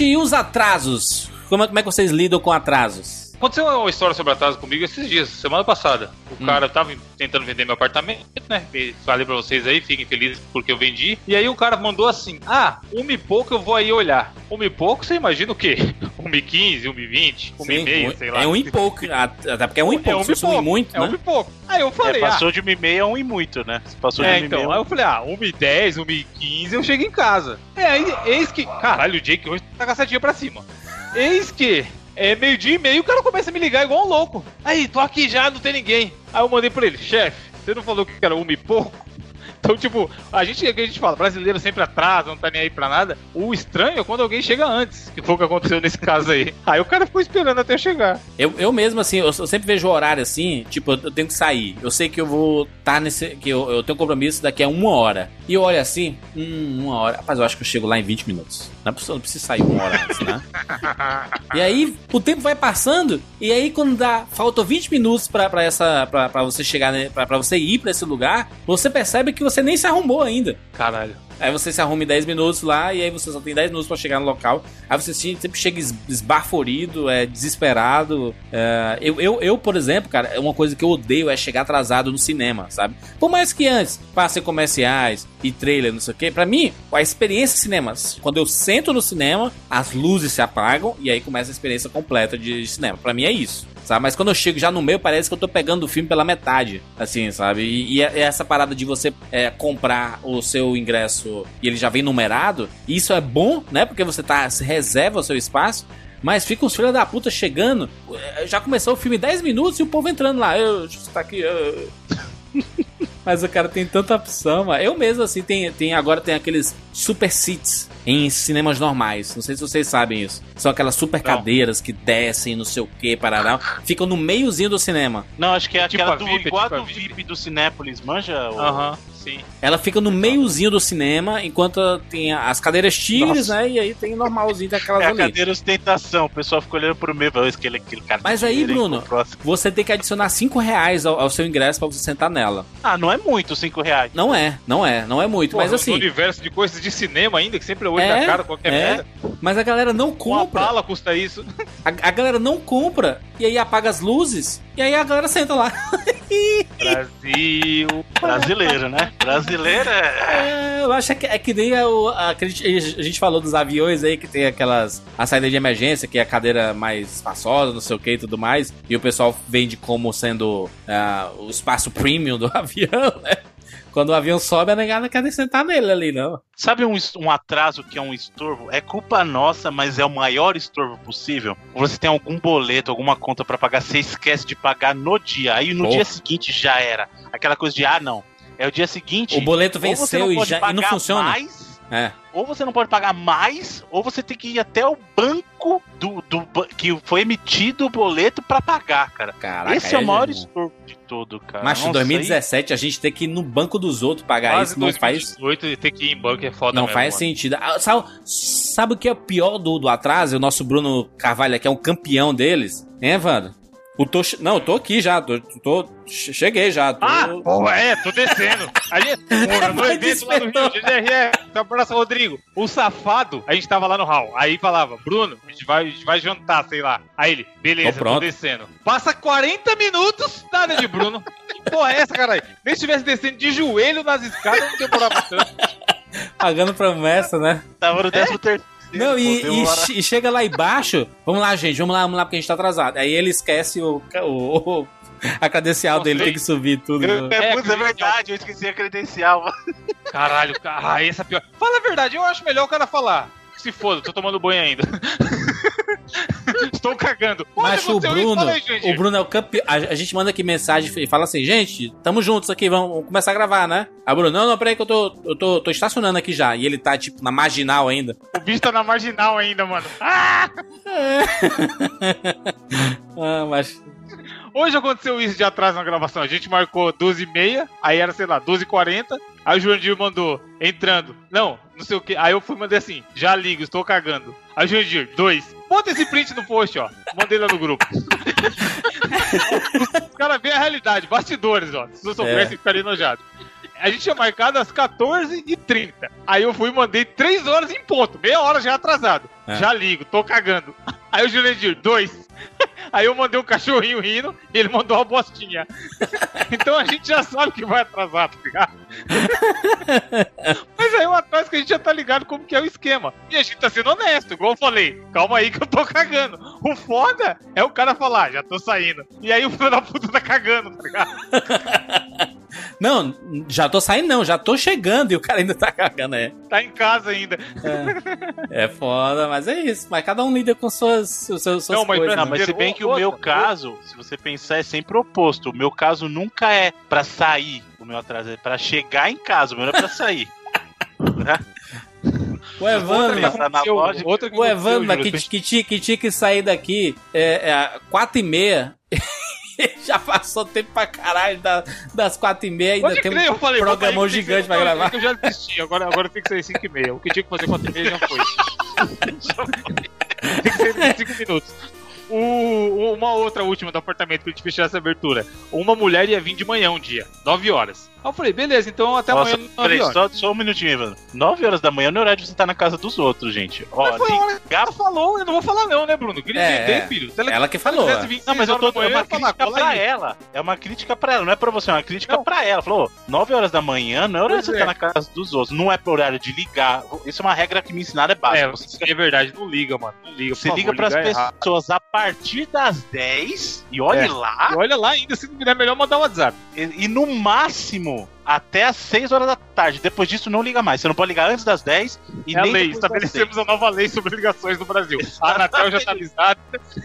E os atrasos? Como é, como é que vocês lidam com atrasos? Aconteceu uma história sobre atraso comigo esses dias, semana passada. O Hum. cara tava tentando vender meu apartamento, né? E Falei pra vocês aí, fiquem felizes porque eu vendi. E aí o cara mandou assim: Ah, uma e pouco eu vou aí olhar. Uma e pouco, você imagina o quê? Uma e quinze, uma e vinte, uma e Sim, meia, um- sei lá. É um e pouco. Até porque é um e É pouco. um Se e fosse um e pouco. muito, É um né? e pouco. Aí eu É, falei, ah, passou de 1 e meia a 1 e muito, né? Se passou de É, 1 e então, meia. aí eu falei, ah, 1h10, 1h15, eu chego em casa. É, aí, eis que. Caralho, o Jake hoje tá com a pra cima. Eis que. É meio-dia e meio, o cara começa a me ligar igual um louco. Aí, tô aqui já, não tem ninguém. Aí eu mandei pra ele, chefe, você não falou que era uma e pouco? Então, tipo, a gente, é que a gente fala, brasileiro sempre atrasa, não tá nem aí pra nada. O estranho é quando alguém chega antes, que foi o que aconteceu nesse caso aí. Aí o cara ficou esperando até chegar. Eu, eu mesmo, assim, eu, eu sempre vejo o horário assim, tipo, eu, eu tenho que sair. Eu sei que eu vou estar nesse. que eu, eu tenho um compromisso daqui a uma hora. E eu olho assim, hum, uma hora. Rapaz, eu acho que eu chego lá em 20 minutos. Não é possível, não preciso sair uma hora antes, né? E aí o tempo vai passando, e aí quando dá. Faltam 20 minutos pra, pra essa. Pra, pra você chegar, né, pra, pra você ir pra esse lugar, você percebe que você nem se arrumou ainda. Caralho. Aí você se arruma em 10 minutos lá, e aí você só tem 10 minutos pra chegar no local. Aí você se- sempre chega es- esbaforido, é, desesperado. É, eu, eu, eu, por exemplo, cara, é uma coisa que eu odeio é chegar atrasado no cinema, sabe? Por mais que antes passem comerciais e trailer, não sei o que, pra mim, a experiência cinema, quando eu sento no cinema, as luzes se apagam e aí começa a experiência completa de cinema. Pra mim é isso. Sabe? Mas quando eu chego já no meio, parece que eu tô pegando o filme pela metade. Assim, sabe? E, e é- essa parada de você é, comprar o seu ingresso e ele já vem numerado, isso é bom, né? Porque você tá, se reserva o seu espaço. Mas fica os filhos da puta chegando. é, Já começou o filme 10 minutos e o povo entrando lá. Eu, você tá aqui. eu- Mas o cara tem tanta opção, mano. Eu mesmo, assim, tem, tem agora tem aqueles super seats em cinemas normais. Não sei se vocês sabem isso. São aquelas super Não. cadeiras que descem, não sei o que, parará. Ficam no meiozinho do cinema. Não, acho que é Tipo aquela a do, VIP, igual tipo a do VIP. VIP do Cinépolis, manja? Aham, sim. Ela fica no meiozinho do cinema, enquanto tem as cadeiras tigres, Nossa. né? E aí tem normalzinho daquelas É ali. cadeira ostentação, o pessoal fica olhando pro meio, "Olha aquele, aquele cara. Mas aí, Bruno, pro próximo." Você tem que adicionar 5 reais ao, ao seu ingresso pra você sentar nela. Ah, não é muito 5 reais. Não é, não é, não é muito. Pô, mas no- assim, No universo de coisas de cinema ainda, que sempre é olho É, cara, qualquer é. merda. mas a galera não Uma compra. bala custa isso. A, a galera não compra e aí apaga as luzes e aí a galera senta lá. Brasil. Brasileiro, né? Brasileiro é. É, eu acho que é que nem a, a, a, gente, falou dos aviões aí que tem aquelas. A saída de emergência, que é a cadeira mais espaçosa, não sei o que e tudo mais. E o pessoal vende como sendo ah, o espaço premium do avião, né? Quando o avião sobe, a negada não quer sentar nele ali, não. Sabe um, um atraso que é um estorvo? É culpa nossa, mas é o maior estorvo possível. Você tem algum boleto, alguma conta pra pagar, você esquece de pagar no dia. Aí no Porra. dia seguinte já era. Aquela coisa de, ah, não. É o dia seguinte. O boleto venceu e, já, e não funciona. Mais, É. ou você não pode pagar mais, ou você tem que ir até o banco do, do que foi emitido o boleto pra pagar, cara. Caraca, Esse é o maior irmão. estorvo de todo, cara. Mas em Nossa, 2017 a gente tem que ir no banco dos outros pagar Quase isso. Não faz, 2018 e ter que ir em banco é foda não mesmo, faz mano. sentido. Ah, Sabe, sabe o que é o pior do, do atraso? O nosso Bruno Carvalho aqui é um campeão deles. Hein, Evandro? O tô, não, eu tô aqui já. Tô, tô- che- cheguei já. Tô, Ah, pô, é, tô descendo. Ali, porra, no evento lá no Rio, despertou. GGR, abraço, Rodrigo. O safado, a gente tava lá no hall. Aí falava, Bruno, a gente vai, a gente vai jantar, sei lá. Aí ele, beleza, Tô tô, descendo. Passa 40 minutos, nada de Bruno. Que porra é essa, caralho? Nem se estivesse descendo de joelho nas escadas, não demorava tanto. pagando promessa, né? Tava no 13 terceiro. Não, e, e e chega lá embaixo. Vamos lá, gente, vamos lá, vamos lá, porque a gente tá atrasado. Aí ele esquece o, o, o- a credencial dele, tem que subir tudo. Eu-? É, É, é credencial. verdade, eu esqueci a credencial. Caralho, cara, ah, essa é pior. Fala a verdade, eu acho melhor o cara falar. Se foda, tô tomando banho ainda. Estou cagando. Mas o Bruno, o Bruno é o campeão. A, a gente manda aqui mensagem e fala assim, gente, tamo juntos aqui, vamos começar a gravar, né? Aí o Bruno, não, não, peraí que eu tô, eu tô, tô estacionando aqui já. E ele tá, tipo, na marginal ainda. O bicho tá na marginal ainda, mano. Ah! Ah, mas. Hoje aconteceu isso de atraso na gravação. A gente marcou 12h30, aí era, sei lá, 12h40. Aí o Jurandir mandou, entrando. Não, não sei o que. Aí eu fui e mandei assim, já ligo, estou cagando. Aí o Jurandir, dois. Bota esse print no post, ó. Mandei lá no grupo. Os caras veem a realidade, bastidores, ó. Se eu soubesse, É. ficaria enojado. a gente tinha marcado às 14h30. Aí eu fui e mandei 3 horas em ponto, meia hora já atrasado. É. Já ligo, tô cagando. Aí o Jurandir, dois. Aí eu mandei um cachorrinho rindo e ele mandou uma bostinha. Então a gente já sabe que vai atrasar, tá ligado? Mas aí eu atraso que a gente já tá ligado como que é o esquema. E a gente tá sendo honesto, igual eu falei. Calma aí que eu tô cagando. O foda é o cara falar, já tô saindo. E aí o filho da puta tá cagando, tá ligado? Não, já tô saindo, não, já tô chegando e o cara ainda tá cagando, é. Tá em casa ainda. É foda, mas é isso. Mas cada um lida com suas, suas, suas Não, mas coisas. Não, né? mas se bem que o meu caso, se você pensar, é sempre o oposto. O meu caso nunca é pra sair, o meu atraso é pra chegar em casa, o meu não é pra sair. Né? O Evandro, Outra o Evandro, que, que, tinha, que tinha que sair daqui é, é, quatro e meia. Já passou tempo pra caralho da- das quatro e meia. Ainda tem crer, um falei, programão sair, gigante pra gravar. é que Eu já desisti, agora, agora tem que ser 5 e meia. O que tinha que fazer 4 e meia já foi. tem que ser 5 minutos. O- uma outra última do apartamento que a gente fechou essa abertura. Uma mulher ia vir de manhã um dia, 9 horas. Aí eu falei, beleza, então até Nossa, amanhã 9 peraí, horas. só, só um minutinho, Evandro. 9 horas da manhã não é hora de você estar na casa dos outros, gente. Ó, Mas foi a hora que ela falou, eu não vou falar não, né, Bruno? Queria É, é. filho. Ela Ela que falou. é. 26 Não, mas eu tô. da É manhã, uma falar, crítica cola pra aí. ela. É uma crítica pra ela, não é pra você, é uma crítica Não. pra ela. Falou, 9 horas da manhã não é hora de você é. estar na casa dos outros. Não é pro horário de ligar. Isso é uma regra que me ensinaram, é básica. É, Você, é verdade, não liga, mano. Não liga, você favor, liga pras é errado. pessoas a partir das 10 e olhe É. lá. E olha lá ainda, se não vier melhor mandar um WhatsApp. E, e no máximo 있고 até as 6 horas da tarde. Depois disso, não liga mais. Você não pode ligar antes das 10 e é a nem lei, das 10. estabelecemos a nova lei sobre ligações no Brasil. A Anatel já tá avisada,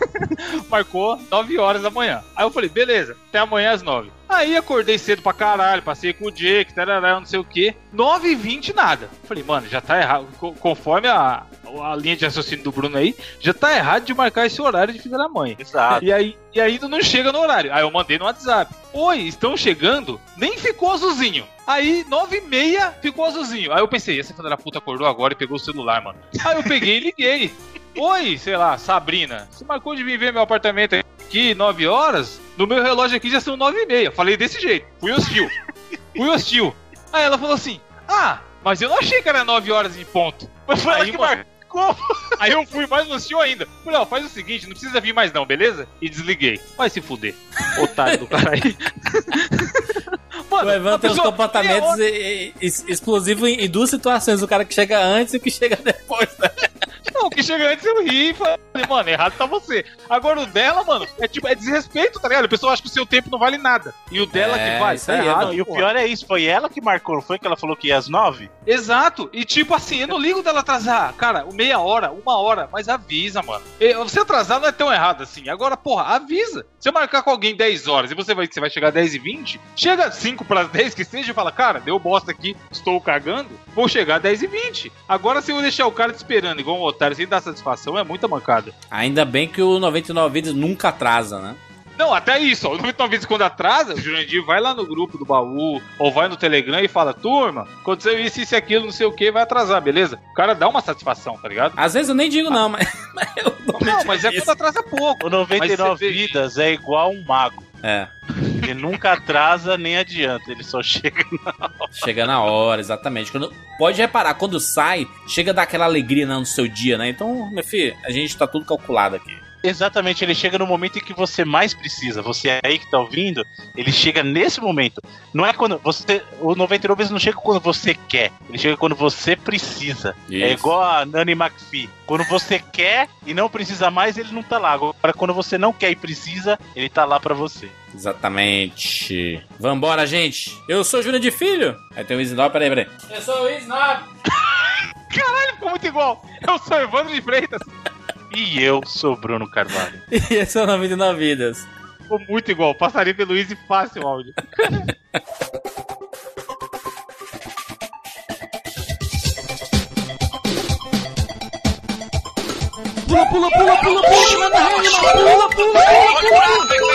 marcou 9 horas da manhã. Aí eu falei, beleza, até amanhã às 9. Aí acordei cedo pra caralho, passei com o Jake, tarará, não sei o que. 9 e 20 nada. Falei, mano, já tá errado. Co- Conforme a, a linha de raciocínio do Bruno aí, já tá errado de marcar esse horário de filha da mãe. Exato. E aí, e ainda não chega no horário. Aí eu mandei no WhatsApp. Oi, estão chegando? Nem ficou azulzinho. Aí, nove e meia, ficou azulzinho. Aí eu pensei, essa filha da puta acordou agora e pegou o celular, mano. Aí eu peguei e liguei. Oi, sei lá, Sabrina. Você marcou de vir ver meu apartamento aqui, 9 horas? No meu relógio aqui já são nove e meia. Falei desse jeito. Fui hostil. Fui hostil. Aí ela falou assim, ah, mas eu não achei que era 9 horas em ponto. Mas foi ela Aí, que mano, marcou. Aí eu fui mais hostil ainda. Falei, ó, faz o seguinte, não precisa vir mais não, beleza? E desliguei. Vai se fuder. Otário do cara aí. Mano, O Evandro a tem uns pessoa- comportamentos es- explosivos em, em duas situações: o cara que chega antes e o que chega depois. Né? Não, que chega antes eu ri e falei, mano, errado tá você. Agora o dela, mano, é tipo, é desrespeito, tá ligado? A pessoa acha que o seu tempo não vale nada. E o dela É, que vale, isso tá errado. Não, e o pior é isso, foi ela que marcou, não foi que ela falou que ia às 9? Exato. E tipo assim, eu não ligo dela atrasar. Cara, meia hora, uma hora, mas avisa, mano. Você atrasar não é tão errado assim. Agora, porra, avisa. Se eu marcar com alguém 10 horas e você vai, você vai chegar 10 e 20, chega 5 para 10 que seja e fala, cara, deu bosta aqui, estou cagando, vou chegar 10 e 20. Agora, se eu deixar o cara te esperando igual um otário sem dar satisfação, é muita mancada. Ainda bem que o 99 Vidas nunca atrasa, né? Não, até isso, ó. O 99 vezes quando atrasa, o Jurandir vai lá no grupo do baú, ou vai no Telegram e fala, turma, aconteceu isso, isso e aquilo, não sei o que, vai atrasar, beleza? O cara dá uma satisfação, tá ligado? Às vezes eu nem digo não, mas, mas eu Não, mas é isso. quando atrasa pouco. O 99 Mas você vê- vidas é igual um mago. É, Ele nunca atrasa nem adianta, ele só chega. chega na hora, exatamente. Quando, pode reparar, quando sai, chega a dar aquela alegria né, no seu dia, né? Então, meu filho, a gente tá tudo calculado aqui. Exatamente, ele chega no momento em que você mais precisa. Você aí que tá ouvindo, ele chega nesse momento. Não é quando você. O 99 vezes não chega quando você quer, ele chega quando você precisa. É Isso. igual a Nani McPhee. Quando você quer e não precisa mais, ele não tá lá. Agora, quando você não quer e precisa, ele tá lá pra você. Exatamente. Vambora, gente. Eu sou o Júnior de Filho. Aí tem o Isnob, peraí, peraí. Eu sou o Isnob. Ficou muito igual. Eu sou Evandro de Freitas. E eu sou Bruno Carvalho. E esse é o 99 Vidas. Ficou muito igual. Passaria pelo Easy fácil o áudio. Pula, pula, pula, pula, pula, manda rede, pula, pula, pula, pula.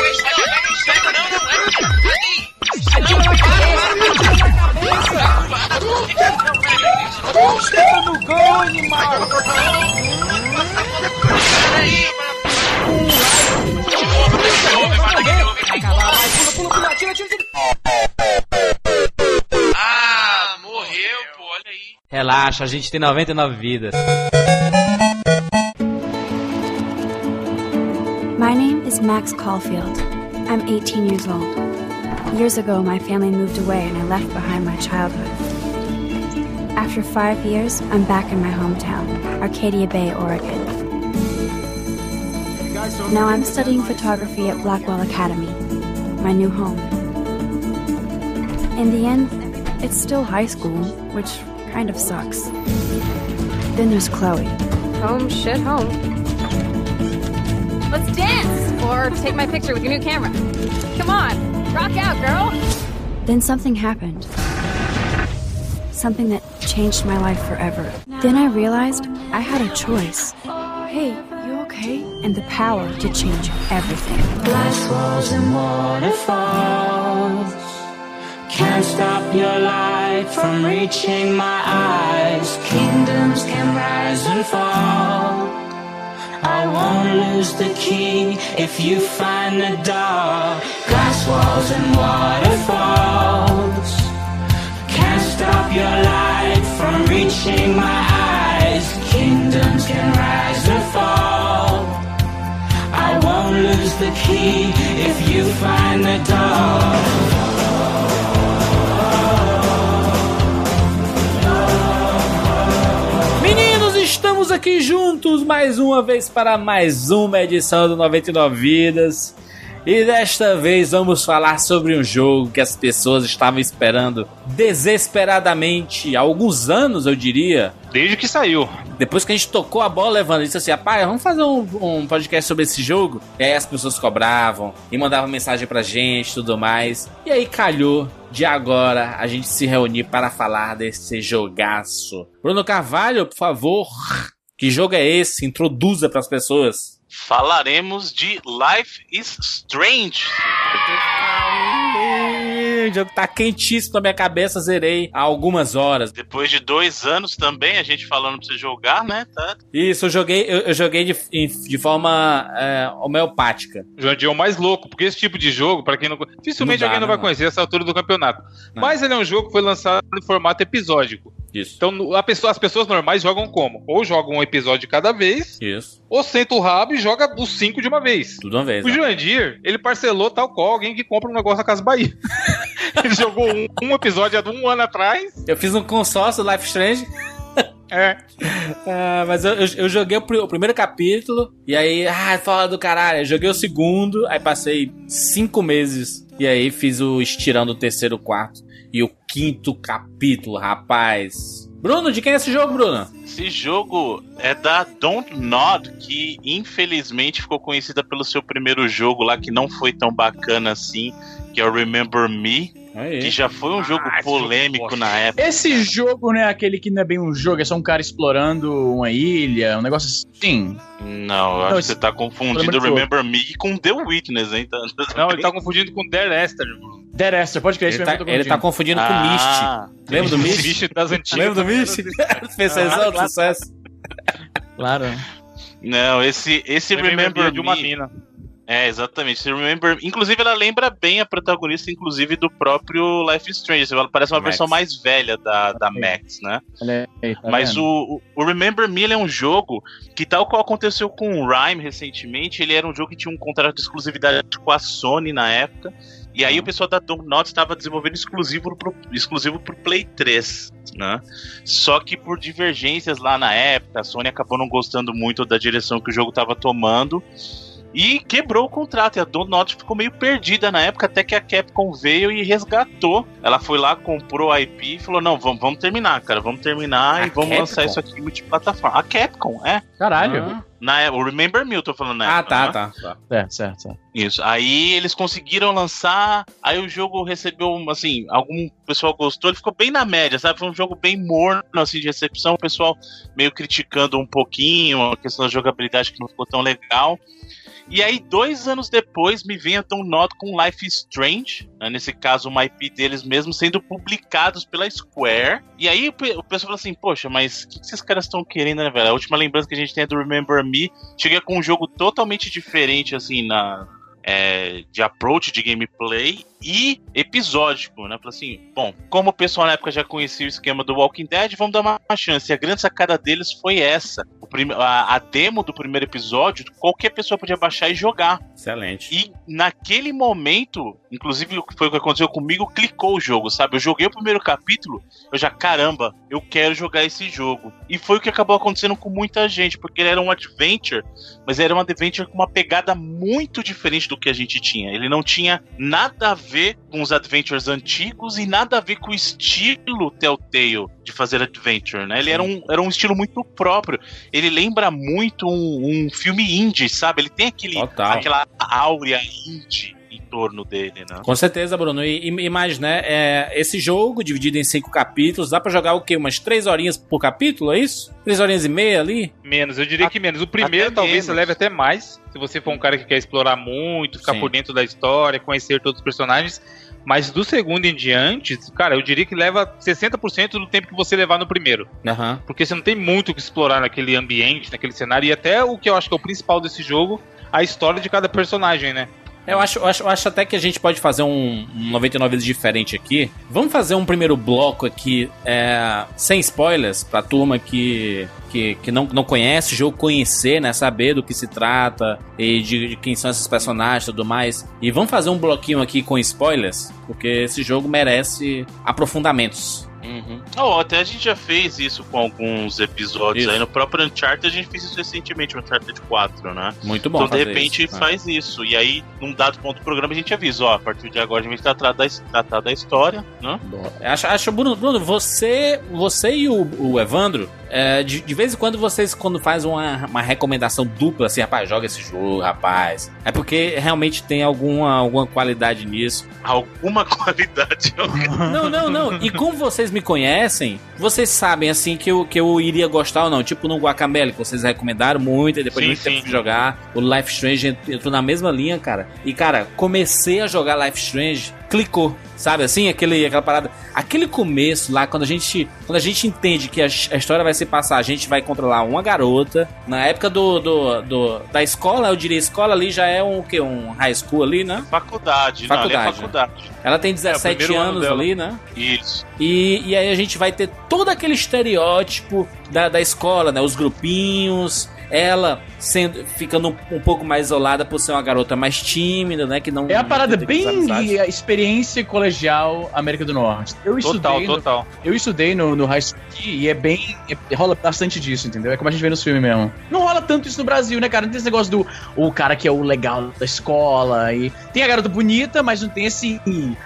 Relaxa, a gente tem 99 vidas. My name is Max Caulfield. I'm 18 years old. Years ago, my family moved away and I left behind my childhood. After five years, I'm back in my hometown, Arcadia Bay, Oregon. Now I'm studying photography at Blackwell Academy, my new home. In the end, it's still high school, which kind of sucks. Then there's Chloe. Home, shit, home. Let's dance! Or take my picture with your new camera. Come on, rock out, girl! Then something happened. Something that changed my life forever. Then I realized I had a choice. Hey, you okay? And the power to change everything. Glass walls and waterfalls can't stop your light from reaching my eyes. Kingdoms can rise and fall. I won't lose the key if you find the door. Glass walls and waterfalls can't stop your light from reaching my eyes. Kingdoms can rise or fall. I won't lose the key if you find the door. Estamos aqui juntos mais uma vez para mais uma edição do 99 Vidas. E desta vez vamos falar sobre um jogo que as pessoas estavam esperando desesperadamente há alguns anos, eu diria. Desde que saiu. Depois que a gente tocou a bola, levando disse assim: rapaz, vamos fazer um, um podcast sobre esse jogo. E aí as pessoas cobravam e mandavam mensagem pra gente tudo mais. E aí calhou de agora a gente se reunir para falar desse jogaço. Bruno Carvalho, por favor, que jogo é esse? Introduza para as pessoas. Falaremos de Life is Strange. O jogo tá quentíssimo na minha cabeça, zerei há algumas horas. Depois de dois anos também, a gente falando pra você jogar, né? Tá. Isso, eu joguei, eu, eu joguei de, de forma é, homeopática. Jandir é o mais louco, porque esse tipo de jogo, pra quem não. Dificilmente Não dá, alguém não vai mano? conhecer essa altura do campeonato. Não. Mas ele é um jogo que foi lançado em formato episódico. Isso. Então pessoa- as pessoas normais jogam como? Ou jogam um episódio de cada vez, Isso. ou senta o rabo e joga os cinco de uma vez. Tudo uma vez. O ó. Jurandir, ele parcelou tal qual alguém que compra um negócio na Casa Bahia. ele jogou um, um episódio há um ano atrás. Eu fiz um consórcio do Life Strange. É. Ah, mas eu, eu, eu joguei o, o primeiro capítulo, e aí, ah, fala do caralho. Eu joguei o segundo, aí passei cinco meses, e aí fiz o estirando o terceiro, o quarto, e o quinto capítulo, rapaz. Bruno, de quem é esse jogo, Bruno? Esse jogo é da Don't Nod, que infelizmente ficou conhecida pelo seu primeiro jogo lá, que não foi tão bacana assim, que é o Remember Me, que já foi um jogo Ah, jogo polêmico na época. Esse jogo não é aquele que não é bem um jogo, é só um cara explorando uma ilha, um negócio assim. Não, eu acho Não, que você tá confundindo Remember Me. Remember Me com The Witness, hein? Tá- Não, ele tá confundindo com The Esther, Bruno. Dead Esther, pode crer, Ele esse tá, ele tá confundindo. confundindo com Mist. Ah, Lembra do Mist? Mist das antigas. Lembra do Mist? Fezezão de sucesso. Claro. Não, esse, esse Remember Remember, Me é de uma mina. É, exatamente. Remember, inclusive, ela lembra bem a protagonista, inclusive, do próprio Life is Strange. Ela parece uma Max. versão mais velha da, da Max, né? Aí, tá Mas o, o Remember Me é um jogo que, tal qual aconteceu com o Rhyme recentemente, ele era um jogo que tinha um contrato de exclusividade com a Sony na época. E aí o pessoal da Dontnod estava desenvolvendo exclusivo pro, exclusivo pro Play 3, né? Só que por divergências lá na época, a Sony acabou não gostando muito da direção que o jogo estava tomando. E quebrou o contrato. E a Dontnod ficou meio perdida na época, até que a Capcom veio e resgatou. Ela foi lá, comprou a IP e falou: Não, vamos, vamos terminar, cara. Vamos terminar A e vamos Capcom? lançar isso aqui multiplataforma. A Capcom, é. Caralho. Ah, Na, é- o Remember Me, eu tô falando na Ah, época, tá, né? tá, tá. Certo, certo, certo. Isso. Aí eles conseguiram lançar, aí o jogo recebeu, assim, algum pessoal gostou, ele ficou bem na média, sabe? Foi um jogo bem morno, assim, de recepção, o pessoal meio criticando um pouquinho a questão da jogabilidade que não ficou tão legal. E aí, dois anos depois, me vem a Dontnod com Life Strange, né? nesse caso, uma IP deles mesmo, sendo publicados pela Square. E aí o pessoal fala assim, poxa, mas o que, que esses caras estão querendo, né, velho? A última lembrança que a gente tem é do Remember Me, chega com um jogo totalmente diferente, assim, na, é, de approach de gameplay e episódico, né? Falei assim, bom, como o pessoal na época já conhecia o esquema do Walking Dead, vamos dar uma chance. E a grande sacada deles foi essa. A, a demo do primeiro episódio, qualquer pessoa podia baixar e jogar. Excelente. E naquele momento, inclusive foi o que aconteceu comigo, clicou o jogo, sabe? Eu joguei o primeiro capítulo, eu já, caramba, eu quero jogar esse jogo. E foi o que acabou acontecendo com muita gente, porque ele era um adventure, mas era um adventure com uma pegada muito diferente do que a gente tinha. Ele não tinha nada a ver com os adventures antigos e nada a ver com o estilo Telltale de fazer adventure, né? Ele era um, era um estilo muito próprio. Ele lembra muito um, um filme indie, sabe? Ele tem aquele, Total. aquela áurea indie em torno dele, né? Com certeza, Bruno. E, e- mais, né? É, esse jogo, dividido em cinco capítulos, dá pra jogar o quê? Umas três horinhas por capítulo, é isso? Três horinhas e meia ali? Menos, eu diria que menos. O primeiro talvez menos. você leve até mais, se você for um cara que quer explorar muito, ficar Sim. por dentro da história, conhecer todos os personagens. Mas do segundo em diante, cara, eu diria que leva 60% do tempo que você levar no primeiro. Aham. Porque você não tem muito o que explorar naquele ambiente, naquele cenário. E até o que eu acho que é o principal desse jogo, a história de cada personagem, né? Eu acho, eu acho, eu acho até que a gente pode fazer um, um 99 vezes diferente aqui. Vamos fazer um primeiro bloco aqui, é, sem spoilers, pra turma que, que, que não, não conhece o jogo, conhecer, né? Saber do que se trata e de, de quem são esses personagens e tudo mais. E vamos fazer um bloquinho aqui com spoilers, porque esse jogo merece aprofundamentos. Uhum. Oh, até a gente já fez isso com alguns episódios Isso. aí. No próprio Uncharted a gente fez isso recentemente, o Uncharted 4, né? Muito bom então, de repente, isso. né? faz isso. E aí, num dado ponto do programa, a gente avisa, ó, a partir de agora a gente vai tratar da, tratar da história, né? Acho, acho Bruno, Bruno, você, você e o, o Evandro, é, de, de vez em quando vocês, quando faz uma, uma recomendação dupla, assim, rapaz, joga esse jogo, rapaz. É porque realmente tem alguma, alguma qualidade nisso. Alguma qualidade. Não, não, não. E como vocês me conhecem, vocês sabem, assim, que eu, que eu iria gostar ou não. Tipo no Guacamele, que vocês recomendaram muito, e depois Sim, de muito tempo sim. fui jogar. O Life Strange entrou na mesma linha, cara. E, cara, comecei a jogar Life Strange, clicou. Sabe assim? Aquele, aquela parada. Aquele começo lá, quando a gente. Quando a gente entende que a, a história vai se passar, a gente vai controlar uma garota. Na época do, do, do- da escola, eu diria, escola ali já é um o quê? Um high school ali, né? Faculdade, não, ali é Faculdade. faculdade. Ela tem 17 primeiro ano anos dela. ali, né? Isso. E, e aí a gente vai ter todo aquele estereótipo da, da escola, né? Os grupinhos, ela sendo ficando um, pouco mais isolada por ser uma garota mais tímida, né? Que não É a parada não bem a experiência colegial América do Norte. Eu Total, estudei, no, total. eu estudei no, no high school e é bem. é- rola bastante disso, entendeu? É como a gente vê nos filmes mesmo. Não rola tanto isso no Brasil, né, cara? Não tem esse negócio do o cara que é o legal da escola e. Tem a garota bonita, mas não tem esse.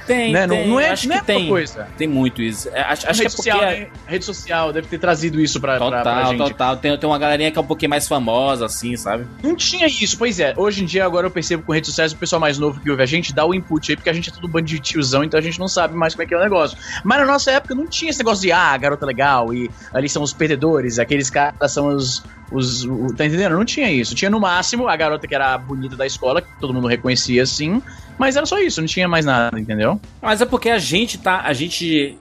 Tem, né? Não- tem, não, é, acho não é que tem. coisa. Tem muito isso. É, Acho, acho que é porque social, né? A rede social deve ter trazido isso pra, pra, pra Total, gente. total. Tem, tem uma galerinha que é um pouquinho mais famosa, assim, sabe? Não tinha isso, pois é. Hoje em dia, agora eu percebo com redes sociais, o pessoal mais novo que ouve a gente dá o input aí, porque a gente é tudo um bando de tiozão, então a gente não sabe mais como é que é o negócio. Mas na nossa época não tinha esse negócio de, ah, garota legal, e ali são os perdedores, aqueles caras são os. os o- tá entendendo? Não tinha isso. Tinha no máximo a garota que era bonita da escola, que todo mundo reconhecia assim, mas era só isso, não tinha mais nada, entendeu? Mas é porque a gente tá. A gente.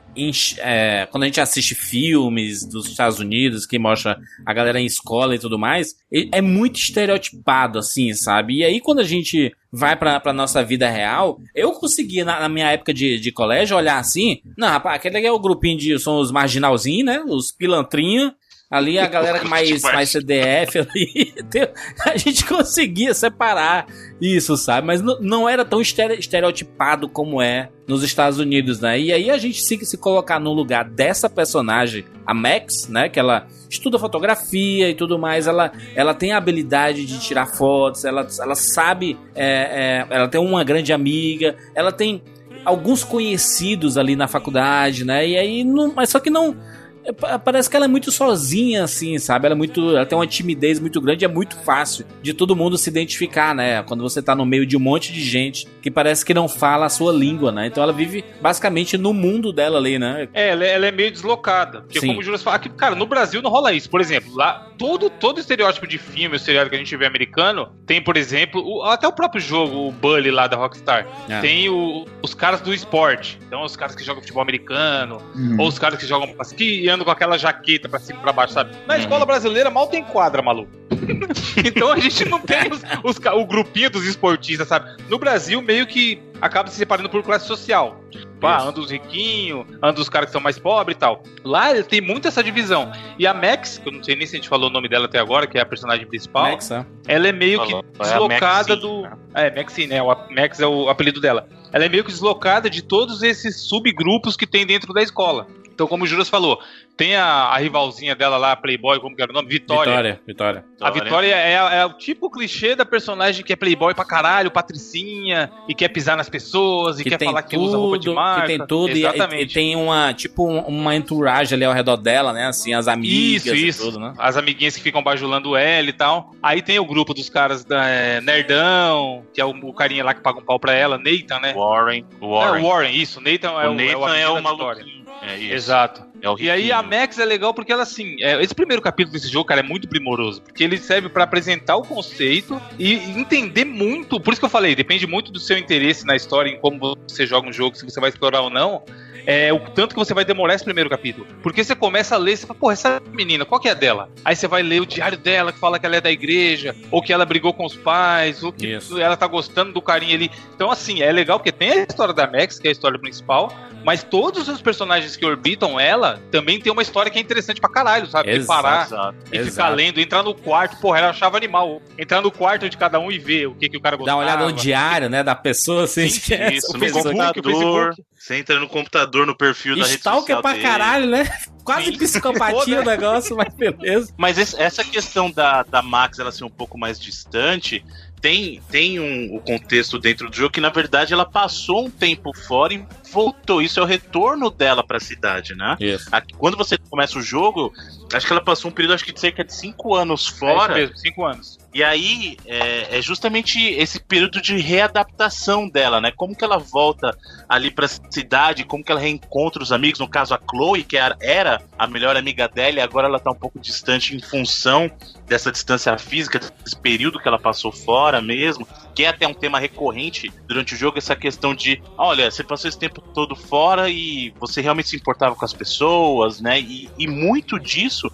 é, quando a gente assiste filmes dos Estados Unidos que mostra a galera em escola e tudo mais, é muito estereotipado, assim, sabe? E aí, quando a gente vai pra, pra nossa vida real, eu conseguia, na, na minha época de, de colégio, olhar assim. Não, rapaz, aquele é o grupinho de. São os marginalzinhos, né? Os pilantrinha. Ali a galera mais, mais CDF ali. A gente conseguia separar isso, sabe? Mas não, era tão estere- estereotipado como é nos Estados Unidos, né? E aí a gente se, se colocar no lugar dessa personagem, a Max, né? Que ela estuda fotografia e tudo mais, ela, ela tem a habilidade de tirar fotos, ela, ela sabe, é, é, ela tem uma grande amiga, ela tem alguns conhecidos ali na faculdade, né? E aí, não, mas só que não. É, pa- Parece que ela é muito sozinha, assim, sabe? Ela é muito. Ela tem uma timidez muito grande, é muito fácil de todo mundo se identificar, né? Quando você tá no meio de um monte de gente que parece que não fala a sua língua, né? Então ela vive basicamente no mundo dela ali, né? É, ela, é- ela é meio deslocada. Porque Sim. como o Júlio fala, aqui, cara, no Brasil não rola isso. Por exemplo, lá, todo, todo estereótipo de filme, o seriado que a gente vê americano, tem, por exemplo, o- até o próprio jogo, o Bully lá da Rockstar. É. Tem o- os caras do esporte. Então, os caras que jogam futebol americano, Uhum. ou os caras que jogam que com aquela jaqueta pra cima e pra baixo, sabe? Na Uhum. escola brasileira mal tem quadra, maluco. então a gente não tem os, os o grupinho dos esportistas, sabe? No Brasil, meio que acaba se separando por classe social. Tipo, ah, anda os riquinhos, anda os caras que são mais pobres e tal. Lá ele tem muito essa divisão. E a Max, que eu não sei nem se a gente falou o nome dela até agora, que é a personagem principal, Max, é. ela é meio que Falou, é a deslocada Maxine, do. né? É, Maxine, né? O Max é o apelido dela. Ela é meio que deslocada de todos esses subgrupos que tem dentro da escola. Então, como o Juras falou, tem a, a rivalzinha dela lá, Playboy, como que era o nome? Vitória. Vitória, Vitória. A Vitória é, é o tipo clichê da personagem que é playboy pra caralho, patricinha, e quer pisar nas pessoas, e Que quer tem falar que usa roupa de tudo, marca. que tem tudo, e- e, Exatamente. e tem uma, tipo, um- uma entourage ali ao redor dela, né? Assim, as amigas Isso, e isso. tudo, né? As amiguinhas que ficam bajulando ela e tal. Aí tem o grupo dos caras da é, Nerdão, que é o, o carinha lá que paga um pau pra ela, Nathan, né? Warren. Warren. É, o Warren, isso. Nathan é o, o Nathan é é o, o, da Vitória. maluquinho. É isso. Exato. É E aí a. Max é legal porque ela, assim, é, esse primeiro capítulo desse jogo, cara, é muito primoroso. Porque ele serve pra apresentar o conceito e entender muito. Por isso que eu falei, depende muito do seu interesse na história, em como você joga um jogo, se você vai explorar ou não. É o tanto que você vai demorar esse primeiro capítulo. Porque você começa a ler, você fala, pô, essa menina, qual que é a dela? Aí você vai ler o diário dela, que fala que ela é da igreja, ou que ela brigou com os pais, ou que Isso. ela tá gostando do carinha ali. Então, assim, é legal porque tem a história da Max, que é a história principal, mas todos os personagens que orbitam ela também tem uma história que é interessante pra caralho, sabe? De Exato, parar Exato. e ficar Exato. lendo, entrar no quarto, porra, ela achava animal. Entrar no quarto de cada um e ver o que, que o cara Dá gostava. uma olhada no diário, né, da pessoa, assim, Sim, que é Isso, essa no. Facebook, o computador. Você entra no computador, no perfil da rede Stalker social pra dele. caralho, né? Quase Sim. psicopatia o negócio, mas beleza. Mas essa questão da, da Max ela ser um pouco mais distante tem, tem um, o contexto dentro do jogo que, na verdade, ela passou um tempo fora e voltou. Isso é o retorno dela pra cidade, né? Isso. Aqui, quando você começa o jogo, acho que ela passou um período acho que de cerca de 5 anos É isso fora. mesmo, cinco anos. E aí é, é justamente esse período de readaptação dela, né? Como que ela volta ali pra cidade, como que ela reencontra os amigos, no caso a Chloe, que era, era a melhor amiga dela, e agora ela tá um pouco distante em função dessa distância física, desse período que ela passou fora mesmo, que é até um tema recorrente durante o jogo, essa questão de, olha, você passou esse tempo todo fora e você realmente se importava com as pessoas, né? E, e muito disso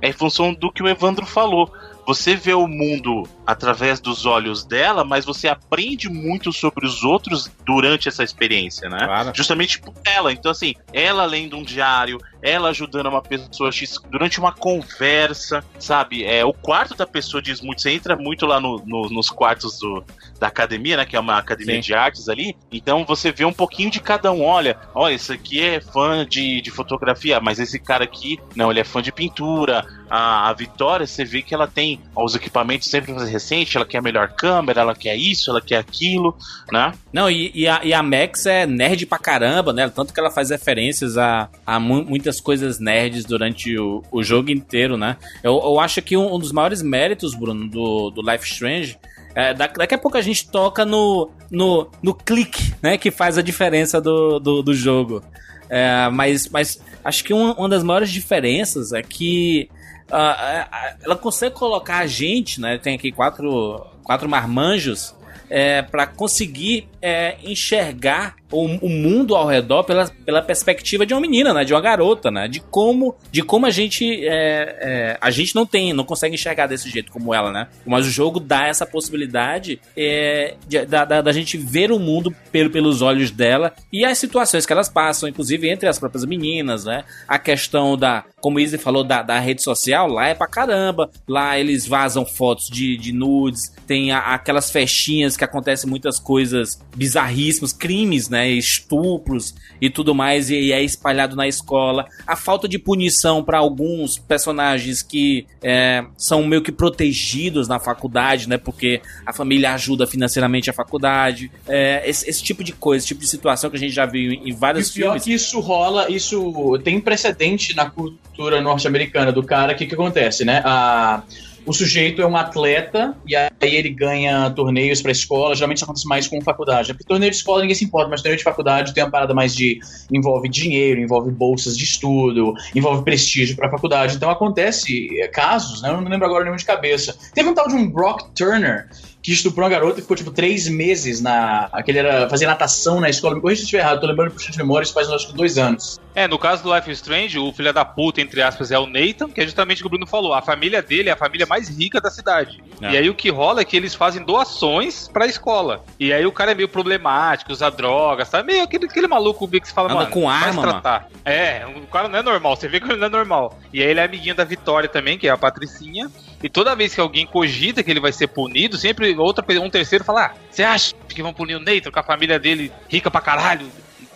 é em função do que o Evandro falou. Você vê o mundo através dos olhos dela, mas você aprende muito sobre os outros durante essa experiência, né? Claro. Justamente por ela. Então, assim, ela lendo um diário, ela ajudando uma pessoa durante uma conversa, sabe? É, o quarto da pessoa diz muito. Você entra muito lá no- no- nos quartos do- da academia, né? Que é uma academia Sim. de artes ali. Então você vê um pouquinho de cada um. Olha, olha, esse aqui é fã de, de fotografia, mas esse cara aqui, não, ele é fã de pintura. A, a Vitória, você vê que ela tem os equipamentos sempre mais recentes, ela quer a melhor câmera, ela quer isso, ela quer aquilo, né? Não, e, e a, e a Max é nerd pra caramba, né? Tanto que ela faz referências a, a mu- muitas coisas nerds durante o, o jogo inteiro, né? Eu, eu acho que um, um dos maiores méritos, Bruno, do, do Life Strange. É, da- daqui a pouco a gente toca no, no, no clique, né? Que faz a diferença do, do, do jogo. É, mas, mas acho que uma, uma das maiores diferenças é que ah, ela consegue colocar a gente, né? Tem aqui quatro, quatro marmanjos é, para conseguir é, enxergar o, o mundo ao redor pela, pela perspectiva de uma menina, né? De uma garota, né? De como, de como a gente é, é, a gente não tem, não consegue enxergar desse jeito como ela, né? Mas o jogo dá essa possibilidade é, da, da, da gente ver o mundo pelo, pelos olhos dela e as situações que elas passam, inclusive entre as próprias meninas, né? A questão da, como o Izzy falou, da, da rede social, lá é pra caramba. Lá eles vazam fotos de, de nudes, tem a- aquelas festinhas que acontecem muitas coisas bizarríssimas, crimes, né? Estupros e tudo mais, e, e é espalhado na escola. A falta de punição pra alguns personagens que é, são meio que protegidos na faculdade, né? Porque a família ajuda financeiramente a faculdade. É, esse, esse tipo de coisa, esse tipo de situação que a gente já viu em, em E vários o pior filmes. que isso rola, isso tem precedente na cultura norte-americana do cara. O que, que acontece, né? A, o sujeito é um atleta e aí ele ganha torneios pra escola. Geralmente isso acontece mais com faculdade. né? Porque torneio de escola ninguém se importa, mas torneio de faculdade tem uma parada mais de. envolve dinheiro, envolve bolsas de estudo, envolve prestígio pra faculdade. Então acontece é, casos, né? Eu não lembro agora nenhum de cabeça. Teve um tal de um Brock Turner que estuprou uma garota e ficou, tipo, três meses na. Aquele era. fazer natação na escola. Me corrija se eu estiver errado, tô lembrando por de memória, isso faz acho que dois anos. É, no caso do Life is Strange, o filho da puta, entre aspas, é o Nathan, que é justamente o que o Bruno falou. A família dele é a família mais rica da cidade. É. E aí o que rola é que eles fazem doações pra escola. E aí o cara é meio problemático, usa drogas, tá? Meio aquele, aquele maluco que você fala, Anda mano, com arma, tratar. É, o cara não é normal, você vê que ele não é normal. E aí ele é amiguinho da Vitória também, que é a Patricinha. E toda vez que alguém cogita que ele vai ser punido, sempre outra, um terceiro fala: Ah, você acha que vão punir o Nathan com a família dele rica pra caralho?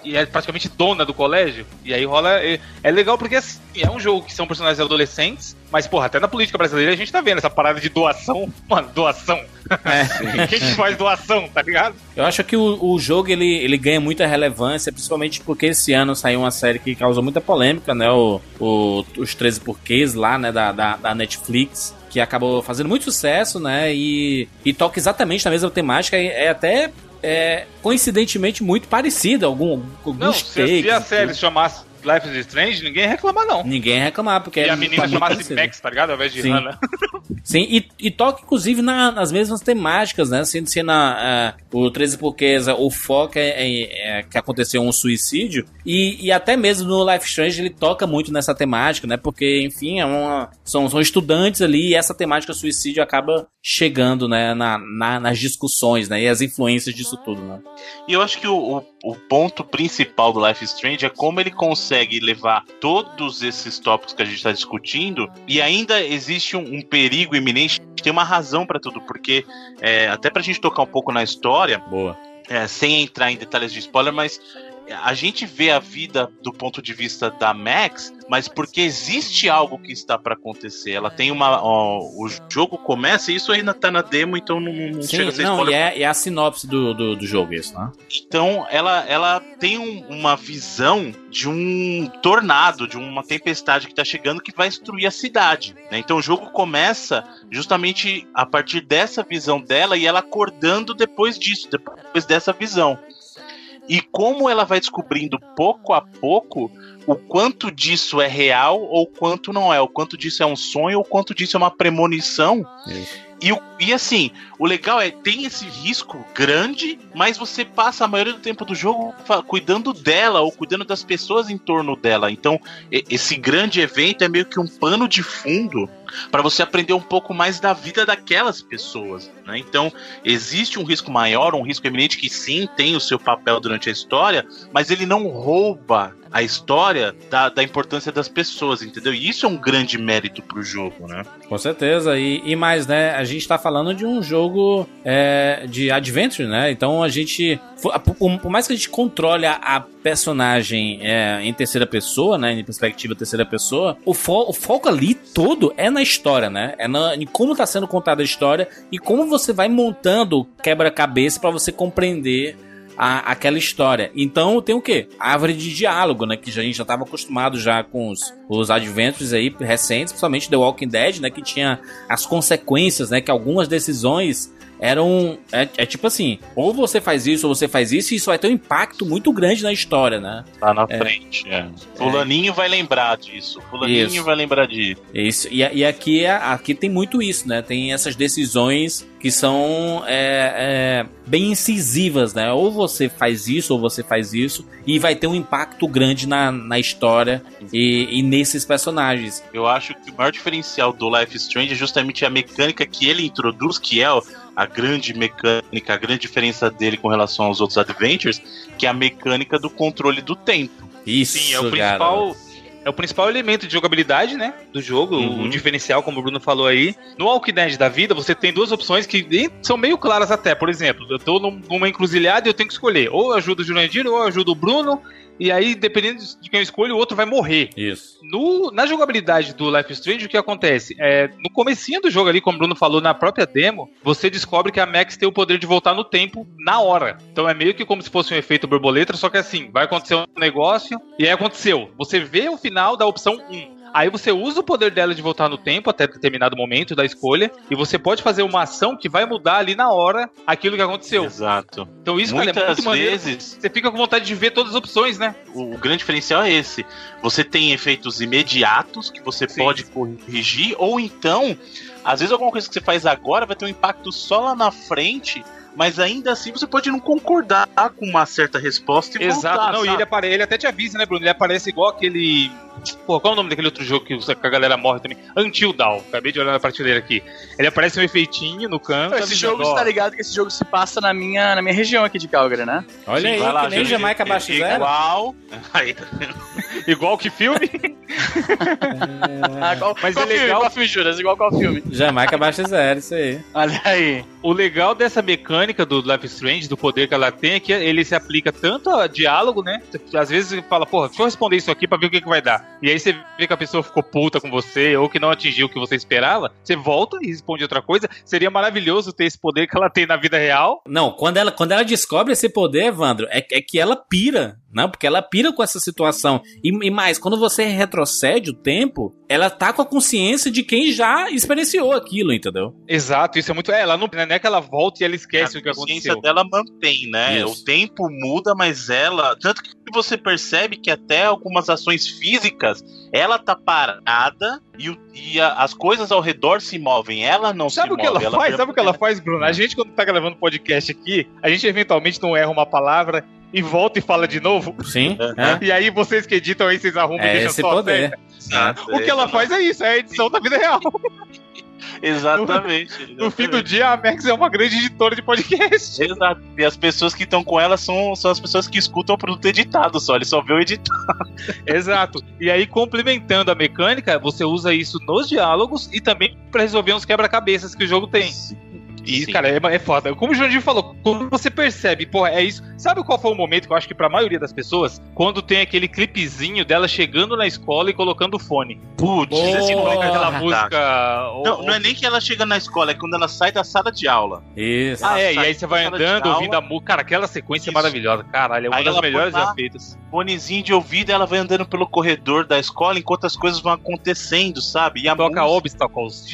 E é praticamente dona do colégio. E aí rola. É, é legal porque assim, é um jogo que são personagens adolescentes, mas, porra, até na política brasileira a gente tá vendo essa parada de doação. Mano, doação. É. Quem que faz doação, tá ligado? Eu acho que o, o jogo ele, ele ganha muita relevância, principalmente porque esse ano saiu uma série que causou muita polêmica, né? O, o- os 13 porquês lá, né? Da, da, da Netflix, que acabou fazendo muito sucesso, né? E, e toca exatamente na mesma temática. e É até é, coincidentemente muito parecida. Algum, alguns Não, se, se a série se chamasse Life is Strange, ninguém ia reclamar, não. Ninguém ia reclamar, porque E é a menina muito chamasse. Max, tá ligado? Ao invés de Sim. Hannah. Sim, e, e toca inclusive na- nas mesmas temáticas, né? Sendo, sendo a, a- o 13 Porquês, o foco é, é- é que aconteceu um suicídio. E, e até mesmo no Life Strange ele toca muito nessa temática, né? Porque, enfim, é uma, são, são estudantes ali e essa temática suicídio acaba chegando, né? Na, na- nas discussões, né? E as influências disso tudo, né? E eu acho que o, o, o ponto principal do Life Strange é como ele consegue levar todos esses tópicos que a gente está discutindo e ainda existe um, um perigo iminente. Tem uma razão para tudo, porque é, até pra gente tocar um pouco na história, Boa. é, sem entrar em detalhes de spoiler, mas a gente vê a vida do ponto de vista da Max, mas porque existe algo que está para acontecer. Ela tem uma. ó, o jogo começa, e isso ainda tá na demo, então não, não Sim, chega a ser não, spoiler. e é, é a sinopse do, do, do jogo, isso, né? Então, ela, ela tem um- uma visão de um tornado, de uma tempestade que está chegando que vai destruir a cidade. né? Então, o jogo começa justamente a partir dessa visão dela e ela acordando depois disso, depois dessa visão. E como ela vai descobrindo pouco a pouco o quanto disso é real ou quanto não é, o quanto disso é um sonho ou quanto disso é uma premonição. E, e assim, o legal é tem esse risco grande, mas você passa a maioria do tempo do jogo cuidando dela ou cuidando das pessoas em torno dela. Então, esse grande evento é meio que um pano de fundo para você aprender um pouco mais da vida daquelas pessoas. Né? Então, existe um risco maior, um risco eminente que sim tem o seu papel durante a história, mas ele não rouba a história da, da importância das pessoas, entendeu? E isso é um grande mérito pro jogo, né? Com certeza. E, e mais, né? A gente tá falando de um jogo é, de adventure, né? Então a gente. Por, mais que a gente controle a, a personagem é, em terceira pessoa, né? Em perspectiva terceira pessoa, o, fo- o foco ali todo é na história, né? É na, em como tá sendo contada a história e como você vai montando quebra-cabeça para você compreender a- aquela história. Então tem o quê? Árvore de diálogo, né? Que a gente já estava acostumado já com os, os adventures aí recentes, principalmente The Walking Dead, né? Que tinha as consequências, né? Que algumas decisões eram. É, é tipo assim, ou você faz isso, ou você faz isso, e isso vai ter um impacto muito grande na história, né? Tá na frente. é. Fulaninho vai lembrar disso. Fulaninho Isso. vai lembrar disso. Isso. E, e aqui, é- aqui tem muito isso, né? Tem essas decisões que são é, é, bem incisivas, né? Ou você faz isso, ou você faz isso, e vai ter um impacto grande na, na história e, e nesses personagens. Eu acho que o maior diferencial do Life Strange é justamente a mecânica que ele introduz, que é a grande mecânica, a grande diferença dele com relação aos outros adventures, que é a mecânica do controle do tempo. Isso, Sim, é o principal. É o principal elemento de jogabilidade, né? Do jogo, Uhum. o diferencial, como o Bruno falou aí. No Walking Dead da vida, você tem duas opções que são meio claras até. Por exemplo, eu tô num- numa encruzilhada e eu tenho que escolher. Ou eu ajudo o Jurandir, ou eu ajudo o Bruno. E aí, dependendo de quem eu escolho, o outro vai morrer. Isso. No, na jogabilidade do Life is Strange, o que acontece? É, no comecinho do jogo ali, como o Bruno falou, na própria demo, você descobre que a Max tem o poder de voltar no tempo na hora. Então é meio que como se fosse um efeito borboleta, só que assim, vai acontecer um negócio, e aí aconteceu. Você vê o final da opção 1. Aí você usa o poder dela de voltar no tempo até determinado momento da escolha. E você pode fazer uma ação que vai mudar ali na hora aquilo que aconteceu. Exato. Então isso, cara, é Muitas muito maneiro. vezes Você fica com vontade de ver todas as opções, né? o, o grande diferencial é esse. Você tem efeitos imediatos que você Sim. pode corrigir, ou então, às vezes alguma coisa que você faz agora vai ter um impacto só lá na frente, mas ainda assim você pode não concordar com uma certa resposta e Exato. voltar, não, e ele, apare... ele até te avisa, né, Bruno? Ele aparece igual aquele. Pô, qual é o nome daquele outro jogo que a galera morre também? Until Dawn. Acabei de olhar na prateleira aqui. Ele aparece um efeitinho no canto. Esse avisando, jogo, você tá ligado que esse jogo se passa na minha, na minha região aqui de Calgary, né? Olha aí, Vai lá, que nem Jamaica abaixo é zero. Igual. Aí, tá? Igual que filme? Qual, Mas qual é filme? legal- Qual filme, Juras? Igual qual filme? Jamaica abaixo zero, isso aí. Olha aí. O legal dessa mecânica do Life Strange, do poder que ela tem, é que ele se aplica tanto a diálogo, né? Às vezes fala, porra, deixa eu responder isso aqui pra ver o que, que vai dar. E aí você vê que a pessoa ficou puta com você, ou que não atingiu o que você esperava, você volta e responde outra coisa. Seria maravilhoso ter esse poder que ela tem na vida real. Não, quando ela, quando ela descobre esse poder, Evandro, é, é que ela pira, não? Porque ela pira com essa situação. E, e mais, quando você retrocede o tempo, ela tá com a consciência de quem já experienciou aquilo, entendeu? Exato, isso é muito. É, ela não, não é que ela volta e ela esquece a o que consciência aconteceu. dela mantém, né? Isso. O tempo muda, mas ela. Tanto que você percebe que até algumas ações físicas, ela tá parada e, e a- as coisas ao redor se movem. Ela não Sabe se o que ela, move. faz? Sabe o que ela faz, Bruno? A gente, quando tá gravando podcast aqui, a gente eventualmente não erra uma palavra e volta e fala de novo. Sim. É. é. E aí vocês que editam aí, vocês arrumam e É deixam esse só a poder. O que ela faz é isso, é a edição da vida real. Exatamente. No fim do dia, a Max é uma grande editora de podcast. Exato. E as pessoas que estão com ela são, são as pessoas que escutam o produto editado só. Ele só vê o editado. Exato. E aí, complementando a mecânica, você usa isso nos diálogos e também pra resolver uns quebra-cabeças que o jogo tem. E, Sim. cara, é, é foda. Como o Jandir falou, quando você percebe, porra, é isso. Sabe qual foi o momento que eu acho que pra maioria das pessoas? Quando tem aquele clipezinho dela chegando na escola e colocando o fone. Putz, esse Porra. Coloca aquela Tá. música. Não, não é nem que ela chega na escola, é quando ela sai da sala de aula. Isso. Ah, é, e aí você vai andando, ouvindo a música. Cara, aquela sequência é Isso. maravilhosa. Caralho, é uma Aí das melhores já feitas. Fonezinho de ouvido, ela vai andando pelo corredor da escola enquanto as coisas vão acontecendo, sabe? E a Toca música- Obstacles,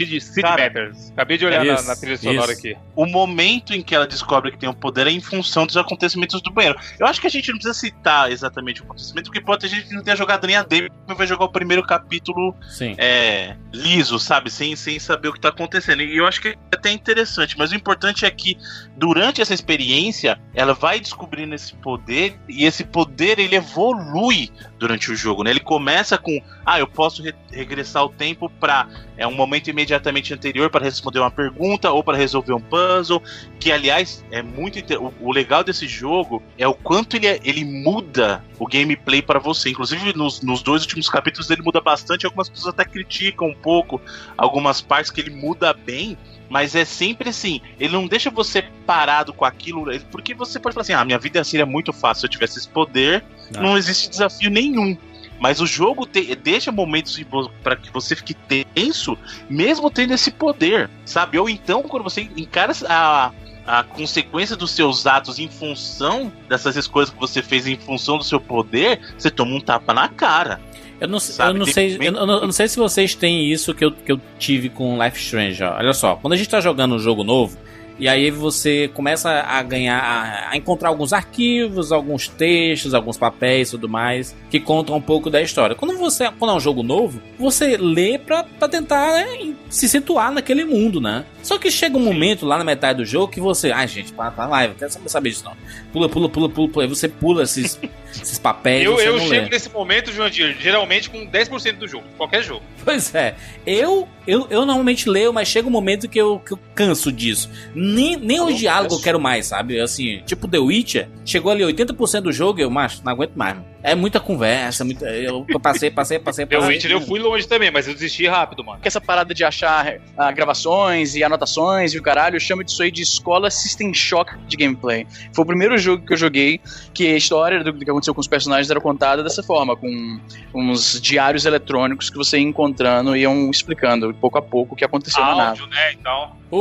Cara, Matters. Acabei de olhar na, isso, na trilha sonora isso. aqui. O momento em que ela descobre que tem um poder é em função dos acontecimentos do banheiro. Eu acho que a gente não precisa citar exatamente o acontecimento, porque pode ter gente que não tenha jogado nem a demo e vai jogar o primeiro capítulo é, liso, sabe? Sem, sem saber o que tá acontecendo. E eu acho que é até interessante, mas o importante é que durante essa experiência, ela vai descobrindo esse poder e esse poder ele evolui durante o jogo, né? Ele começa com, ah, eu posso re- regressar o tempo pra é um momento imediatamente anterior para responder uma pergunta ou para resolver um puzzle, que aliás é muito o, o legal desse jogo é o quanto ele, é- ele muda o gameplay para você. Inclusive nos, nos dois últimos capítulos ele muda bastante, algumas pessoas até criticam um pouco algumas partes que ele muda bem, mas é sempre assim, ele não deixa você parado com aquilo, porque você pode falar assim, ah, minha vida seria muito fácil se eu tivesse esse poder, Ah. não existe desafio nenhum. Mas o jogo te- deixa momentos para que você fique tenso, mesmo tendo esse poder, sabe? Ou então, quando você encara a, a consequência dos seus atos em função dessas escolhas que você fez em função do seu poder, você toma um tapa na cara. Eu não, Sabe, eu não sei, eu, não- eu não sei se vocês têm isso que eu, que eu tive com Life Strange. Olha só, quando a gente tá jogando um jogo novo, e aí você começa a ganhar, a, encontrar alguns arquivos, alguns textos, alguns papéis e tudo mais, que contam um pouco da história. Quando você, quando é um jogo novo, você lê pra, pra tentar né, se situar naquele mundo, né? Só que chega um momento lá na metade do jogo que você, ai gente, para, para lá, eu quero saber- disso não. Pula, pula, pula, pula, pula. Aí você pula esses, esses papéis, Eu, você eu chego lê. nesse momento, Joandir, geralmente com 10% do jogo, qualquer jogo. Pois é, eu, eu, eu normalmente leio, mas chega um momento que eu, que eu canso disso. Nem, nem o diálogo eu quero mais, sabe? Assim, tipo The Witcher, chegou ali 80% do jogo, eu, macho, não aguento mais. mano. É muita conversa, muita, eu passei, passei, passei, passei. Witcher eu fui longe também, mas eu desisti rápido, mano. Que essa parada de achar ah, gravações e anotações e o caralho, eu chamo disso aí de escola System Shock de gameplay. Foi o primeiro jogo que eu joguei que a história do, que aconteceu com os personagens era contada dessa forma, com uns diários eletrônicos que você ia encontrando e iam explicando pouco a pouco o que aconteceu na nave. Áudio, né, então. O,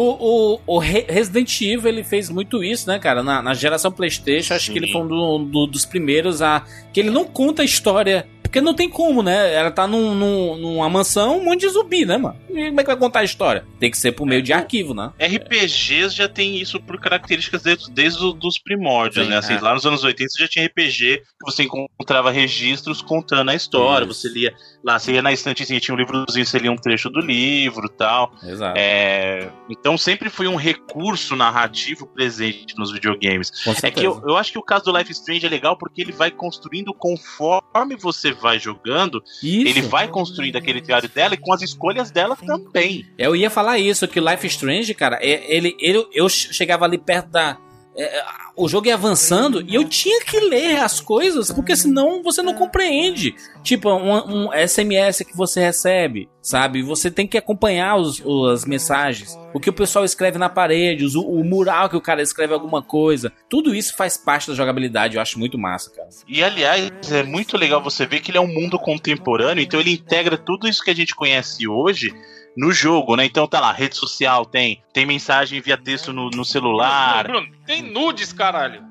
o, o Re- Resident Evil ele fez muito isso, né, cara? Na, na geração PlayStation, acho Sim. que ele foi um do- do- dos primeiros a. que ele não conta a história Porque não tem como, né? Ela tá num, num- numa mansão, um monte de zumbi, né, mano? Como é que vai contar a história? Tem que ser por meio de arquivo, né? RPGs já tem isso por características desde, desde os primórdios, Sim, né? Assim, é. Lá nos anos 80 você já tinha RPG que você encontrava registros contando a história. Isso. Você lia lá, você ia na estantezinha, tinha um livrozinho, você lia um trecho do livro e tal. Exato. É, então sempre foi um recurso narrativo presente nos videogames. É que eu, eu acho que o caso do Life Strange é legal porque ele vai construindo conforme você vai jogando, Isso. ele vai construindo aquele diário dela e com as escolhas dela também. Eu ia falar isso, que Life is Strange, cara, é- ele, ele, eu chegava ali perto da. é, o jogo ia avançando e eu tinha que ler as coisas, porque senão você não compreende. Tipo, um, um SMS que você recebe, sabe? Você tem que acompanhar os, os- as mensagens. O que o pessoal escreve na parede, os- o, mural que o cara escreve alguma coisa. Tudo isso faz parte da jogabilidade, eu acho muito massa, cara. E aliás, é muito legal você ver que ele é um mundo contemporâneo, então ele integra tudo isso que a gente conhece hoje no jogo, né? Então tá lá, rede social tem, tem mensagem via texto no, no celular. Bruno, tem nudes, caralho.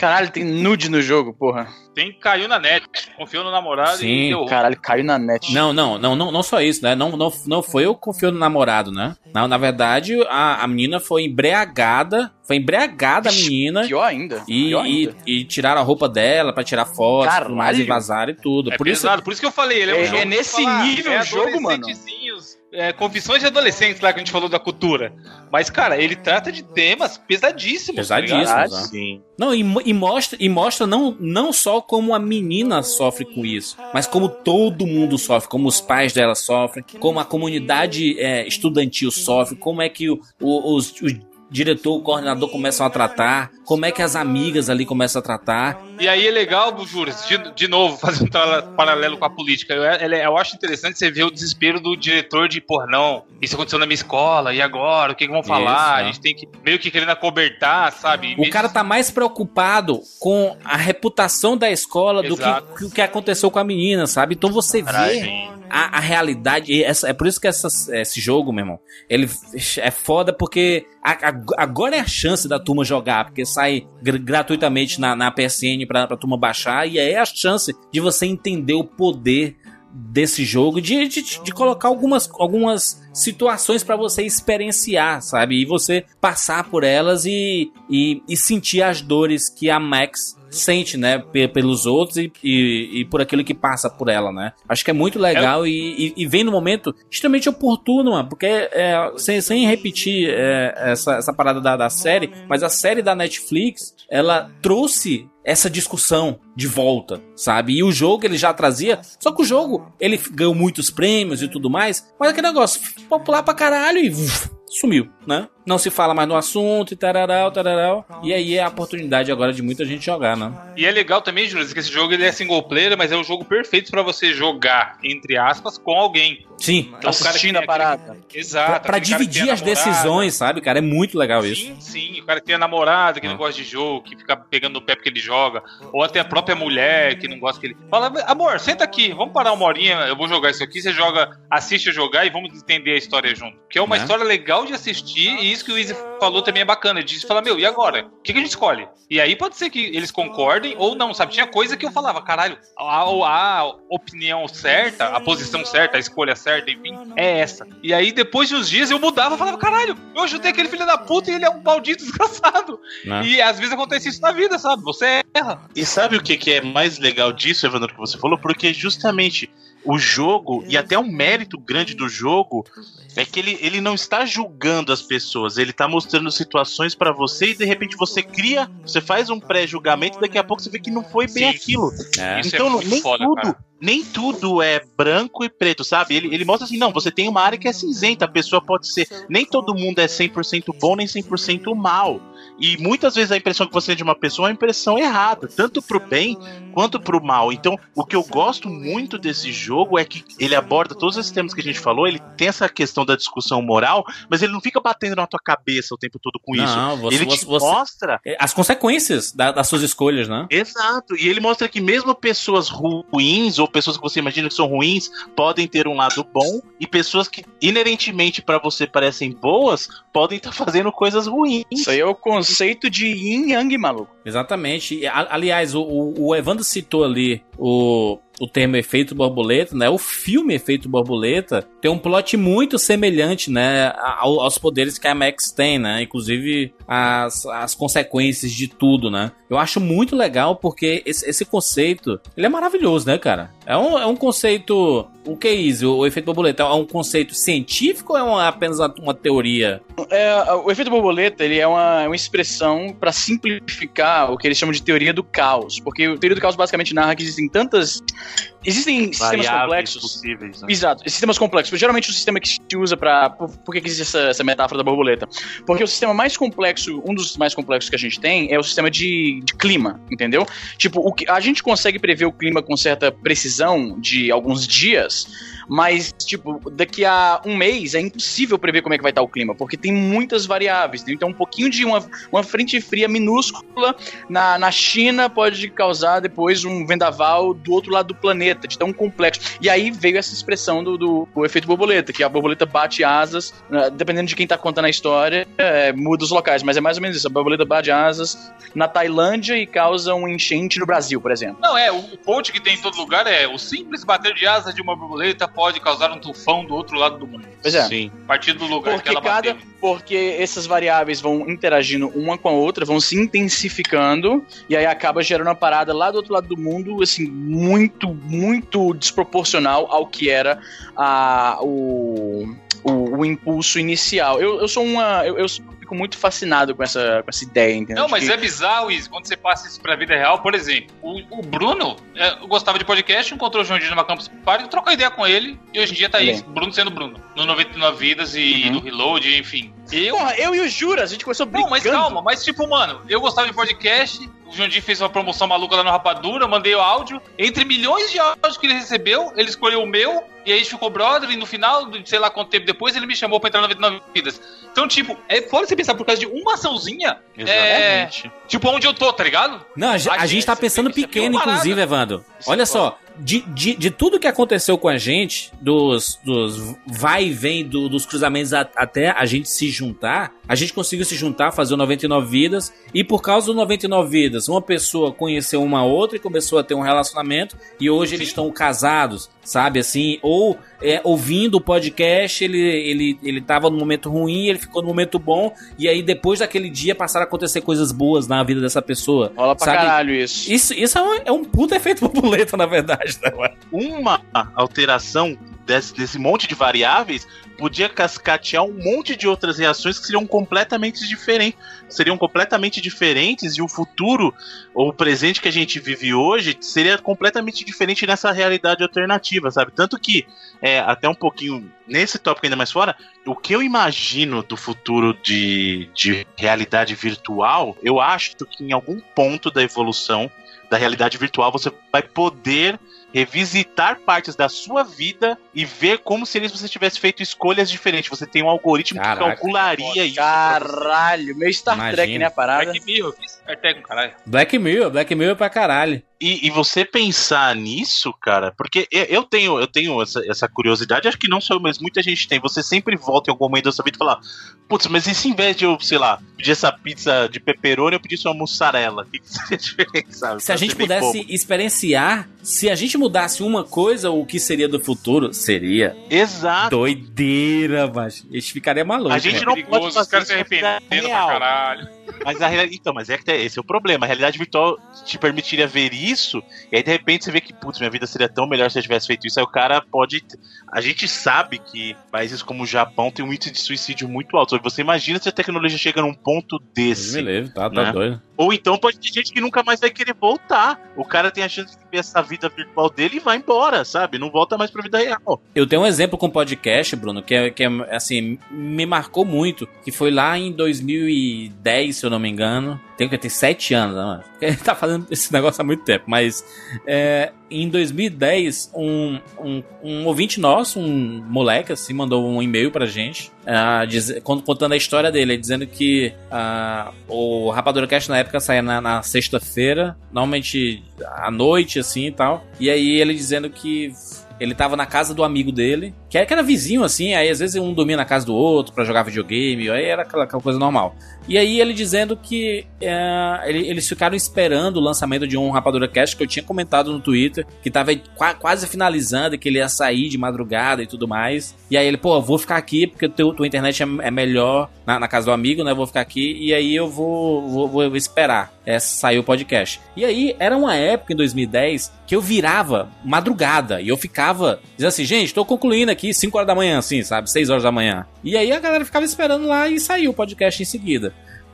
Caralho, tem nude no jogo, porra. Tem caiu na net. Confiou no namorado Sim, e deu. Caralho, caiu na net. Não, não, não, não, não só isso, né? Não, não, não foi eu que confio no namorado, né? Não, na verdade, a, a menina foi embriagada. Foi embriagada a menina. Pior ainda. E, pior e, ainda. e tiraram a roupa dela pra tirar fotos, Caralho. tudo mais, e vazaram e tudo. É Por isso, pesado, por isso que eu falei, ele é, um É- jogo é nesse nível é o jogo, mano. É, confissões de adolescentes lá que a gente falou da cultura. Mas, cara, ele trata de temas pesadíssimos. tá? Pesadíssimos, né? Sim. Não, e, e mostra, e mostra não, não só como a menina sofre com isso, mas como todo mundo sofre, como os pais dela sofrem, como a comunidade é, estudantil sofre, como é que o, o, os, o diretor, o coordenador começam a tratar, como é que as amigas ali começam a tratar. E aí é legal, Bujuras, de, de novo, fazer um paralelo com a política. Eu, ele- eu acho interessante você ver o desespero do diretor de, pô, não, isso aconteceu na minha escola, e agora? O que, que vão falar? Isso, a gente tem que meio que querendo acobertar, sabe? O cara tá mais preocupado com a reputação da escola do Exato. que o que aconteceu com a menina, sabe? Então você vê Sim. A, a realidade. essa- é por isso que essa- esse jogo, meu irmão, ele é foda porque a- a- agora é a chance da turma jogar, porque sai gr- gratuitamente na, na PSN pra, pra turma baixar, e é a chance de você entender o poder desse jogo, de, de, de colocar algumas, algumas situações pra você experienciar, sabe? E você passar por elas e, e, e sentir as dores que a Max sente, né? pe- Pelos outros e, e, e por aquilo que passa por ela, né? Acho que é muito legal e, e, e vem no momento extremamente oportuno, mano, porque é, sem, sem repetir é, essa, essa parada da, da série, mas a série da Netflix, ela trouxe essa discussão de volta, sabe? E o jogo ele já trazia, só que o jogo ele ganhou muitos prêmios e tudo mais, mas aquele negócio popular pra caralho e uf, sumiu, né? Não se fala mais no assunto e tararau, tararau. E aí é a oportunidade agora de muita gente jogar, né? E é legal também, Júlio, que esse jogo ele é single player, mas é um jogo perfeito pra você jogar, entre aspas, com alguém. Sim, Então, o cara que Assistindo a parada. aquele- Exato. pra, que dividir as decisões, sabe, cara? É muito legal isso. Sim, sim. O cara que tem a namorada que Ah. não gosta de jogo, que fica pegando no pé porque ele joga. Ou até a própria mulher que não gosta que ele. Fala, amor, senta aqui, vamos parar uma horinha, eu vou jogar isso aqui. Você joga, assiste eu jogar e vamos entender a história junto. Que é uma Né? história legal de assistir e isso que o Easy falou também é bacana. Ele disse, fala, meu, e agora? O que, que a gente escolhe? E aí pode ser que eles concordem ou não, sabe? Tinha coisa que eu falava, caralho, a, a opinião certa, a posição certa, a escolha certa, enfim, é essa. E aí depois de uns dias eu mudava e falava, caralho, eu ajudei aquele filho da puta e ele é um maldito desgraçado. Né? E às vezes acontece isso na vida, sabe? Você erra. E sabe o que, que é mais legal disso, Evandro, que você falou? Porque justamente o jogo, e até um mérito grande do jogo, é que ele, ele não está julgando as pessoas, ele está mostrando situações pra você e de repente você cria, você faz um pré-julgamento e daqui a pouco você vê que não foi bem Sim. aquilo. É. Isso é então muito nem foda, tudo, cara. nem tudo é branco e preto, sabe? Ele, ele mostra assim, não, você tem uma área que é cinzenta, a pessoa pode ser, nem todo mundo é 100% bom nem 100% mal. E muitas vezes a impressão que você tem de uma pessoa é uma impressão errada, tanto pro bem quanto pro mal. Então, o que eu gosto muito desse jogo é que ele aborda todos esses temas que a gente falou, ele tem essa questão da discussão moral, mas ele não fica batendo na tua cabeça o tempo todo com isso. Não, você, ele te você- mostra as consequências da- das suas escolhas, né? Exato, e ele mostra que mesmo pessoas ruins ou pessoas que você imagina que são ruins podem ter um lado bom e pessoas que inerentemente pra você parecem boas podem estar fazendo coisas ruins. Isso aí é o conceito de yin yang, maluco. Exatamente. Aliás, o, o, o Evandro citou ali o, o termo efeito borboleta, né? O filme Efeito Borboleta tem um plot muito semelhante, né? ao- aos poderes que a Max tem, né? Inclusive as, as consequências de tudo, né? Eu acho muito legal porque esse, esse conceito, ele é maravilhoso, né, cara? É um, é um conceito... O que é isso? O efeito borboleta é um conceito científico ou é uma- apenas uma, uma teoria? É, o efeito borboleta ele é uma, é uma expressão para simplificar o que eles chamam de teoria do caos, porque a teoria do caos basicamente narra que existem tantas existem sistemas complexos. possíveis. né? Exato, sistemas complexos. Geralmente o sistema que se usa para por, por que que existe essa, essa metáfora da borboleta? Porque o sistema mais complexo, um dos mais complexos que a gente tem é o sistema de, de clima, entendeu? Tipo, o que a gente consegue prever o clima com certa precisão de alguns dias, us mas, tipo, daqui a um mês é impossível prever como é que vai estar o clima, porque tem muitas variáveis. né? Então, um pouquinho de uma, uma frente fria minúscula na, na China pode causar depois um vendaval do outro lado do planeta, de tão complexo. E aí veio essa expressão do, do o efeito borboleta, que a borboleta bate asas, né, dependendo de quem tá contando a história, é, muda os locais, mas é mais ou menos isso. A borboleta bate asas na Tailândia e causa um enchente no Brasil, por exemplo. Não, é, o, o ponte que tem em todo lugar é o simples bater de asas de uma borboleta pode causar um tufão do outro lado do mundo. Pois é. Sim. A partir do lugar que Porque ela cada, bateu. porque essas variáveis vão interagindo uma com a outra, vão se intensificando e aí acaba gerando uma parada lá do outro lado do mundo, assim, muito, muito desproporcional ao que era a, o, o, o impulso inicial. Eu, eu sou uma, eu, eu fico muito fascinado com essa, com essa ideia, entendeu? Não, mas que- é bizarro isso, quando você passa isso pra vida real, por exemplo, o, o Bruno é, gostava de podcast, encontrou o João Diniz numa Campus Party, trocou ideia com ele, e hoje em dia tá aí. Bruno sendo Bruno, no 99 Vidas e Uhum. no Reload, enfim. Eu Porra, eu e o Juras, a gente começou brigando. Não, mas calma, mas tipo, mano, eu gostava de podcast, o Jandir fez uma promoção maluca lá no Rapadura, mandei o áudio, entre milhões de áudios que ele recebeu, ele escolheu o meu, e aí a gente ficou brother, e no final, sei lá quanto tempo depois, ele me chamou pra entrar no 99 Vidas. Então, tipo, é fora você pensar por causa de uma açãozinha, é, Exatamente. tipo, onde eu tô, tá ligado? Não, a, a A gente gente tá pensando pequeno, preparado. inclusive, Evandro. Isso Olha é só, de, de, de tudo que aconteceu com a gente, dos, dos vai e vem do- dos cruzamentos a- até a gente se juntar, a gente conseguiu se juntar, fazer o 99 Vidas, e por causa do 99 Vidas, uma pessoa conheceu uma outra e começou a ter um relacionamento, e hoje eles estão casados, sabe, assim, ou é, ouvindo o podcast, ele, ele, ele tava no momento ruim, ele ficou no momento bom, e aí depois daquele dia passaram a acontecer coisas boas na vida dessa pessoa. Rola pra sabe? caralho isso. Isso, isso é, um, é um puta efeito borboleta, na verdade, né? Uma alteração desse, desse monte de variáveis podia cascatear um monte de outras reações que seriam completamente diferentes. Seriam completamente diferentes e o futuro ou o presente que a gente vive hoje seria completamente diferente nessa realidade alternativa, sabe? Tanto que, é, até um pouquinho nesse tópico ainda mais fora, o que eu imagino do futuro de, de realidade virtual, eu acho que em algum ponto da evolução da realidade virtual você vai poder revisitar partes da sua vida e ver como seria se você tivesse feito escolhas diferentes. Você tem um algoritmo Caraca. que calcularia isso. pra você. Caralho, meio Star Imagina. Trek, né, a parada? Black Mirror, Star Trek, caralho. Black Mirror, Black Mirror pra caralho. E, e você pensar nisso, cara, porque eu, tenho, eu tenho essa, essa curiosidade, acho que não só eu, mas muita gente tem. Você sempre volta em algum momento da sua vida e fala: Putz, mas e se em vez de eu, sei lá, pedir essa pizza de pepperoni, eu pedisse uma mussarela? O que, que seria diferente, sabe? Se a Pra gente pudesse bobo. experienciar, se a gente mudasse uma coisa, o que seria do futuro? Seria Exato. doideira, mas a gente ficaria maluco. A gente né? não pode Perigoso, os fazer caras se arrependendo pra real. caralho. Mas a realidade. Então, mas é que tá- esse é o problema. A realidade virtual te permitiria ver isso, e aí de repente você vê que, putz, minha vida seria tão melhor se eu tivesse feito isso. Aí o cara pode. A gente sabe que países como o Japão tem um índice de suicídio muito alto. Você imagina se a tecnologia chega num ponto desse. me livre, tá, tá né? doido. Ou então pode ter gente que nunca mais vai querer voltar. O cara tem a chance de viver essa vida virtual dele e vai embora, sabe? Não volta mais pra vida real. Eu tenho um exemplo com podcast, Bruno, que é, que é assim, me marcou muito, que foi lá em 2010, se eu não me engano. Tem que ter sete anos, né? Ele tá fazendo esse negócio há muito tempo, mas é, em 2010, um, um, um ouvinte nosso, um moleque, assim, mandou um e-mail pra gente, ah, diz- cont- contando a história dele, dizendo que ah, o Rapadura Cast na época saía na, na sexta-feira, normalmente à noite, assim e tal, e aí ele dizendo que ele tava na casa do amigo dele, que era, que era vizinho assim, aí às vezes um dormia na casa do outro pra jogar videogame, aí era aquela, aquela coisa normal. E aí ele dizendo que é, ele- eles ficaram esperando o lançamento de um Rapadura Cast que eu tinha comentado no Twitter, que tava qua- quase finalizando que ele ia sair de madrugada e tudo mais. E aí ele, pô, vou ficar aqui porque teu, tua internet é, é melhor na, na casa do amigo, né? Vou ficar aqui e aí eu vou, vou, vou esperar é, sair o podcast. E aí era uma época em 2010 que eu virava madrugada e eu ficava dizendo assim, gente, tô concluindo aqui 5 horas da manhã, assim, sabe? 6 horas da manhã. E aí a galera ficava esperando lá e saiu o podcast em seguida.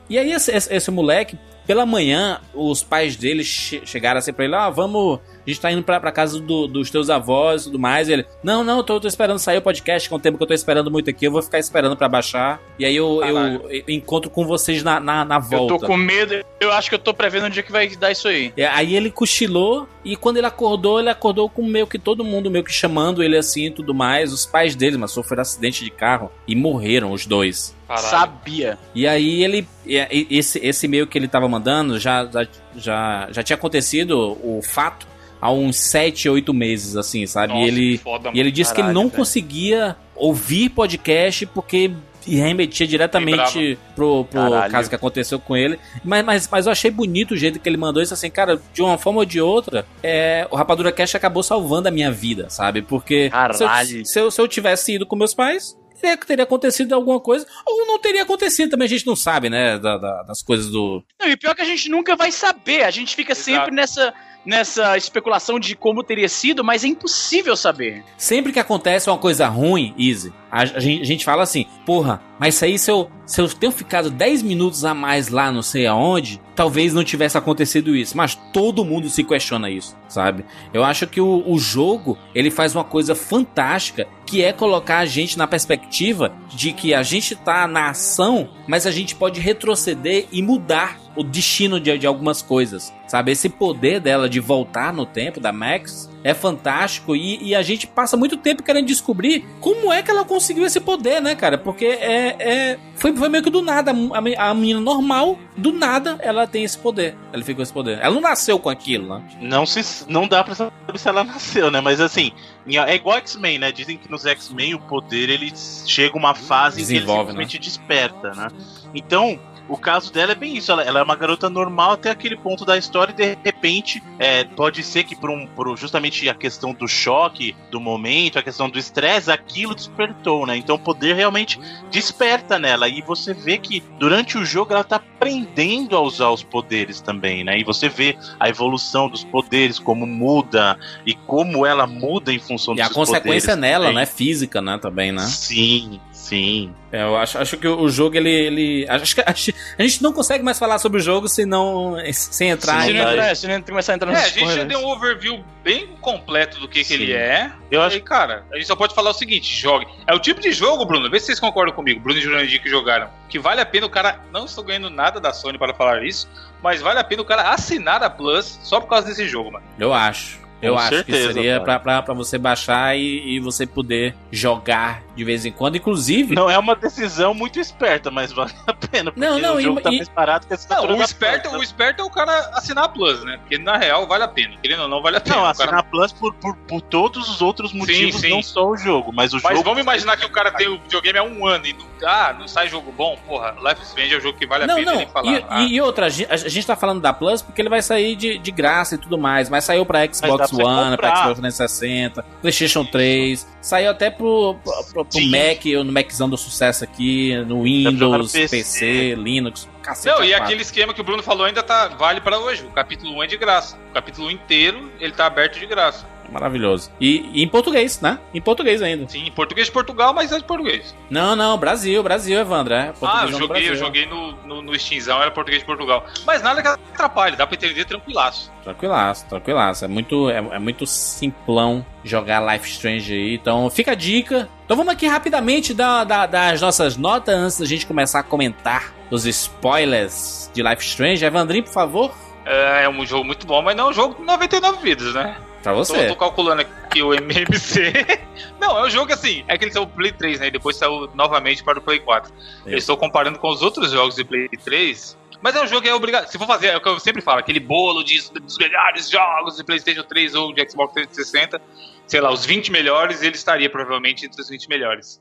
E aí esse, esse- esse moleque, pela manhã, os pais dele che- chegaram assim pra ele, ah, vamos, a gente tá indo pra, pra casa do- dos teus avós e tudo mais. E ele, não, não, eu tô, tô esperando sair o podcast, que é um tempo que eu tô esperando muito aqui, eu vou ficar esperando pra baixar. E aí eu, eu, eu encontro com vocês na, na, na Eu volta. tô com medo, eu acho que eu tô prevendo onde é que vai dar isso aí. É, Aí ele cochilou e quando ele acordou, ele acordou com meio que todo mundo meio que chamando ele assim e tudo mais. Os pais dele, mas sofreram acidente de carro e morreram os dois. Caralho. Sabia. E aí ele. Esse, esse e-mail que ele tava mandando já, já, já, já tinha acontecido o fato há uns 7, 8 meses, assim, sabe? Nossa, e ele, foda, e ele disse que ele não velho. conseguia ouvir podcast porque remetia diretamente pro, pro Caralho. caso que aconteceu com ele. Mas, mas, mas eu achei bonito o jeito que ele mandou isso assim, cara, de uma forma ou de outra, é, o Rapadura Cash acabou salvando a minha vida, sabe? Porque se eu, se, eu, se eu tivesse ido com meus pais, teria, teria acontecido alguma coisa, ou não teria acontecido, também a gente não sabe, né, da- da- das coisas do... Não, e pior que a gente nunca vai saber. A gente fica Exato. sempre nessa, nessa especulação de como teria sido, mas é impossível saber. Sempre que acontece uma coisa ruim, Easy, a, a gente, a gente fala assim, porra, mas isso aí se eu, se eu tenho ficado 10 minutos a mais lá não sei aonde, talvez não tivesse acontecido isso. Mas todo mundo se questiona isso, sabe? Eu acho que o, o jogo, ele faz uma coisa fantástica, que é colocar a gente na perspectiva de que a gente tá na ação, mas a gente pode retroceder e mudar o destino de, de algumas coisas, sabe? Esse poder dela de voltar no tempo, da Max, é fantástico e, e a gente passa muito tempo querendo descobrir como é que ela conseguiu esse poder, né, cara? Porque é, é foi, foi meio que do nada. A, a menina normal, do nada, ela tem esse poder. Ela ficou esse poder. Ela não nasceu com aquilo, né? Não, se, não dá pra saber se ela nasceu, né? Mas assim, é igual X-Men, né? Dizem que nos X-Men o poder ele chega uma fase em que ele Desenvolve, simplesmente desperta, né? Então, o caso dela é bem isso. Ela, ela é uma garota normal até aquele ponto da história e de repente é, pode ser que por, um, por justamente a questão do choque do momento, a questão do estresse, aquilo despertou, né? Então o poder realmente desperta nela e você vê que durante o jogo ela tá aprendendo a usar os poderes também, né? E você vê a evolução dos poderes, como muda e como ela muda em função E a dos consequência poderes nela, também. né? Física, né? Também, né? Sim, sim. É, eu acho, acho que o jogo, ele. ele acho que acho- a gente não consegue mais falar sobre o jogo se não, sem entrar Se em. não, entrar, se não começar a entrar É, nos a gente já deu um overview bem completo do que, que ele é. Eu E acho aí, cara, a gente só pode falar o seguinte: jogue. É o tipo de jogo, Bruno, vê se vocês concordam comigo, Bruno e Jurandir que jogaram. Que vale a pena o cara. Não estou ganhando nada da Sony para falar isso, mas vale a pena o cara assinar a Plus só por causa desse jogo, mano. Eu acho. Eu Com acho certeza, que seria cara. pra, pra, pra você baixar e, e você poder jogar de vez em quando. Inclusive. Não é uma decisão muito esperta, mas vale a pena. Porque Não, não, o jogo e- tá mais barato que a Não, o esperto, Plus, o esperto é o cara assinar a Plus, né? Porque na real vale a pena. Querendo ou não, vale a pena. Não, O assinar cara- a Plus por, por, por todos os outros motivos, sim. não só o jogo, mas o Mas jogo. vamos imaginar que o cara tem o videogame há um ano e não, ah, não sai jogo bom. Porra, Life Strange é um jogo que vale a Não, pena não. nem falar. E, Ah, e- outra, a gen- a gente tá falando da Plus porque ele vai sair de, de graça e tudo mais. Mas saiu pra Xbox pra One, pra comprar. Xbox 360, PlayStation 3. Saiu até pro, pro, pro- pro. Mac, no Maczão do sucesso aqui, no Windows, PC. PC, Linux. Cacete, Não, e quatro. aquele esquema que o Bruno falou ainda tá vale pra hoje. O capítulo 1 é de graça. O capítulo inteiro ele tá aberto de graça. Maravilhoso. E, e em português, né? Em português ainda. Sim, em português de Portugal, mas é de português. Não, não, Brasil, Brasil, Evandro. É, Ah, português eu no joguei, eu joguei no, no, no Steamzão, era português de Portugal. Mas nada que atrapalhe, dá pra entender tranquilaço. Tranquilaço, tranquilaço. É muito, é, é muito simplão jogar Life Strange aí. Então fica a dica. Então vamos aqui rapidamente dar, dar, dar as nossas notas antes da gente começar a comentar os spoilers de Life Strange. Evandrinho, por favor. É, é um jogo muito bom, mas não é um jogo com 99 vidas, né? Pra Tô, você. tô calculando aqui o MMC. Não, é um jogo assim. É que ele saiu pro Play 3, né? E depois saiu novamente para o Play 4. Eu estou comparando com os outros jogos de Play 3. Mas é um jogo que é obrigado. Se for fazer, é o que eu sempre falo, aquele bolo de, dos melhores jogos de PlayStation 3 ou de Xbox 360, sei lá, os 20 melhores, ele estaria provavelmente entre os 20 melhores.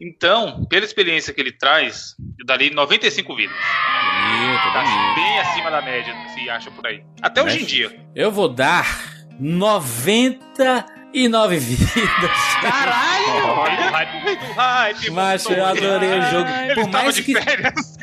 Então, pela experiência que ele traz, eu daria 95 vidas. Bonito, Tá bonito. bem acima da média, se acha por aí. Até hoje em dia. Eu vou dar 99 vidas. Hype, hype, Macho, eu adorei o jogo. Por mais que,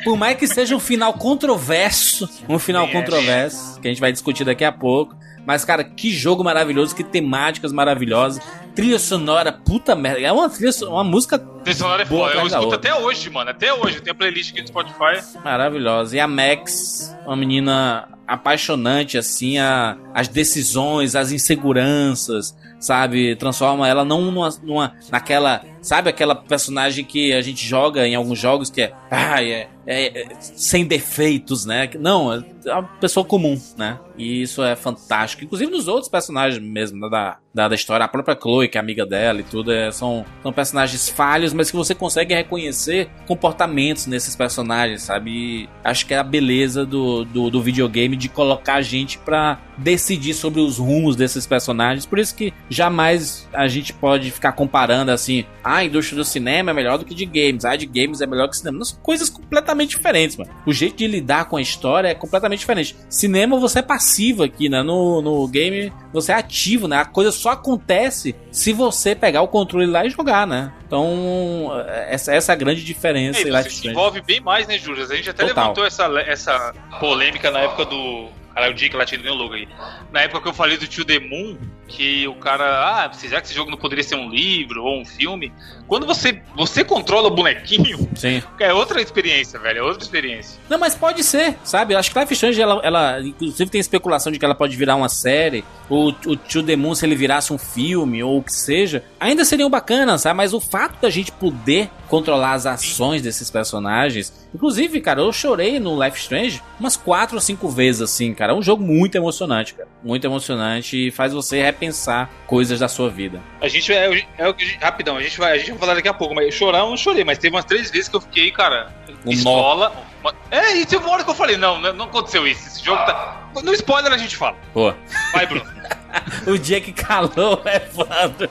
por mais que seja um final controverso, um final controverso, que a gente vai discutir daqui a pouco. Mas, cara, que jogo maravilhoso, que temáticas maravilhosas, trilha sonora, puta merda. É uma trilha, uma música Trilha sonora é Boa. Eu escuto até hoje, mano. Até hoje. Tem a playlist aqui no Spotify. maravilhosa. E a Max, uma menina apaixonante, assim, a, as decisões, as inseguranças, sabe? Transforma ela não numa, numa- naquela, sabe aquela personagem que a gente joga em alguns jogos que é, ai, é, é- é sem defeitos, né? Não, é uma pessoa comum, né? E isso é fantástico. Inclusive nos outros personagens mesmo né, da, da, da história, a própria Chloe, que é amiga dela e tudo, é, são, são personagens falhos, mas que você consegue reconhecer comportamentos nesses personagens, sabe? E acho que é a beleza do, do, do videogame de colocar a gente pra decidir sobre os rumos desses personagens. Por isso que jamais a gente pode ficar comparando assim, ah, a indústria do cinema é melhor do que de games, ah, de games é melhor que cinema. Não, são coisas completamente diferentes, mano. O jeito de lidar com a história é completamente diferente. Cinema você é passivo aqui, né? No, no game você é ativo, né? A coisa só acontece se você pegar o controle lá e jogar, né? Então, essa, essa é a grande diferença. Você Life se envolve bem mais, né, Júlio? A gente até Total. levantou essa, essa polêmica na época do. Caralho, o dia que ela tinha o logo aí. Na época que eu falei do Tio The Moon, que o cara. Ah, será que esse jogo não poderia ser um livro ou um filme? Quando você, você controla o bonequinho, Sim. é outra experiência, velho. É outra experiência. Não, mas pode ser, sabe? Eu acho que Life Strange, ela, ela- inclusive tem especulação de que ela pode virar uma série, ou o Tio The Moon, se ele virasse um filme, ou o que seja, ainda seriam bacanas, sabe? Mas o fato da gente poder controlar as ações desses personagens, inclusive, cara, eu chorei no Life Strange umas quatro ou cinco vezes, assim, cara. É um jogo muito emocionante, cara. Muito emocionante e faz você repensar coisas da sua vida. A gente é, é Rapidão, a gente, vai, a gente vai falar daqui a pouco, mas chorar eu não chorei, mas teve umas três vezes que eu fiquei, cara. Um escola. uma- É, e teve uma hora que eu falei, não, não aconteceu isso. Esse jogo tá. No spoiler a gente fala. Pô, Vai, Bruno. o dia que calou é foda.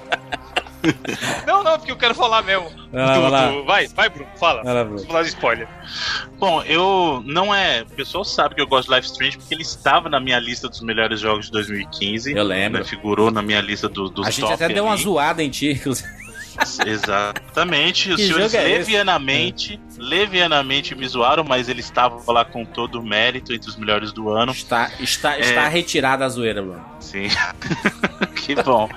não, não, porque eu quero falar mesmo. Vai lá, Do- vai lá. do- vai, vai, Bruno, fala. Vai lá, Bruno. Vamos falar de spoiler. Bom, eu não é. O pessoal sabe que eu gosto de Life Strange porque ele estava na minha lista dos melhores jogos de 2015. Eu lembro. né, figurou na minha lista do, dos A gente top até deu uma ali. zoada em ti, inclusive. Exatamente. Os Que senhores é esse? levianamente, levianamente me zoaram, mas ele estava lá com todo o mérito entre os melhores do ano. Está, está, está retirada a zoeira, Bruno. Sim. que bom.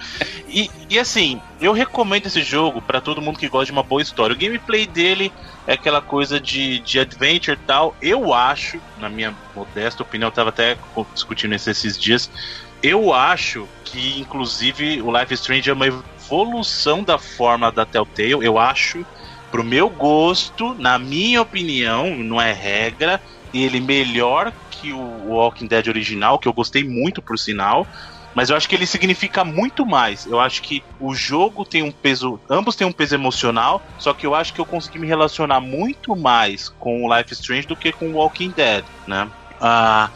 E, e assim, eu recomendo esse jogo pra todo mundo que gosta de uma boa história. O gameplay dele é aquela coisa de, de adventure e tal. Eu acho, na minha modesta opinião, eu tava até discutindo isso esses dias. Eu acho que, inclusive, o Life Strange é uma evolução da forma da Telltale. Eu acho, pro meu gosto, na minha opinião, não é regra, ele melhor que o Walking Dead original, que eu gostei muito, por sinal. Mas eu acho que ele significa muito mais. Eu acho que o jogo tem um peso. Ambos têm um peso emocional. Só que eu acho que eu consegui me relacionar muito mais com o Life Strange do que com o Walking Dead, né? Ah.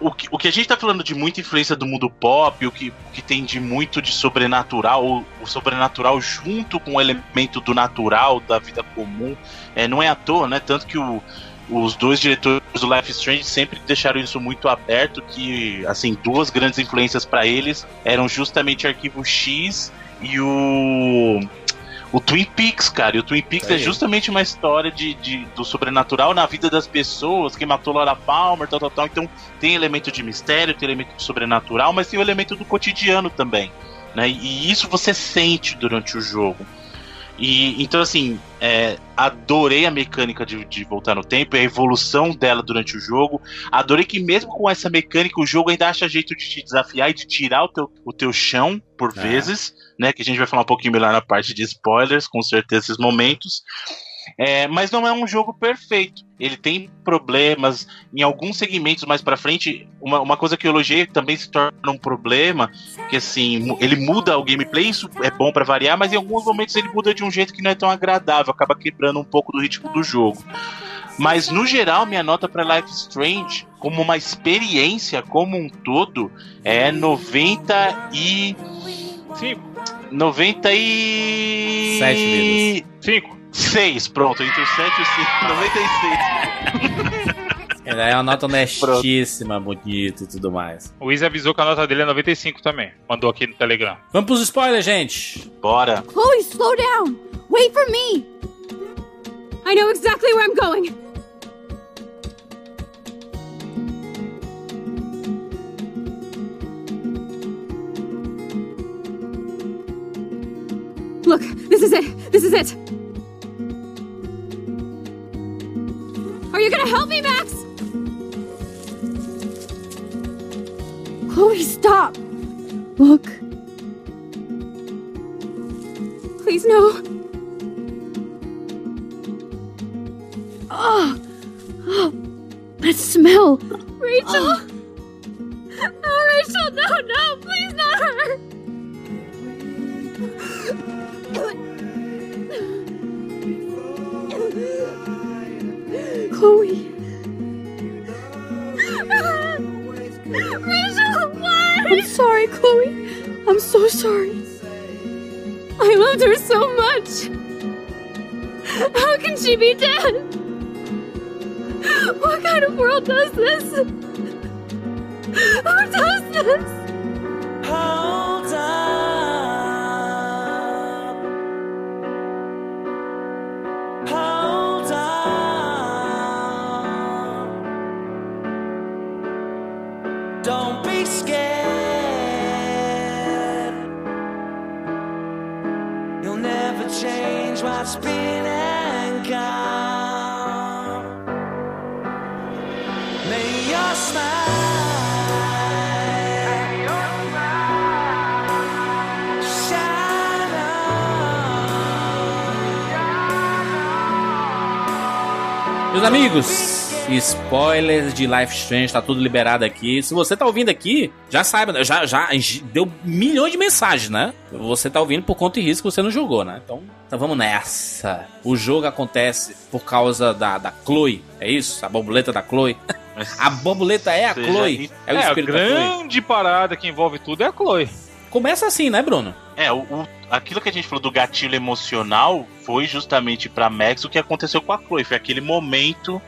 O que, o que a gente tá falando de muita influência do mundo pop, o que, o que tem de muito de sobrenatural, o, o sobrenatural junto com o elemento do natural, da vida comum, é, não é à toa, né? Tanto que o, os dois diretores do Life Strange sempre deixaram isso muito aberto que assim duas grandes influências para eles eram justamente Arquivo X e o o Twin Peaks, cara. E o Twin Peaks Aí. é justamente uma história de, de- do sobrenatural na vida das pessoas, quem matou Laura Palmer, tal, tal, tal. Então tem elemento de mistério, tem elemento de sobrenatural, mas tem o elemento do cotidiano também. Né? E isso você sente durante o jogo. E então, assim, é, adorei a mecânica de, de voltar no tempo e a evolução dela durante o jogo. Adorei que, mesmo com essa mecânica, o jogo ainda acha jeito de te desafiar e de tirar o teu, o teu chão por É. vezes, né? Que a gente vai falar um pouquinho melhor na parte de spoilers, com certeza, esses momentos. É, mas não é um jogo perfeito. Ele tem problemas em alguns segmentos mais pra frente. Uma, uma coisa que eu elogiei também se torna um problema, que assim, ele muda o gameplay, isso é bom pra variar, mas em alguns momentos ele muda de um jeito que não é tão agradável, acaba quebrando um pouco do ritmo do jogo. Mas no geral, minha nota pra Life Strange, como uma experiência como um todo, é 90 e Cinco. 90 e Sete vidas. Cinco. 6, pronto, entre o 7 e o 5, 96. É uma nota honestíssima, bonita e tudo mais. O Izzy avisou que a nota dele é 95 também. Mandou aqui no Telegram. Vamos pros spoilers, gente. Bora. Chloe, slow down! Wait for me! I know exactly where I'm going! Look, this is it! This is it! Are you gonna help me, Max? Chloe, stop! Look. Please, no. Oh, oh that smell. Rachel. No, Rachel, no, no, please not her. I'm so sorry. I loved her so much. How can she be dead? What kind of world does this? Who does this? Amigos, spoilers de Life Strange, tá tudo liberado aqui. Se você tá ouvindo aqui, já saiba, já, já deu milhões de mensagens, né? Você tá ouvindo por conta e risco, você não jogou, né? Então, então vamos nessa. O jogo acontece por causa da, da Chloe, é isso? A borboleta da Chloe. A borboleta é a Seja Chloe. É o É, a grande parada que envolve tudo é a Chloe. Começa assim, né, Bruno? É, o, o- aquilo que a gente falou do gatilho emocional foi justamente pra Max o que aconteceu com a Chloe. Foi aquele momento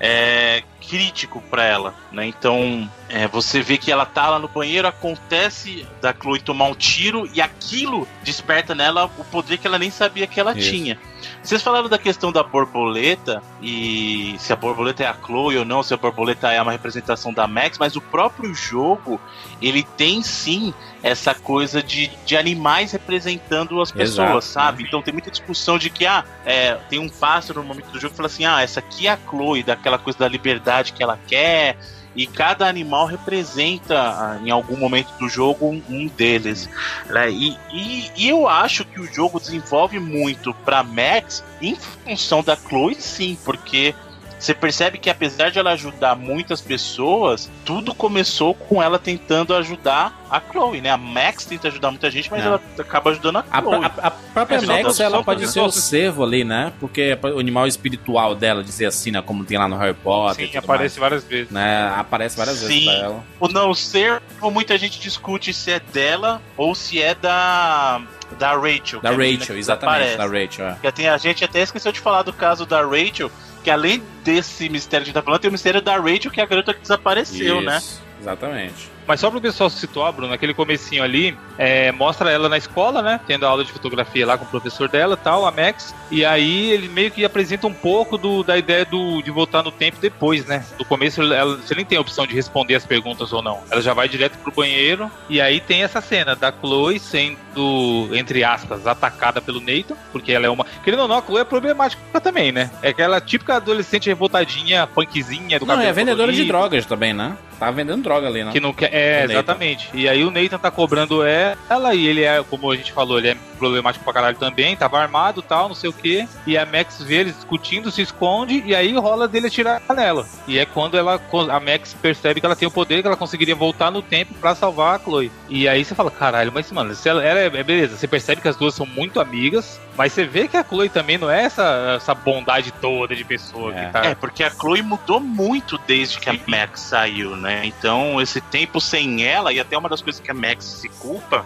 é, crítico pra ela, né? Então, é, você vê que ela tá lá no banheiro, acontece da Chloe tomar um tiro e aquilo desperta nela o poder que ela nem sabia que ela Isso. tinha. Vocês falaram da questão da borboleta e se a borboleta é a Chloe ou não, se a borboleta é uma representação da Max, mas o próprio jogo ele tem sim essa coisa de, de animais representando as pessoas, Exato. sabe? Então tem muita discussão de que ah, é, tem um pássaro no momento do jogo que fala assim: ah, essa aqui é a Chloe, daquela coisa da liberdade que ela quer. E cada animal representa, ah, em algum momento do jogo, um, deles. né? E, e, e eu acho que o jogo desenvolve muito pra Max em função da Chloe, sim, porque você percebe que apesar de ela ajudar muitas pessoas, tudo começou com ela tentando ajudar a Chloe, né? A Max tenta ajudar muita gente, mas Não. ela acaba ajudando a A, Chloe. a- a própria É, só Max, ela pode ser o servo ali, né? Porque é o animal espiritual dela, dizer assim, né? Como tem lá no Harry Potter. e Sim, tudo aparece várias vezes. mais, né? Aparece várias vezes Sim. pra ela. O não ser, muita gente discute se é dela ou se é da da Rachel. Da é a Rachel, exatamente, da desaparece. Rachel. é. Tem, a gente até esqueceu de falar do caso da Rachel, que além desse mistério que a gente tá falando, tem o mistério da Rachel, que é a garota que desapareceu, né? Isso, Exatamente. Mas só pro pessoal se situar, Bruno, naquele comecinho ali, é, mostra ela na escola, né? Tendo aula de fotografia lá com o professor dela e tal, a Max. E aí ele meio que apresenta um pouco do, da ideia do, de voltar no tempo depois, né? No começo ela, você nem tem a opção de responder as perguntas ou não. Ela já vai direto pro banheiro. E aí tem essa cena da Chloe sendo, entre aspas, atacada pelo Nathan. Porque ela é uma. Querendo ou não, a Chloe é problemática também, né? É aquela típica adolescente revoltadinha, punkzinha do Não, é vendedora de colorido. drogas também, né? Tá vendendo droga ali, né? Que não quer. É, exatamente. E aí o Nathan tá cobrando ela e ele é, como a gente falou, ele é problemático pra caralho também, tava armado tal, não sei o que. E a Max vê eles discutindo, se esconde, e aí rola dele atirar nela. E é quando ela, a Max percebe que ela tem o poder, que ela conseguiria voltar no tempo pra salvar a Chloe. E aí você fala, caralho, mas mano, se ela, ela é, é beleza, você percebe que as duas são muito amigas, mas você vê que a Chloe também não é essa, essa bondade toda de pessoa É. que tá. É, porque a Chloe mudou muito desde que a Max saiu, né? Então, esse tempo sem ela, e até uma das coisas que a Max se culpa,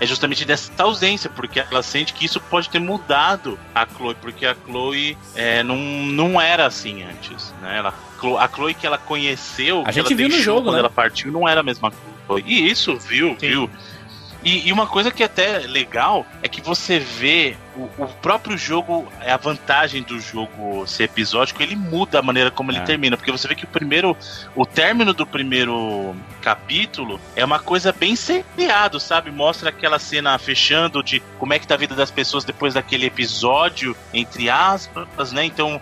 é justamente dessa ausência, porque ela sente que isso pode ter mudado a Chloe, porque a Chloe é, não, não era assim antes, né? Ela, a Chloe que ela conheceu, A que gente ela viu no deixou jogo, quando né? ela partiu, não era a mesma Chloe. E isso, viu, Sim. viu? E, e uma coisa que é até legal é que você vê o, o próprio jogo, a vantagem do jogo ser episódico, ele muda a maneira como É. ele termina. Porque você vê que o primeiro, o término do primeiro capítulo é uma coisa bem seriado, sabe? Mostra aquela cena fechando de como é que tá a vida das pessoas depois daquele episódio, entre aspas, né? Então.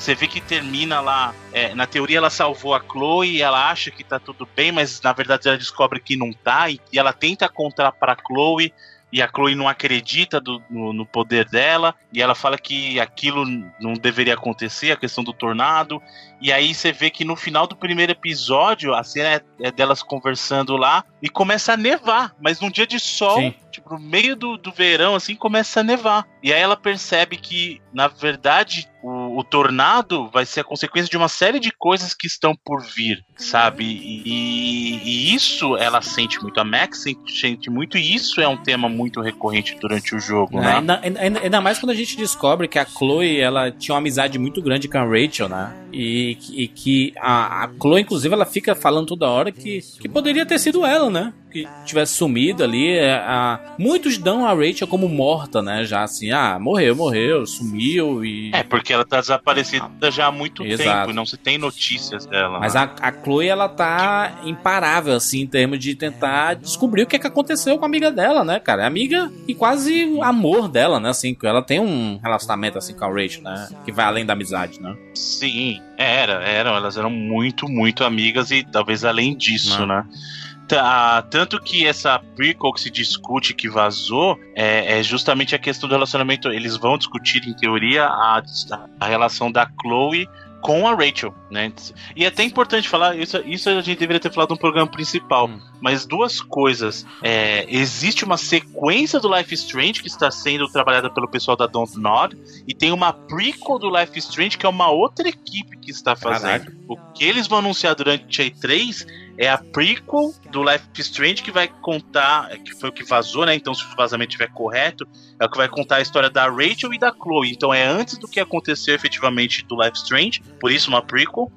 Você vê que termina lá. é, na teoria, ela salvou a Chloe, ela acha que tá tudo bem, mas na verdade ela descobre que não tá, e, e ela tenta contar pra Chloe, e a Chloe não acredita do- no, no poder dela, e ela fala que aquilo não deveria acontecer, a questão do tornado. E aí você vê que no final do primeiro episódio, a cena é, é delas conversando lá, e começa a nevar, mas num dia de sol, Sim. tipo, no meio do, do verão, assim, começa a nevar. E aí ela percebe que, na verdade, o, o tornado vai ser a consequência de uma série de coisas que estão por vir, sabe? E, e isso ela sente muito. A Max sente, sente muito, e isso é um tema muito recorrente durante o jogo, É, né? ainda, ainda- ainda mais quando a gente descobre que a Chloe ela tinha uma amizade muito grande com a Rachel, né? E, que- e que a, a Chloe, inclusive, ela fica falando toda hora que, que poderia ter sido ela, né? Que tivesse sumido ali. é, a- muitos dão a Rachel como morta, né? Já assim, ah, morreu, morreu, sumiu e. É, porque ela tá desaparecida já há muito Exato. tempo e não se tem notícias dela. Mas né? a, a Chloe, ela tá imparável, assim, em termos de tentar descobrir o que, é que aconteceu com a amiga dela, né, cara? É amiga e quase o amor dela, né? Assim, que ela tem um relacionamento, assim, com a Rachel, né? Que vai além da amizade, né? Sim, era, eram, elas eram muito, muito amigas e talvez além disso, Não. né? Tá, tanto que essa prequel que se discute que vazou é, é justamente a questão do relacionamento. Eles vão discutir, em teoria, a, a relação da Chloe com a Rachel, né? E é até importante falar, isso, isso a gente deveria ter falado no programa principal, Hum. mas duas coisas. É, existe uma sequência do Life Strange que está sendo trabalhada pelo pessoal da Don't Nod, e tem uma prequel do Life Strange que é uma outra equipe que está fazendo. Caraca. O que eles vão anunciar durante a E3 é a prequel do Life is Strange que vai contar, que foi o que vazou, né? Então, se o vazamento estiver correto, é o que vai contar a história da Rachel e da Chloe. Então, é antes do que aconteceu efetivamente do Life is Strange, por isso uma prequel.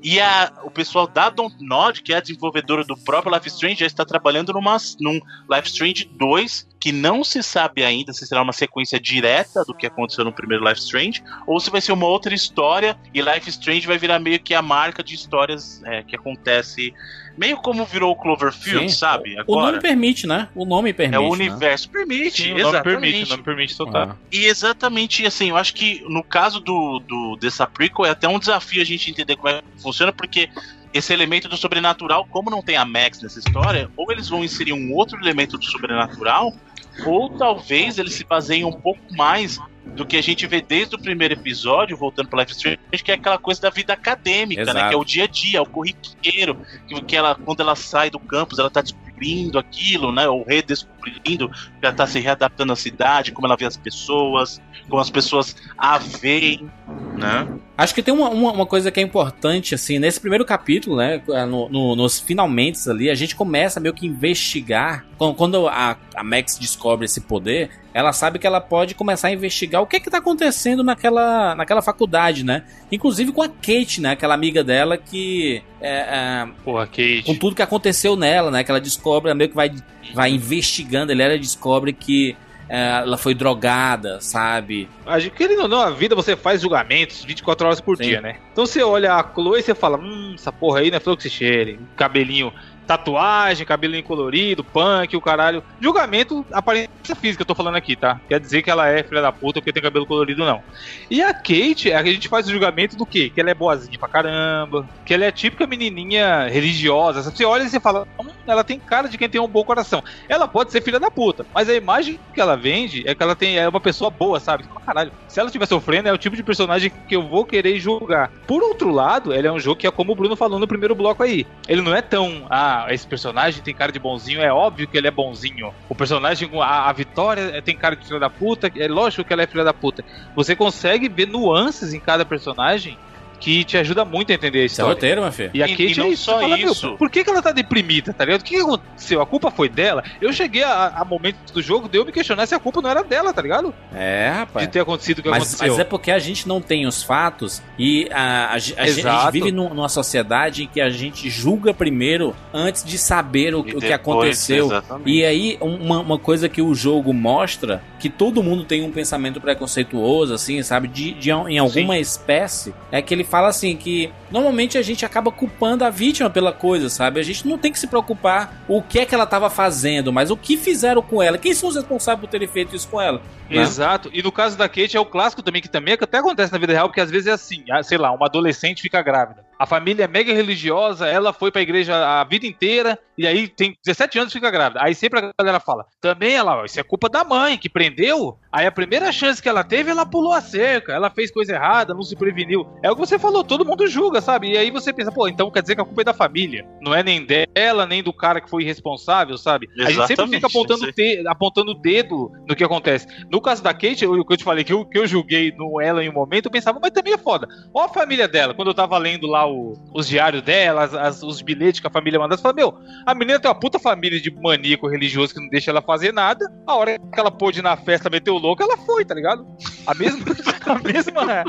E a, o pessoal da Don't Nod, que é a desenvolvedora do próprio Life Strange, já está trabalhando numa, num Life Strange 2, que não se sabe ainda se será uma sequência direta do que aconteceu no primeiro Life Strange, ou se vai ser uma outra história, e Life Strange vai virar meio que a marca de histórias é, que acontece, meio como virou o Cloverfield, Sim. sabe? O nome Agora. permite, né? O nome permite. É o né? universo. Permite, Sim, o nome exatamente. permite, o nome permite soltar. Ah. E exatamente assim, eu acho que no caso do, do dessa prequel é até um desafio a gente entender como é que funciona, porque esse elemento do sobrenatural, como não tem a Max nessa história, ou eles vão inserir um outro elemento do sobrenatural, ou talvez eles se baseiem um pouco mais do que a gente vê desde o primeiro episódio, voltando para Life Strange, que é aquela coisa da vida acadêmica, né? Exato. Que é o dia a dia, é o corriqueiro, que, que ela, quando ela sai do campus, ela tá descobrindo aquilo, né? Ou redescobrindo, ela tá se readaptando à cidade, como ela vê as pessoas, como as pessoas a veem, né? Acho que tem uma, uma, uma coisa que é importante, assim, nesse primeiro capítulo, né? no- no- nos finalmente ali, a gente começa meio que investigar. Quando, quando a, a Max descobre esse poder, ela sabe que ela pode começar a investigar o que é que tá acontecendo naquela, naquela faculdade, né? Inclusive com a Kate, né? Aquela amiga dela que. É, é, Porra, Kate. com tudo que aconteceu nela, né? Que ela descobre, ela meio que vai, vai investigando, ele ela descobre que é, ela foi drogada, sabe? A gente- Querendo ou não, a vida você faz julgamentos 24 horas por Sim. dia, né? Então você olha a Chloe e você fala, hum, essa porra aí não é flor que se cheire. Cabelinho tatuagem, cabelo colorido, punk, o caralho. Julgamento, aparência física, eu tô falando aqui, tá? Quer dizer que ela é filha da puta porque tem cabelo colorido, não. E a Kate, a gente faz o julgamento do quê? Que ela é boazinha pra caramba, que ela é a típica menininha religiosa. Você olha e você fala, hum, ela tem cara de quem tem um bom coração. Ela pode ser filha da puta, mas a imagem que ela vende é que ela tem, é uma pessoa boa, sabe? Caralho, se ela estiver sofrendo, é o tipo de personagem que eu vou querer julgar. Por outro lado, ele é um jogo que é como o Bruno falou no primeiro bloco aí. Ele não é tão, ah, esse personagem tem cara de bonzinho, é óbvio que ele é bonzinho. O personagem, a, a Vitória tem cara de filha da puta, é lógico que ela é filha da puta. Você consegue ver nuances em cada personagem que te ajuda muito a entender a Isso é história. roteiro, meu filho. E a E- Kate e não é isso. só fala, isso. por que, que ela tá deprimida, tá ligado? O que, que aconteceu? A culpa foi dela? Eu cheguei a, a momentos do jogo de eu me questionar se a culpa não era dela, tá ligado? É, rapaz. De ter acontecido o que Mas, aconteceu. mas é porque a gente não tem os fatos e a, a, a gente, a gente vive num- numa sociedade em que a gente julga primeiro antes de saber o, E o que aconteceu. exatamente. E aí, uma, uma coisa que o jogo mostra, que todo mundo tem um pensamento preconceituoso, assim, sabe, de, de em alguma espécie, é que ele fala assim que normalmente a gente acaba culpando a vítima pela coisa, sabe? A gente não tem que se preocupar o que é que ela estava fazendo, mas o que fizeram com ela. Quem são os responsáveis por terem feito isso com ela? né? Exato. E no caso da Kate é o clássico também, que também que até acontece na vida real, porque às vezes é assim, ah, sei lá, uma adolescente fica grávida. A família é mega religiosa, ela foi pra igreja a vida inteira, e aí tem 17 anos e fica grávida. Aí sempre a galera fala, também ela, ó, isso é culpa da mãe, que prendeu. Aí a primeira chance que ela teve, ela pulou a cerca, ela fez coisa errada, não se preveniu. É o que você falou, todo mundo julga, sabe? E aí você pensa, pô, então quer dizer que a culpa é da família. Não é nem dela, nem do cara que foi irresponsável, sabe? A gente sempre Exatamente, fica apontando, te- apontando o dedo no que acontece. No caso da Kate, o que eu te falei, que eu, que eu julguei no ela em um momento, eu pensava, mas também é foda. Ó a família dela, quando eu tava lendo lá o- os diários dela, as- as- os bilhetes que a família mandava, eu falei, meu, a menina tem uma puta família de maníaco religioso que não deixa ela fazer nada. A hora que ela pôde ir na festa meter o louco, ela foi, tá ligado? A mesma, a mesma,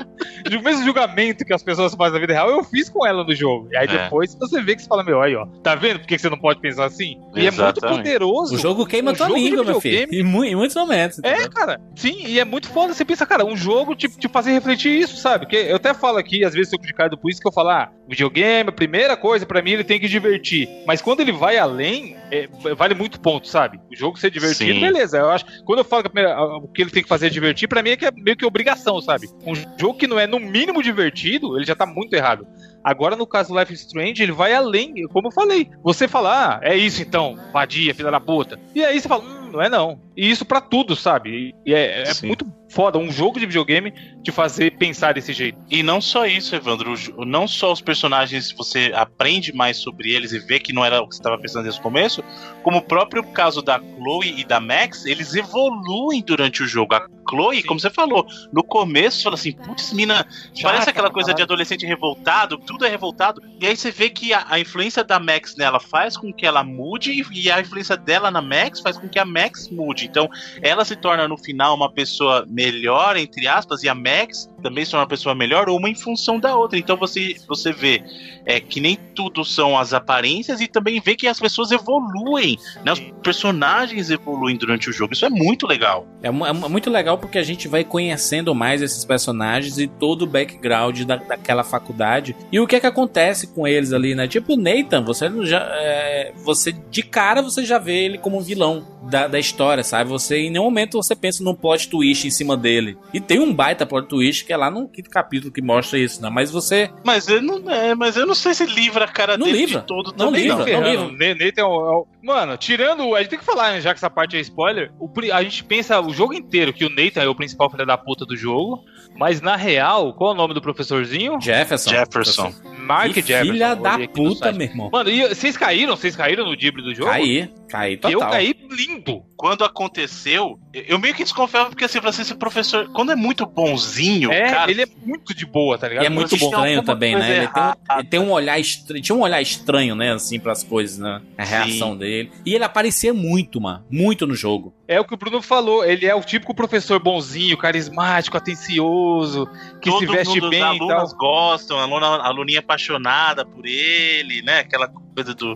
o mesmo julgamento que as pessoas fazem na vida real, eu fiz com ela no jogo. E aí É. depois você vê que você fala, meu, aí ó, tá vendo por que você não pode pensar assim? E é muito Exatamente. poderoso. O jogo queima um tua jogo língua, meu filho. Em, mu- em muitos momentos. É, cara, sim, e é muito foda. Você pensa, cara, um jogo te, te fazer refletir isso, sabe? Porque eu até falo aqui, às vezes, sou criticado por isso que eu falo, ah, videogame, a primeira coisa, pra mim, ele tem que divertir. Mas quando ele vai além, é, vale muito ponto, sabe? O jogo ser divertido, Sim. beleza. Eu acho. Quando eu falo que a primeira- o que ele tem que fazer é divertir, pra mim é que é meio que obrigação, sabe? Um jogo que não é no mínimo divertido, ele já tá muito errado. Agora, no caso do Life is Strange, ele vai além, como eu falei. Você fala, ah, é isso então, vadia, filha da puta. E aí você fala, hum, não é não. E isso pra tudo, sabe? E é, é Sim. muito foda um jogo de videogame te fazer pensar desse jeito. E não só isso, Evandro. Não só os personagens você aprende mais sobre eles e vê que não era o que você estava pensando desde o começo, como o próprio caso da Chloe e da Max, eles evoluem durante o jogo. A Chloe, como você falou, no começo você fala assim, putz, mina, parece aquela coisa de adolescente revoltado, tudo é revoltado. E aí você vê que a, a influência da Max nela faz com que ela mude e- e a influência dela na Max faz com que a Max mude. Então ela se torna no final uma pessoa melhor, entre aspas, e a Max também se torna uma pessoa melhor, uma em função da outra. Então você, você vê é, que nem tudo são as aparências e também vê que as pessoas evoluem, né? Os personagens evoluem durante o jogo. Isso é muito legal. É, é mu- muito legal porque a gente vai conhecendo mais esses personagens e todo o background da, daquela faculdade. E o que é que acontece com eles ali, né? Tipo, Nathan, você já. é, você de cara você já vê ele como um vilão da, da história, sabe? Você em nenhum momento você pensa num plot twist em cima dele. E tem um baita plot twist que é lá no quinto capítulo que mostra isso, né? Mas você. Mas eu não, é, mas eu não sei se livra a cara Não dele livra. de todo Não também. livra. não. não Ferrando. livro. Ne- Nathan é o, o- Mano, tirando. A gente tem que falar, né, já que essa parte é spoiler. o a gente pensa o jogo inteiro que o Nathan é o principal filho da puta do jogo. Mas na real, qual é o nome do professorzinho? Jefferson. Jefferson. Mark Que Jefferson. filha da puta, meu irmão. Mano, e vocês caíram? Vocês caíram no dibre do jogo? Caí, caí total. Eu caí lindo. Quando aconteceu, eu meio que desconfiava porque assim, eu assim, esse professor, quando é muito bonzinho, É, cara, ele é muito de boa, tá ligado? E é muito estranho também, né? Ele tem, um, ele tem um olhar estranho. Tinha um olhar estranho, né? Assim, pras coisas, né? A reação dele. E ele aparecia muito, mano. Muito no jogo. É o que o Bruno falou, ele é o típico professor bonzinho, carismático, atencioso, que todo se veste mundo, bem as e tal. alunas gostam, a aluna, a aluninha apaixonada por ele, né? Aquela coisa do,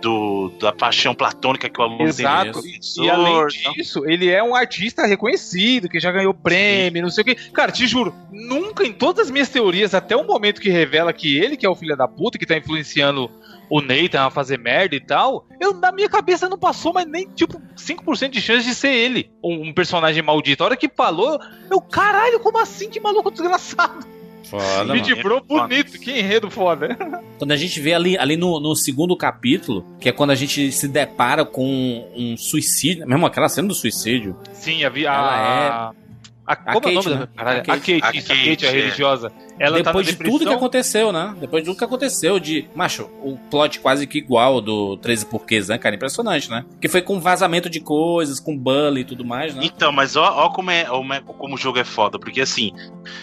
do da paixão platônica que o aluno Exato. tem. E além disso, ele é um artista reconhecido, que já ganhou prêmio, não sei o que. Cara, te juro, nunca em todas as minhas teorias, até o momento que revela que ele que é o filho da puta, que tá influenciando o Nathan a fazer merda e tal, eu na minha cabeça não passou, mas nem tipo 5% de chance de ser ele, um, um personagem maldito. A hora que falou, eu, caralho, como assim? Que maluco desgraçado. Foda, dibrou Foda. bonito, que enredo foda. Quando a gente vê ali, ali no, no segundo capítulo, que é quando a gente se depara com um suicídio, mesmo aquela cena do suicídio. Sim, havia Ela a. A, como é o Kate, nome né? da? A A Kate. Kate, isso, a A Kate, Kate, a é. religiosa. Ela tá Depois de tudo que aconteceu, né? Depois de tudo que aconteceu, de. Macho, o plot quase que igual do 13 Porquês, né, cara? Impressionante, né? Que foi com vazamento de coisas, com bully e tudo mais, né? Então, mas ó, ó como, é, como é- como o jogo é foda, porque assim,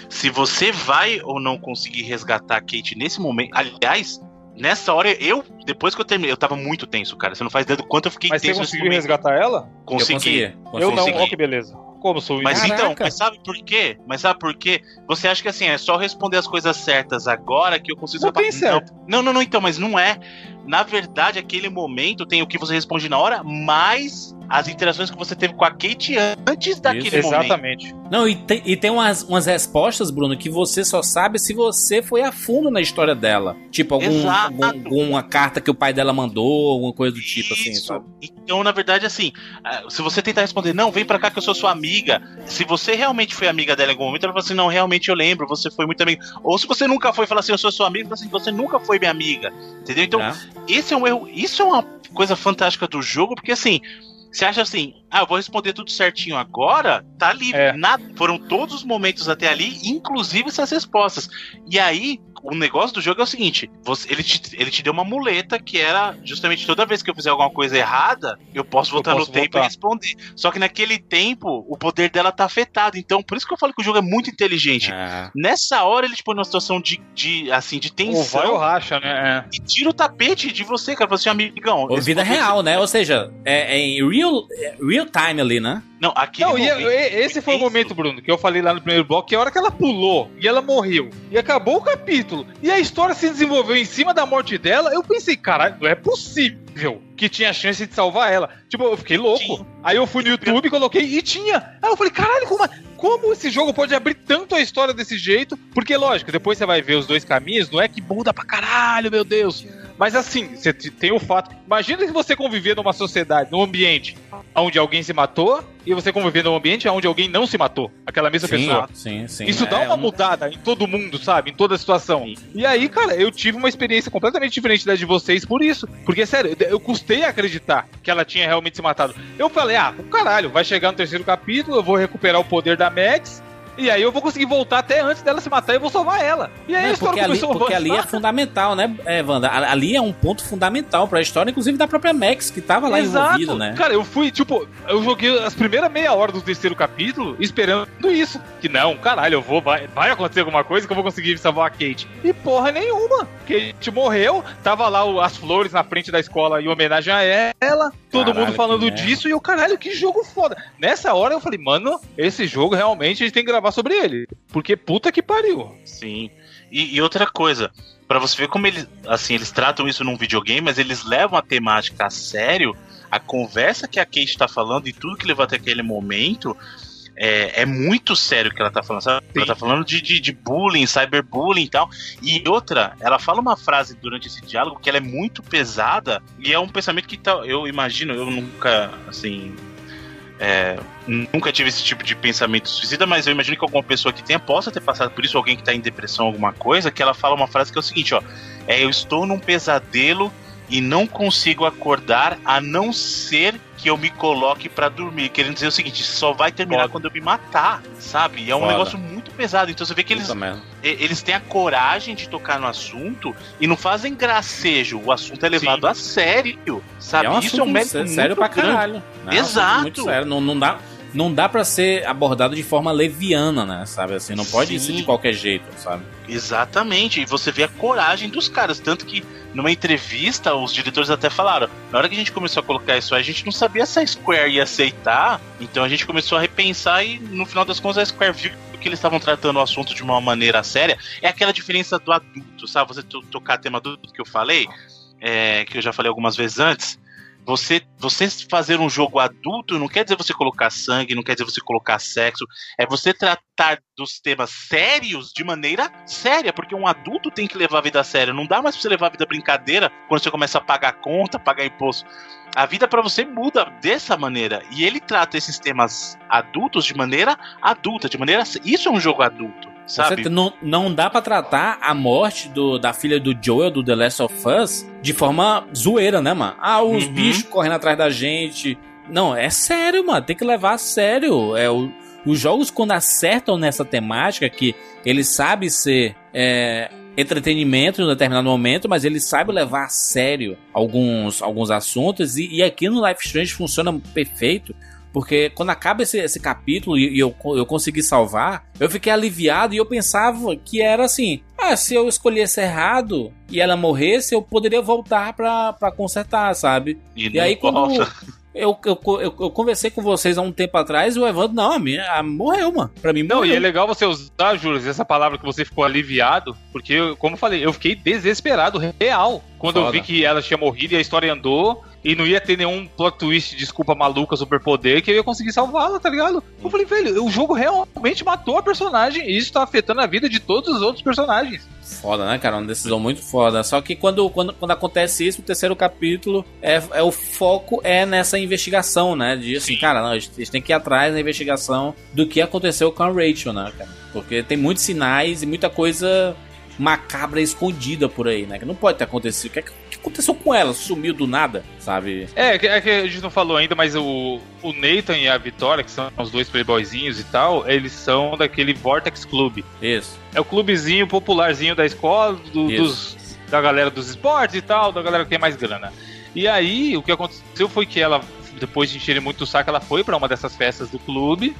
se você vai ou não conseguir resgatar a Kate nesse momento. Aliás, nessa hora, eu, depois que eu terminei, eu tava muito tenso, cara. Você não faz ideia do quanto eu fiquei Mas você tenso nesse conseguiu momento. resgatar ela? Consegui. Eu consegui. Eu não, consegui. ó que beleza. Como sou Mas então, Caraca. mas sabe por quê? Mas sabe por quê? Você acha que assim, é só responder as coisas certas agora que eu consigo Não tem Não, certo. Não, não, não, então, mas não é. Na verdade, aquele momento tem o que você responde na hora, mais as interações que você teve com a Kate antes daquele momento. Exatamente. Não, e tem, e tem umas, umas respostas, Bruno, que você só sabe se você foi a fundo na história dela. Tipo, algum, algum- alguma carta que o pai dela mandou, alguma coisa do tipo assim, Isso. sabe? Então, na verdade, assim, ah, se você tentar responder, não, vem pra cá que eu sou sua amiga. Se você realmente foi amiga dela em algum momento, ela fala assim, não, realmente eu lembro, você foi muito amiga. Ou se você nunca foi, fala assim, eu sou sua amiga, fala assim, você nunca foi minha amiga. Entendeu? Então, É. esse é um erro, isso é uma coisa fantástica do jogo, porque assim, você acha assim, ah, eu vou responder tudo certinho agora, tá livre. É. Nada, foram todos os momentos até ali, inclusive essas respostas. E aí, o negócio do jogo é o seguinte: você- ele, te, ele te deu uma muleta que era justamente toda vez que eu fizer alguma coisa errada, eu posso Eu voltar posso no tempo voltar. e responder. Só que naquele tempo, o poder dela tá afetado. Então, por isso que eu falo que o jogo é muito inteligente. É. Nessa hora ele te põe numa situação de, de assim, de Ou vai ou tensão racha, né? e tira o tapete de você, cara. Fala assim, amigão. Ou vida real, né? Ou seja, é, é em real, é real time ali, né? Não, É. aquele Não, e momento e- esse foi o momento, Bruno, que eu falei lá no primeiro bloco, que é a hora que ela pulou e ela morreu. E acabou o capítulo. E a história se desenvolveu em cima da morte dela. Eu pensei, caralho, não é possível que tinha chance de salvar ela. Tipo, eu fiquei louco. Aí eu fui no YouTube, coloquei e tinha. Aí eu falei, caralho, como, como esse jogo pode abrir tanto a história desse jeito? Porque, lógico, depois você vai ver os dois caminhos, não é que muda pra caralho, meu Deus. Mas assim, você tem o fato. Imagina que você conviver numa sociedade, num ambiente onde alguém se matou, e você conviver num ambiente onde alguém não se matou. Aquela mesma sim, pessoa. sim, sim. Isso dá É uma um- mudada em todo mundo, sabe? Em toda a situação. E aí, cara, eu tive uma experiência completamente diferente da de vocês por isso. Porque, sério, eu- eu custei a acreditar que ela tinha realmente se matado. Eu falei, ah, o caralho, vai chegar no terceiro capítulo, eu vou recuperar o poder da Max. E aí eu vou conseguir voltar até antes dela se matar e eu vou salvar ela. E aí É, a história porque ali, começou a porque ali é fundamental, né, é, Wanda? Ali é um ponto fundamental pra história, inclusive da própria Max, que tava lá envolvida, né? Cara, eu fui, tipo, eu joguei as primeiras meia hora do terceiro capítulo esperando isso. Que não, caralho, eu vou, vai, vai acontecer alguma coisa que eu vou conseguir salvar a Kate. E porra nenhuma. Kate morreu, tava lá o- as flores na frente da escola em homenagem a ela, todo Caralho, mundo falando disso, e eu, caralho, que jogo foda. Nessa hora eu falei, mano, esse jogo realmente a gente tem que gravar sobre ele. Porque puta que pariu. Sim. E, e outra coisa, pra você ver como eles, assim, eles tratam isso num videogame, mas eles levam a temática a sério. A conversa que a Kate tá falando e tudo que levou até aquele momento é, é muito sério o que ela tá falando, sabe? Ela tá falando de, de, de bullying, cyberbullying e tal. E outra, ela fala uma frase durante esse diálogo que ela é muito pesada e é um pensamento que tá, eu imagino, eu nunca, assim, é, nunca tive esse tipo de pensamento suicida, mas eu imagino que alguma pessoa que tenha possa ter passado por isso, alguém que tá em depressão, alguma coisa, que ela fala uma frase que é o seguinte, ó, é eu estou num pesadelo e não consigo acordar a não ser que eu me coloque pra dormir, querendo dizer o seguinte, só vai terminar Foda. quando eu me matar, sabe? E é um Foda. negócio muito pesado, então você vê que eles eles têm a coragem de tocar no assunto e não fazem gracejo. O assunto é levado Sim. a sério, sabe? É um Isso é um mérito sé- muito sério pra grande. caralho. É um assunto Exato. Muito sério. Não, não dá, não dá pra ser abordado de forma leviana, né? Sabe assim? Não pode Sim. ser de qualquer jeito, sabe? Exatamente. E você vê a coragem dos caras. Tanto que numa entrevista, os diretores até falaram: na hora que a gente começou a colocar isso aí, a gente não sabia se a Square ia aceitar. Então a gente começou a repensar e no final das contas a Square viu que eles estavam tratando o assunto de uma maneira séria. É aquela diferença do adulto, sabe? Você to- tocar tema adulto que eu falei. é, que eu já falei algumas vezes antes. Você, você fazer um jogo adulto não quer dizer você colocar sangue, não quer dizer você colocar sexo, é você tratar dos temas sérios de maneira séria, porque um adulto tem que levar a vida a sério. Não dá mais pra você levar a vida brincadeira quando você começa a pagar conta, pagar imposto. A vida para você muda dessa maneira. E ele trata esses temas adultos de maneira adulta, de maneira. Isso é um jogo adulto. Sabe? Você não, não dá pra tratar a morte do, da filha do Joel, do The Last of Us, de forma zoeira, né, mano? Ah, os Uhum. bichos correndo atrás da gente. Não, é sério, mano. Tem que levar a sério. É, o- os jogos, quando acertam nessa temática, que ele sabe ser é, entretenimento em um determinado momento, mas ele sabe levar a sério alguns, alguns assuntos. E, e aqui no Life Strange funciona perfeito. Porque quando acaba esse, esse capítulo e, e eu, eu consegui salvar, eu fiquei aliviado e eu pensava que era assim: ah, se eu escolhesse errado e ela morresse, eu poderia voltar pra, pra consertar, sabe? E não aí quando eu, eu, eu, eu conversei com vocês há um tempo atrás, o Evandro, não, a minha a, morreu, mano. Pra mim Não, morreu. e é legal você usar, Júlio, essa palavra que você ficou aliviado, porque, eu- como eu falei, eu fiquei desesperado, real. Quando eu Foda. vi que ela tinha morrido e a história andou, e não ia ter nenhum plot twist, desculpa maluca, superpoder, que eu ia conseguir salvá-la, tá ligado? Eu falei, velho, o jogo realmente matou a personagem, e isso tá afetando a vida de todos os outros personagens. Foda, né, cara? Uma decisão muito foda. Só que quando, quando, quando acontece isso, o terceiro capítulo, é, é o foco é nessa investigação, né? De assim, Sim. cara, não, a gente tem que ir atrás da investigação do que aconteceu com a Rachel, né, cara? Porque tem muitos sinais e muita coisa macabra escondida por aí, né? Que não pode ter acontecido. O que, é que aconteceu com ela? Sumiu do nada, sabe? É, que- é que a gente não falou ainda, mas o, o Nathan e a Vitória, que são os dois playboyzinhos e tal, eles são daquele Vortex Club. Isso. É o clubezinho popularzinho da escola, do- dos, da galera dos esportes e tal, da galera que tem mais grana. E aí, o que aconteceu foi que ela, depois de encherem muito o saco, ela foi pra uma dessas festas do clube.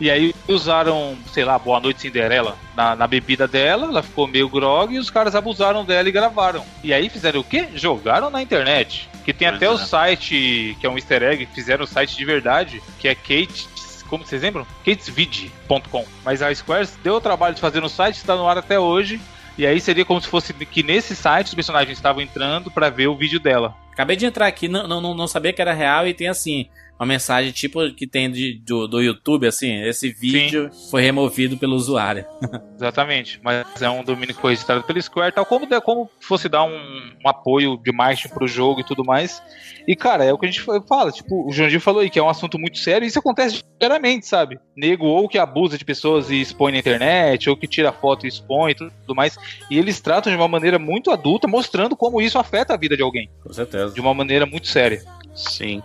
E aí usaram, sei lá, Boa Noite Cinderela na, na bebida dela, ela ficou meio grog e os caras abusaram dela e gravaram. E aí fizeram o quê? Jogaram na internet. Que tem Pois até é. o site, que é um easter egg, fizeram o site de verdade, que é Kate. Como vocês lembram? katesvid.com. Mas a Square deu o trabalho de fazer no site, está no ar até hoje. E aí seria como se fosse que nesse site os personagens estavam entrando pra ver o vídeo dela. Acabei de entrar aqui, não, não, não sabia que era real e tem assim. Uma mensagem tipo que tem de, do, do YouTube, assim, esse vídeo foi removido pelo usuário. Exatamente. Mas é um domínio que foi registrado pela Square, tal como, como fosse dar um, um apoio de marketing pro jogo e tudo mais. E, cara, é o que a gente fala. Tipo, o Jandir falou aí que é um assunto muito sério e isso acontece diariamente, sabe? Nego ou que abusa de pessoas e expõe na internet, ou que tira foto e expõe e tudo mais. E eles tratam de uma maneira muito adulta, mostrando como isso afeta a vida de alguém. Com certeza. De uma maneira muito séria. Sim.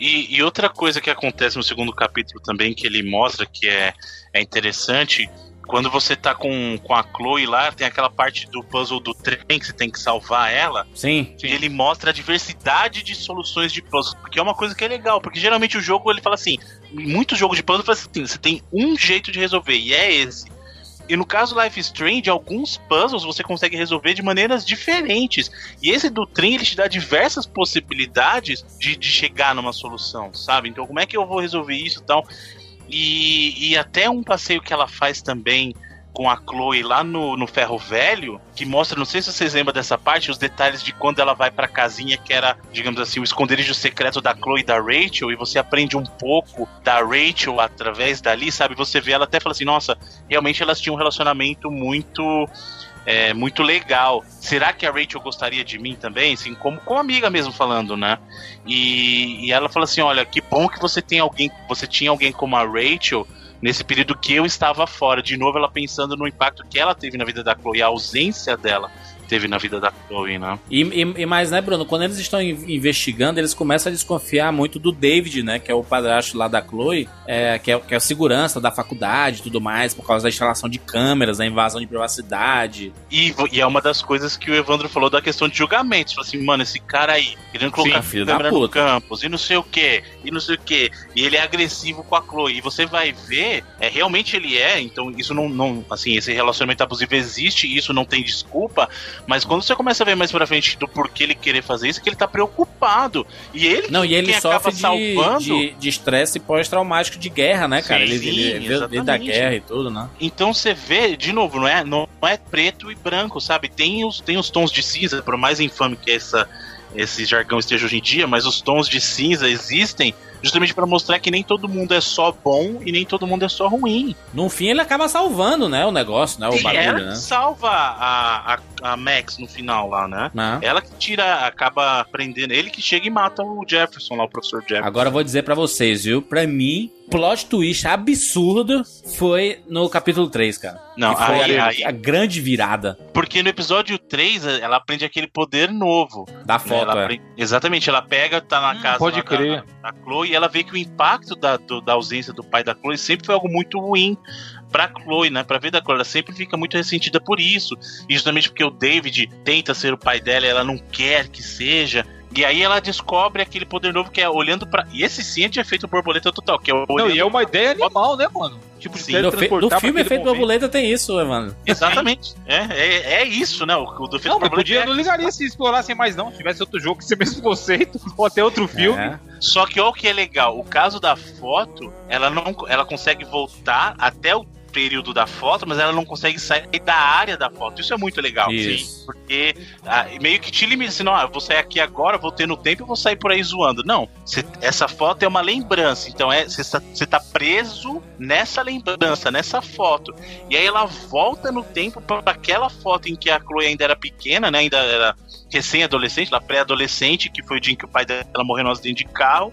E, e outra coisa que acontece no segundo capítulo também, que ele mostra que é, é interessante, quando você tá com, com a Chloe lá, tem aquela parte do puzzle do trem que você tem que salvar ela, Sim. e ele mostra a diversidade de soluções de puzzle, porque é uma coisa que é legal, porque geralmente o jogo ele fala assim, muitos jogos de puzzle fala assim, você tem um jeito de resolver, e é esse. E no caso Life Strange, alguns puzzles você consegue resolver de maneiras diferentes. E esse do trem, ele te dá diversas possibilidades de, de chegar numa solução, sabe? Então, como é que eu vou resolver isso e tal? E, e até um passeio que ela faz também com a Chloe lá no, no Ferro Velho, que mostra, não sei se vocês lembram dessa parte, os detalhes de quando ela vai pra casinha, que era, digamos assim, o esconderijo secreto da Chloe e da Rachel, e você aprende um pouco da Rachel através dali, sabe? Você vê ela até fala assim, nossa, realmente elas tinham um relacionamento muito é, muito legal. Será que a Rachel gostaria de mim também? Assim, como, como amiga mesmo falando, né? E, e ela fala assim: olha, que bom que você tem alguém, você tinha alguém como a Rachel nesse período que eu estava fora. De novo, ela pensando no impacto que ela teve na vida da Chloe, a ausência dela teve na vida da Chloe, né? E, e, e mais, né, Bruno? Quando eles estão in- investigando, eles começam a desconfiar muito do David, né? Que é o padrasto lá da Chloe, é, que, é, que é o segurança da faculdade e tudo mais, por causa da instalação de câmeras, da invasão de privacidade. E, e é uma das coisas que o Evandro falou da questão de julgamentos. Falou assim, mano, esse cara aí, querendo colocar da câmera no campus, e não sei o que, e não sei o que. E ele é agressivo com a Chloe. E você vai ver, é, realmente ele é, então isso não, não. Assim, esse relacionamento abusivo existe, e isso não tem desculpa, Mas quando você começa a ver mais pra frente do porquê ele querer fazer isso, é que ele tá preocupado. E ele Não, e ele sofre acaba de, salvando. de, de estresse pós-traumático de guerra, né, cara? Sim, ele ele da guerra e tudo, né? Então você vê, de novo, não é, não é preto e branco, sabe? Tem os, tem os tons de cinza, por mais infame que essa, esse jargão esteja hoje em dia, mas os tons de cinza existem justamente pra mostrar que nem todo mundo é só bom e nem todo mundo é só ruim. No fim, ele acaba salvando, né, o negócio, né? O e ela bagulho, que né? salva a, a, a Max no final lá, né? Né? Ela que tira, acaba prendendo, ele que chega e mata o Jefferson lá, o professor Jefferson. Agora eu vou dizer pra vocês, viu? Pra mim, plot twist absurdo foi no capítulo 3, cara. Não, Que foi aí- a, aí- a grande virada Porque no episódio 3, ela aprende aquele poder novo. da né? foto, Ela é. aprende- Exatamente, ela pega, tá na casa pode lá crer. Da, da Chloe e ela vê que o impacto da, do- da ausência do pai da Chloe sempre foi algo muito ruim pra Chloe, né? Pra vida da Chloe. Ela sempre fica muito ressentida por isso. E justamente porque o David tenta ser o pai dela e ela não quer que seja. E aí ela descobre aquele poder novo que é olhando pra. E esse sim é de efeito borboleta total, que é Não, olhando e é uma ideia animal, né, mano? Tipo, de Sim. No, teletransportar no filme Efeito momento. Borboleta tem isso, Evandro. Exatamente. É, é, é isso, né? O, o do efeito Não, borboleta podia, é- não ligaria se explorassem mais, não. Se tivesse outro jogo com esse mesmo conceito, ou até outro filme. É. Só que olha o que é legal, o caso da foto, ela não ela consegue voltar até o período da foto, mas ela não consegue sair da área da foto. Isso é muito legal, Isso. sim, porque ah, meio que te limita, assim, não, ah, vou sair aqui agora, vou ter no tempo e vou sair por aí zoando. Não, cê- essa foto é uma lembrança, então é você tá, cê tá preso nessa lembrança, nessa foto. E aí ela volta no tempo para aquela foto em que a Chloe ainda era pequena, né, ainda era recém-adolescente, lá pré-adolescente, que foi o dia em que o pai dela morreu no acidente de carro.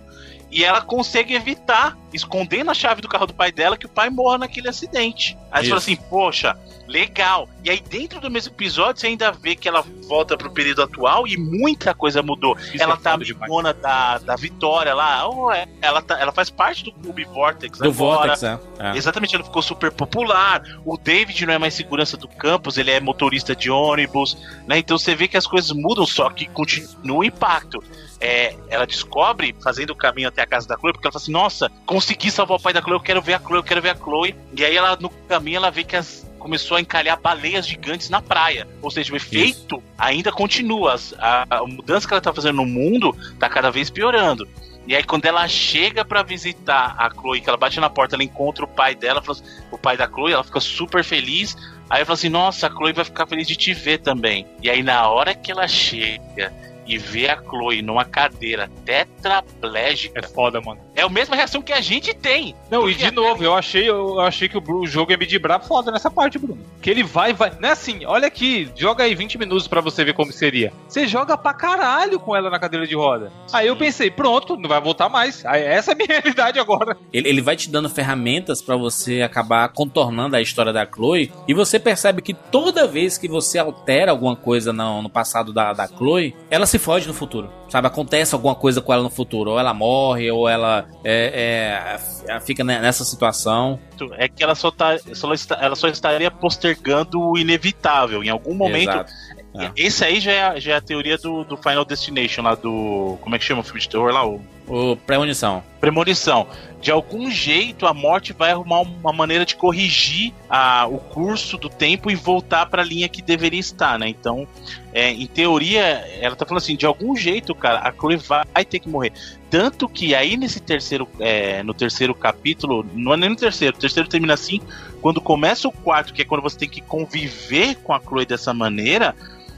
E ela consegue evitar, escondendo a chave do carro do pai dela, que o pai morra naquele acidente. Aí você fala Isso. assim, poxa, legal. E aí dentro do mesmo episódio você ainda vê que ela volta pro período atual e muita coisa mudou. Isso ela é tá amigona da, da Vitória lá, é, ela, tá, ela faz parte do clube Vortex Do agora. Vortex, é. é. Exatamente, ela ficou super popular. O David não é mais segurança do campus, ele é motorista de ônibus, né? Então você vê que as coisas mudam, só que continua o impacto. É, ela descobre, fazendo o caminho até a casa da Chloe, porque ela fala assim: Nossa, consegui salvar o pai da Chloe, eu quero ver a Chloe, eu quero ver a Chloe. E aí ela, no caminho, ela vê que as- começou a encalhar baleias gigantes na praia. Ou seja, o efeito ainda continua. As- A, a mudança que ela tá fazendo no mundo tá cada vez piorando. E aí, quando ela chega pra visitar a Chloe, que ela bate na porta, ela encontra o pai dela, assim- o pai da Chloe, ela fica super feliz. Aí ela fala assim: Nossa, a Chloe vai ficar feliz de te ver também. E aí, na hora que ela chega e vê a Chloe numa cadeira tetraplégica, É foda, mano. é a mesma reação que a gente tem. Não, e de novo, eu achei, eu achei que o, jogo ia me dibrar foda nessa parte, Bruno. Que ele vai, vai. Não é assim, olha aqui, joga aí 20 minutos pra você ver como seria. Você joga pra caralho com ela na cadeira de roda. Aí eu pensei, pronto, não vai voltar mais. Aí, essa é a minha realidade agora. Ele, ele vai te dando ferramentas pra você acabar contornando a história da Chloe. E você percebe que toda vez que você altera alguma coisa no, no passado da, da Chloe, ela se foge no futuro. Sabe? Acontece alguma coisa com ela no futuro. Ou ela morre, ou ela é, é, fica ne- nessa situação. É que ela só, tá, só ela só estaria postergando o inevitável. Em algum momento. Exato. É. Esse aí já é, a- já é a teoria do, do Final Destination, lá do. Como é que chama o filme de terror lá? O O premonição. Premonição. De algum jeito a morte vai arrumar uma maneira de corrigir a, o curso do tempo e voltar para a linha que deveria estar, né? Então, é, em teoria, ela tá falando assim, de algum jeito, cara, a Chloe vai, ter que morrer. Tanto que aí nesse terceiro, é, no terceiro capítulo, não é nem no terceiro, o terceiro termina assim, quando começa o quarto, que é quando você tem que conviver com a Chloe dessa maneira,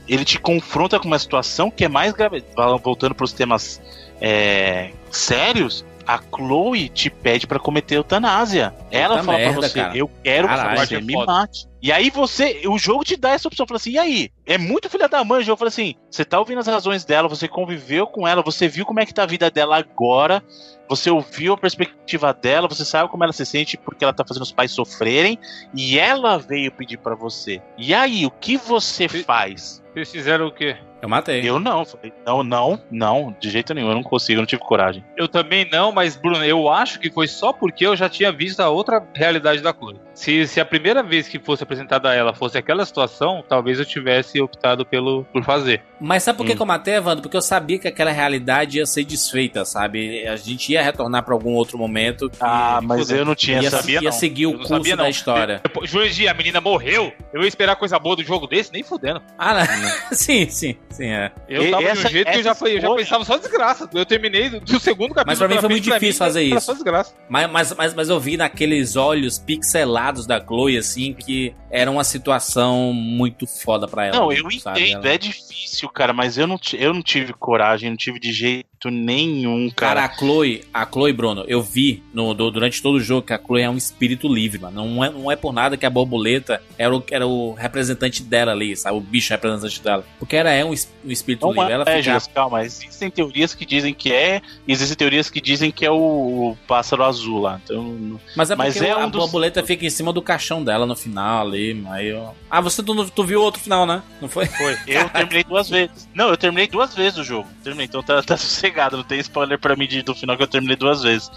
ele te confronta com uma situação que é mais grave. Voltando para os temas é, sérios, a Chloe te pede pra cometer eutanásia. Ela Puta fala merda, pra você, cara. eu quero Caralho. que você É me foda. mate. E aí você, o jogo te dá essa opção, fala assim, e aí? É muito filha da mãe, o jogo fala assim, você tá ouvindo as razões dela, você conviveu com ela, você viu como é que tá a vida dela agora, você ouviu a perspectiva dela, você sabe como ela se sente porque ela tá fazendo os pais sofrerem, e ela veio pedir pra você. E aí, o que você faz? Vocês fizeram o quê? Eu matei. Eu não, falei, não, não, não, de jeito nenhum, eu não consigo, eu não tive coragem. Eu também não, mas Bruno, eu acho que foi só porque eu já tinha visto a outra realidade da Chloe. Se, se a primeira vez que fosse apresentada a ela fosse aquela situação, talvez eu tivesse optado pelo por fazer. Mas sabe por que, Hum. que eu matei, Evandro? Porque eu sabia que aquela realidade ia ser desfeita, sabe? A gente ia retornar pra algum outro momento. Ah, mas fudeu. eu não tinha, ia, sabia ia não. seguir Eu o não curso sabia, da não. história. Jurandir, a menina morreu. Eu ia esperar coisa boa do jogo desse, nem fudendo. Ah, não. sim, sim, sim, é. Eu tava de essa- um jeito que eu já, foi, eu já pensava só desgraça. Eu terminei do, do segundo capítulo. Mas pra mim foi muito difícil fazer era isso. Só desgraça. Mas, mas, mas, mas eu vi naqueles olhos pixelados da Chloe, assim, que era uma situação muito foda pra ela. Não, eu sabe? entendo, Ela- é difícil, cara, mas eu não, eu não tive coragem, não tive de jeito nenhum, Cara, cara. a Chloe, a Chloe, Bruno, eu vi no, do- durante todo o jogo que a Chloe é um espírito livre, mano. Não é, não é por nada que a borboleta era o, era o representante dela ali, sabe? O bicho representante dela. Porque ela é um, um espírito Não livre. Ela é, fica. Juras, calma, existem teorias que dizem que é, e existem teorias que dizem que é o, pássaro azul lá. Então, Mas é Mas porque é a um dos- borboleta fica em cima do caixão dela no final ali. Aí eu... Ah, você tu, tu viu outro final, né? Não foi? foi. Eu terminei duas vezes. Não, eu terminei duas vezes o jogo. Terminei, então tá, tá sossegado, não tem spoiler pra mim de- do final que eu terminei duas vezes.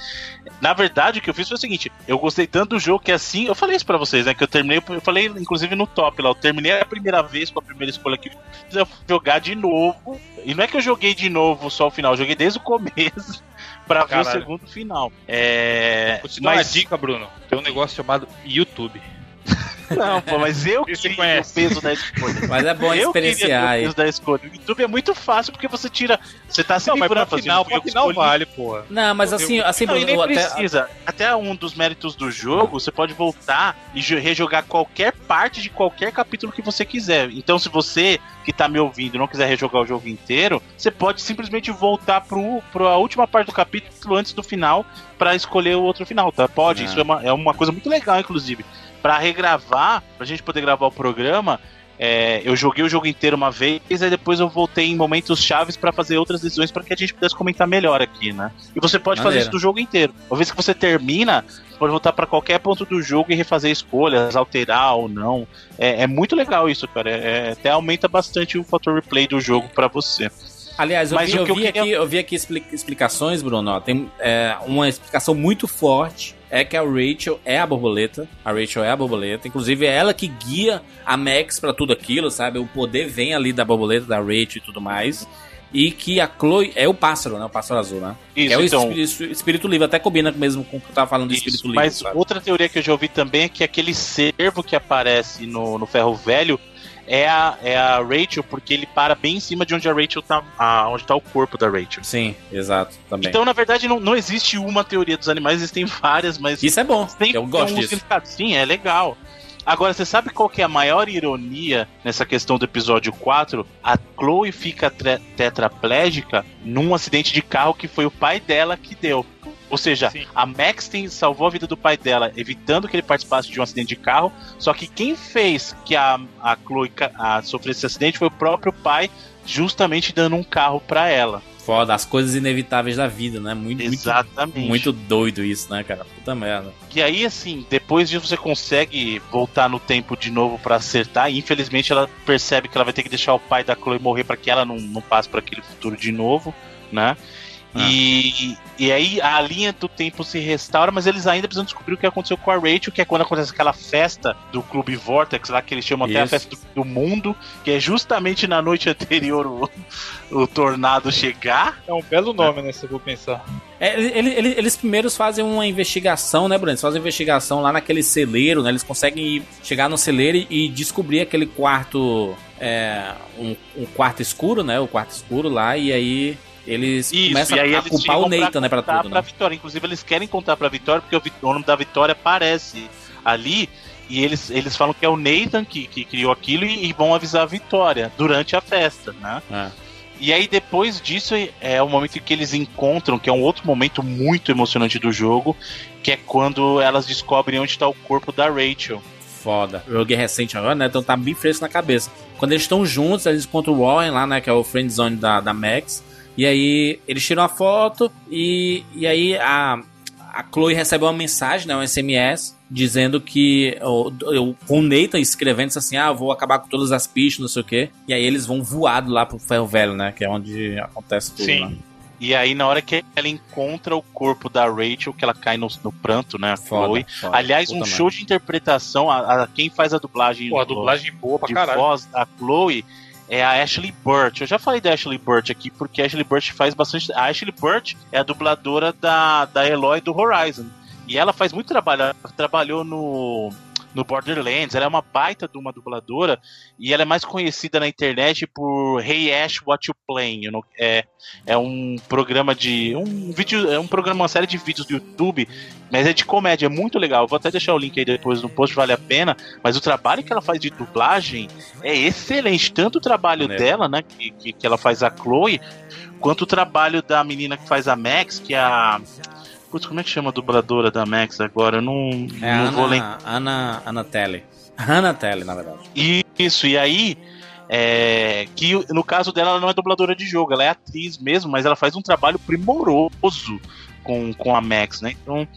Na verdade, o que eu fiz foi o seguinte: eu gostei tanto do jogo que assim, eu falei isso pra vocês, né? Que eu terminei, eu falei inclusive no top lá, eu terminei a primeira vez com a primeira escolha que eu fui jogar de novo. E não é que eu joguei de novo só o final, joguei desde o começo pra ver o segundo final. É. Vou te dar uma Mas, dica, Bruno. Tem um negócio chamado YouTube. Não, pô, mas eu Você queria o peso da escolha. Mas é bom eu experienciar aí. o peso da escolha. O YouTube é muito fácil porque você tira. Você tá se Não, mas pra final, eu pra que final escolhi. vale, porra. Não, mas assim, assim, Não, e nem até, precisa. Até um dos méritos do jogo, você pode voltar e jo- rejogar qualquer parte de qualquer capítulo que você quiser. Então, se você que tá me ouvindo não quiser rejogar o jogo inteiro, você pode simplesmente voltar pro, pro a última parte do capítulo antes do final pra escolher o outro final, tá? Pode. Ah. Isso é uma, é uma coisa muito legal, inclusive. Pra regravar, pra gente poder gravar o programa, é, eu joguei o jogo inteiro uma vez, aí depois eu voltei em momentos chaves pra fazer outras decisões pra que a gente pudesse comentar melhor aqui, né? E você pode fazer Maneiro. isso do jogo inteiro. Uma vez que você termina, você pode voltar pra qualquer ponto do jogo e refazer escolhas, alterar ou não. É, é muito legal isso, cara. É, é- até aumenta bastante o fator replay do jogo pra você. Aliás, eu Mas vi, eu que eu vi queria- aqui, eu vi aqui expli- explicações, Bruno. ó. tem é, uma explicação muito forte. É que a Rachel é a borboleta. A Rachel é a borboleta. Inclusive, é ela que guia a Max pra tudo aquilo, sabe? O poder vem ali da borboleta, da Rachel e tudo mais. E que a Chloe é o pássaro, né? O pássaro azul, né? Isso, é o então. espírito, espírito livre. Até combina mesmo com o que eu tava falando de Isso, espírito livre. mas sabe? outra teoria que eu já ouvi também é que aquele servo que aparece no, no ferro velho é a, é a Rachel, porque ele para bem em cima de onde a Rachel tá. a- onde tá o corpo da Rachel. Sim, exato. Também. Então, na verdade, não, não existe uma teoria dos animais, existem várias, mas Isso é bom. eu gosto um disso. significado. Sim, é legal. Agora, você sabe qual que é a maior ironia nessa questão do episódio 4? A Chloe fica tetraplégica num acidente de carro que foi o pai dela que deu. Ou seja, Sim. a Max tem, salvou a vida do pai dela, evitando que ele participasse de um acidente de carro. Só que quem fez que a, a Chloe a, sofresse esse acidente foi o próprio pai, justamente dando um carro pra ela. Foda, as coisas inevitáveis da vida, né? Muito, muito, Exatamente. muito doido isso, né, cara? Puta merda. E aí, assim, depois disso você consegue voltar no tempo de novo pra acertar. E infelizmente ela percebe que ela vai ter que deixar o pai da Chloe morrer pra que ela não, não passe por aquele futuro de novo, né? Ah. E, e aí a linha do tempo se restaura, mas eles ainda precisam descobrir o que aconteceu com a Rachel, que é quando acontece aquela festa do Clube Vortex, lá que eles chamam até a Isso. festa do, do mundo, que é justamente na noite anterior o, o tornado chegar. É um belo nome, né? Se eu vou pensar. É, ele- ele- eles primeiros fazem uma investigação, né, Bruno? Eles fazem uma investigação lá naquele celeiro, né? Eles conseguem ir- chegar no celeiro e, e descobrir aquele quarto. É, um, um quarto escuro, né? O quarto escuro lá, e aí eles começam e aí a eles culpar o Nathan, né, pra tudo, pra né? Vitória. Inclusive, eles querem contar pra Vitória, porque o, o nome da Vitória aparece ali. E eles, eles falam que é o Nathan que, que criou aquilo e, e vão avisar a Vitória durante a festa, né? É. E aí, depois disso, é o momento em que eles encontram, que é um outro momento muito emocionante do jogo, que é quando elas descobrem onde está o corpo da Rachel. Foda. Eu joguei recente agora, né? Então tá bem fresco na cabeça. Quando eles estão juntos, eles encontram o Warren lá, né? Que é o friend zone da, da Max. E aí eles tiram a foto e, e aí a, a Chloe recebe uma mensagem, né? Um SMS dizendo que o, o, com o Nathan escrevendo isso assim, ah, eu vou acabar com todas as pistas, não sei o quê. E aí eles vão voado lá pro ferro velho, né? Que é onde acontece tudo, Sim. né? E aí, na hora que ela encontra o corpo da Rachel, que ela cai no, no pranto, né? A Foda, Chloe. foda, Aliás, um show de interpretação, a, a- quem faz a dublagem, Pô, a dublagem boa pra de caralho. voz da Chloe é a Ashley Burt. Eu já falei da Ashley Burt aqui, porque a Ashley Burt faz bastante. A Ashley Burt é a dubladora da, da Eloy do Horizon. E ela faz muito trabalho. Ela trabalhou no, no Borderlands. Ela é uma baita de uma dubladora. E ela é mais conhecida na internet por Hey Ash, What You Playing? É, é um programa de. Um vídeo. É um programa, uma série de vídeos do YouTube. Mas é de comédia, é muito legal. Vou até deixar o link aí depois no post, vale a pena. Mas o trabalho que ela faz de dublagem é excelente. Tanto o trabalho dela, né? Que, que, que ela faz a Chloe, quanto o trabalho da menina que faz a Max, que é a. Putz, como é que chama a dubladora da Max agora? Eu não, É não vou lembrar. Ana, Ana, Ana Telly. Ana Telly, na verdade. Isso, e aí. É, que no caso dela, ela não é dubladora de jogo, ela é atriz mesmo, mas ela faz um trabalho primoroso com, com a Max, né? Então.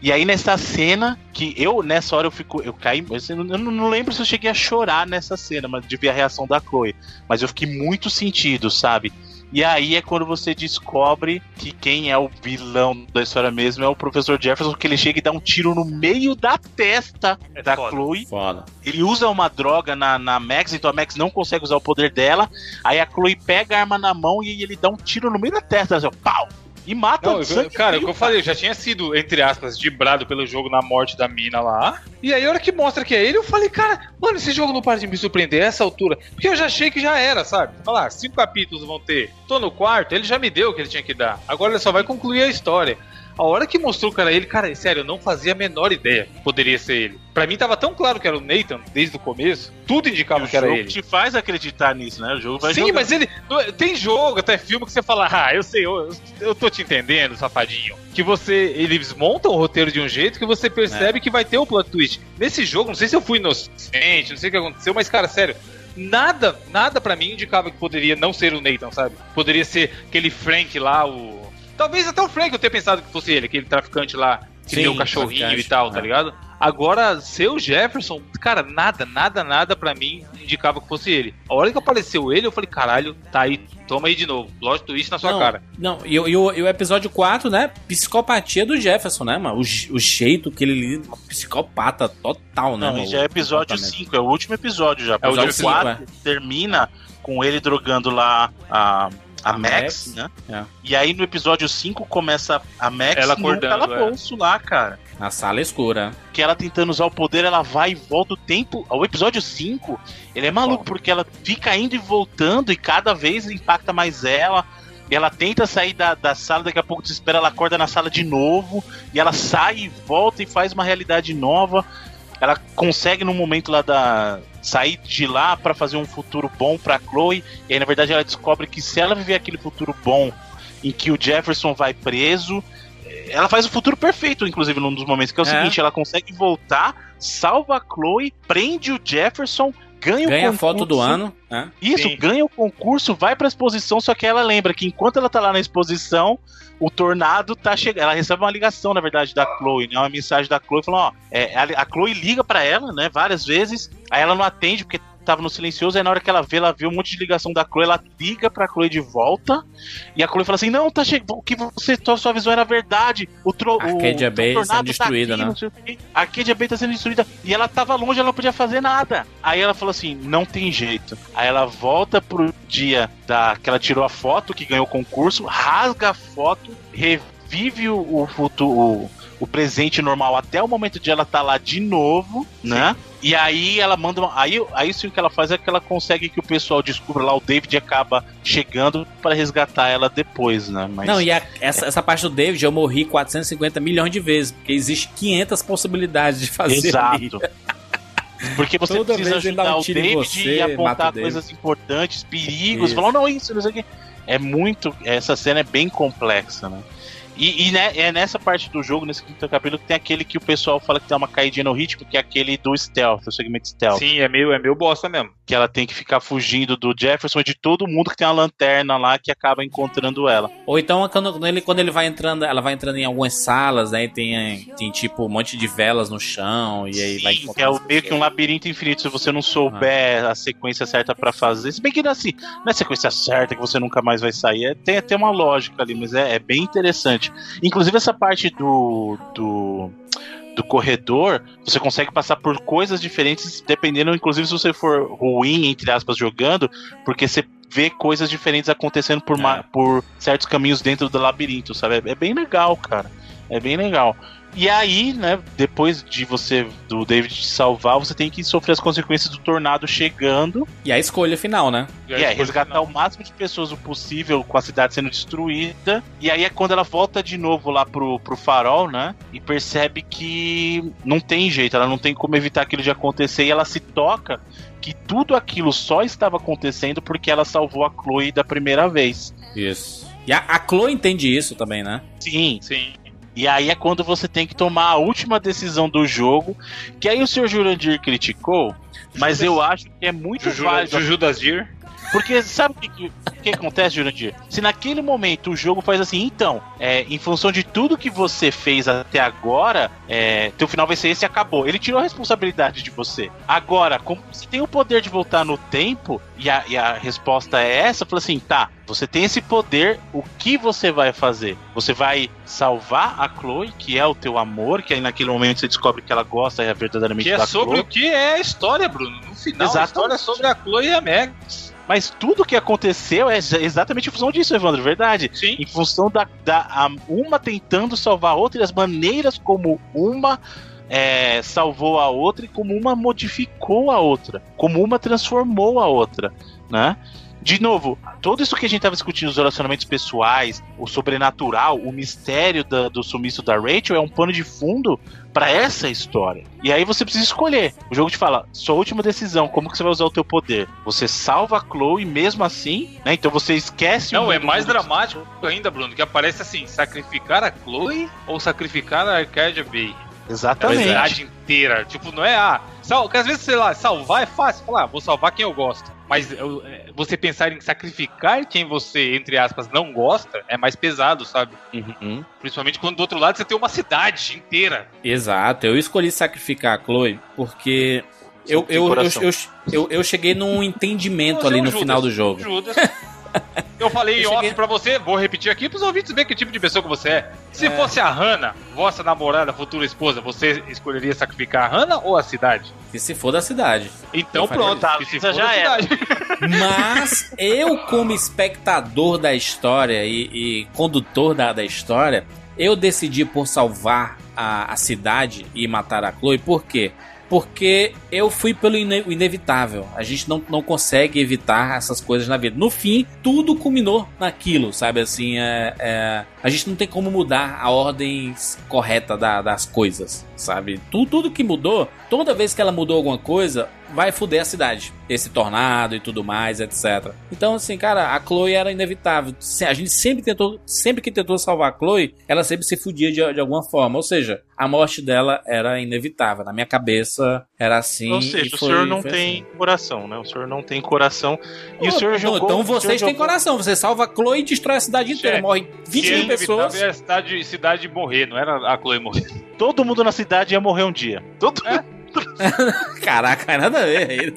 E aí nessa cena, que eu, nessa hora eu fico. Eu caí. assim, Eu não, não lembro se eu cheguei a chorar nessa cena, mas de ver a reação da Chloe. Mas eu fiquei muito sentido, sabe? E aí é quando você descobre que quem é o vilão da história mesmo é o professor Jefferson, que ele chega e dá um tiro no meio da testa É da foda. Chloe. Foda. Ele usa uma droga na, na Max, então a Max não consegue usar o poder dela. Aí a Chloe pega a arma na mão e ele dá um tiro no meio da testa, assim, ó, pau! E mata Não, o eu- cara, o que eu falei, eu já tinha sido, entre aspas, dibrado pelo jogo na morte da mina lá. E aí, a hora que mostra que é ele, eu falei, cara, mano, esse jogo não para de me surpreender a essa altura. Porque eu já achei que já era, sabe? Falar, cinco capítulos vão ter. Tô no quarto, ele já me deu o que ele tinha que dar. Agora ele só vai concluir a história. A hora que mostrou que era ele, cara, sério, eu não fazia a menor ideia que poderia ser ele. Pra mim tava tão claro que era o Nathan desde o começo, tudo indicava o que era jogo ele. te faz acreditar nisso, né? O jogo vai Sim, jogando. mas ele. Tem jogo, até filme que você fala, ah, eu sei, eu, eu tô te entendendo, safadinho. Que você. Eles montam o roteiro de um jeito que você percebe que vai ter o plot twist. Nesse jogo, não sei se eu fui inocente, não sei o que aconteceu, mas, cara, sério. Nada, nada pra mim indicava que poderia não ser o Nathan, sabe? Poderia ser aquele Frank lá, o. Talvez até o Frank eu tenha pensado que fosse ele, aquele traficante lá que Sim, deu o cachorrinho e tal, tá é. ligado? Agora, seu Jefferson, cara, nada, nada, nada pra mim indicava que fosse ele. A hora que apareceu ele, eu falei, caralho, tá aí, toma aí de novo. Plot twist na sua não, cara. Não, e, o- e e o episódio 4, né? Psicopatia do Jefferson, né, mano? O, o jeito que ele lida, psicopata total, né? Não, mano? já é episódio Comportamento. 5, é o último episódio já. É o episódio último 4 termina com ele drogando lá a, a, A Max, Max, né? é. E aí no episódio 5 começa a Max Ela acordando, calabouço lá, cara. Na sala escura. que ela tentando usar o poder, ela vai e volta o tempo. O episódio 5, ele é maluco, porque ela fica indo e voltando e cada vez impacta mais ela. E ela tenta sair da, da sala, daqui a pouco desespera, ela acorda na sala de novo. E ela sai e volta e faz uma realidade nova. Ela consegue no momento lá da. sair de lá pra fazer um futuro bom pra Chloe. E aí, na verdade, ela descobre que se ela viver aquele futuro bom em que o Jefferson vai preso, ela faz o futuro perfeito, inclusive, num dos momentos, que é o É. seguinte: ela consegue voltar, salva a Chloe, prende o Jefferson, ganha, Ganha o a foto do concurso. ano, né? Isso, Sim. ganha o concurso, vai pra exposição, só que ela lembra que enquanto ela tá lá na exposição, o tornado tá chegando. Ela recebe uma ligação, na verdade, da Chloe, né? Uma mensagem da Chloe falando, ó, é, a, a Chloe liga pra ela, né, várias vezes, aí ela não atende porque tava no silencioso, aí na hora que ela vê, ela vê um monte de ligação da Chloe, ela liga pra Chloe de volta, e a Chloe fala assim, não, tá chegando, o que você, sua visão era verdade, o, tro, Arcadia o, Bay o tornado sendo destruída, tá aqui, né? A Arcadia Bay tá sendo destruída, e ela tava longe, ela não podia fazer nada. Aí ela falou assim, não tem jeito. Aí ela volta pro dia da que ela tirou a foto, que ganhou o concurso, rasga a foto, revive o, o futuro, o, o presente normal até o momento de ela estar lá de novo, né? E aí ela manda uma, aí, aí sim o que ela faz é que ela consegue que o pessoal descubra lá, o David acaba chegando para resgatar ela depois, né? Mas Não, e a- essa, essa parte do David eu morri 450 milhões de vezes, porque existe 500 possibilidades de fazer. Exato. Porque você Toda precisa ajudar um o David você, e apontar coisas importantes, perigos, Isso. falar, não, isso, não sei o quê. É muito. Essa cena é bem complexa, né? E, e né, é nessa parte do jogo, nesse quinto capítulo, que tem aquele que o pessoal fala que dá uma caidinha no ritmo, que é aquele do stealth, o segmento stealth. Sim, é meio, é meio bosta mesmo. Que ela tem que ficar fugindo do Jefferson e de todo mundo que tem uma lanterna lá que acaba encontrando ela. Ou então quando, ele, quando ele vai entrando, ela vai entrando em algumas salas, né? E tem, tem tipo um monte de velas no chão, e aí vai Sim, que é meio que um labirinto infinito se você não souber a sequência certa pra fazer. Se bem que assim, não é sequência certa que você nunca mais vai sair. É, tem até uma lógica ali, mas é, é bem interessante. Inclusive essa parte do. do do corredor, você consegue passar por coisas diferentes, dependendo, inclusive, se você for ruim, entre aspas, jogando, porque você vê coisas diferentes acontecendo por, ma- por certos caminhos dentro do labirinto, sabe? É, é bem legal, cara. É bem legal. E aí, né, depois de você, do David te salvar, você tem que sofrer as consequências do tornado chegando E a escolha final, né? E e é resgatar o máximo de pessoas o possível com a cidade sendo destruída. E aí é quando ela volta de novo lá pro, pro farol, né? E percebe que não tem jeito, ela não tem como evitar aquilo de acontecer. E ela se toca que tudo aquilo só estava acontecendo porque ela salvou a Chloe da primeira vez. Isso. E a, a Chloe entende isso também, né? Sim, Sim. E aí é quando você tem que tomar a última decisão do jogo, que aí o Sr. Jurandir criticou, mas eu acho que é muito Juju, válido. Juju das Dir. Porque sabe o que, que, acontece, Jurandir? Se naquele momento o jogo faz assim, então, é, em função de tudo que você fez até agora, é, teu final vai ser esse e acabou. Ele tirou a responsabilidade de você. Agora, como você tem o poder de voltar no tempo, e a, e a resposta é essa, fala assim, tá, você tem esse poder, o que você vai fazer? Você vai salvar a Chloe, que é o teu amor, que aí naquele momento você descobre que ela gosta é verdadeiramente Que é da sobre Chloe. o que é a história, Bruno. No final, a Exatamente. história é sobre a Chloe e a Meg. Mas tudo que aconteceu é exa- exatamente em função disso, Evandro, verdade. Sim. Em função da, da a- uma tentando salvar a outra e as maneiras como uma é, salvou a outra e como uma modificou a outra, como uma transformou a outra, né? De novo, tudo isso que a gente estava discutindo, os relacionamentos pessoais, o sobrenatural, o mistério da- do sumiço da Rachel é um pano de fundo para essa história. E aí você precisa escolher. O jogo te fala, sua última decisão, como que você vai usar o teu poder? Você salva a Chloe mesmo assim, né? Então você esquece o Não, é mais dramático ainda, Bruno, que aparece assim: sacrificar a Chloe ou sacrificar a Arcadia Bay? A Exatamente. cidade inteira. Tipo, não é ah, sal, porque às vezes, sei lá, salvar é fácil. Falar, ah, vou salvar quem eu gosto. Mas eu- é, você pensar em sacrificar quem você, entre aspas, não gosta, é mais pesado, sabe? Uhum. Principalmente quando do outro lado você tem uma cidade inteira. Exato. Eu escolhi sacrificar a Chloe porque eu, eu, eu, eu, eu, eu cheguei num entendimento ali no Judas, final do jogo. Judas. Eu falei em Eu off cheguei- pra você, vou repetir aqui pros ouvintes ver que tipo de pessoa que você é. Se É. fosse a Hannah, vossa namorada, futura esposa, você escolheria sacrificar a Hannah ou a cidade? Que se for da cidade. Então pronto, isso. que se Tá, for já cidade. Mas eu, como espectador da história e, e condutor da, da história, eu decidi por salvar a, a cidade e matar a Chloe. Por quê? Porque eu fui pelo ine- inevitável. A gente não, não consegue evitar essas coisas na vida. No fim, tudo culminou naquilo, sabe? Assim, é, é- a gente não tem como mudar a ordem correta da- das coisas, sabe? Tu- tudo que mudou, toda vez que ela mudou alguma coisa, vai fuder a cidade. Esse tornado e tudo mais, etc. Então, assim, cara, a Chloe era inevitável. A gente sempre tentou, sempre que tentou salvar a Chloe, ela sempre se fudia de, de alguma forma. Ou seja, a morte dela era inevitável. Na minha cabeça era assim. Ou e seja, o foi- senhor não tem assim. coração, né? O senhor não tem coração. E o Pô, senhor não, jogou. então o vocês têm jogou- coração. Você salva a Chloe e destrói a cidade inteira. É. Morre 20 Se é mil pessoas. inevitável, é a cidade, cidade morrer, não era a Chloe morrer. Todo mundo na cidade ia morrer um dia. Todo Caraca, nada a ver.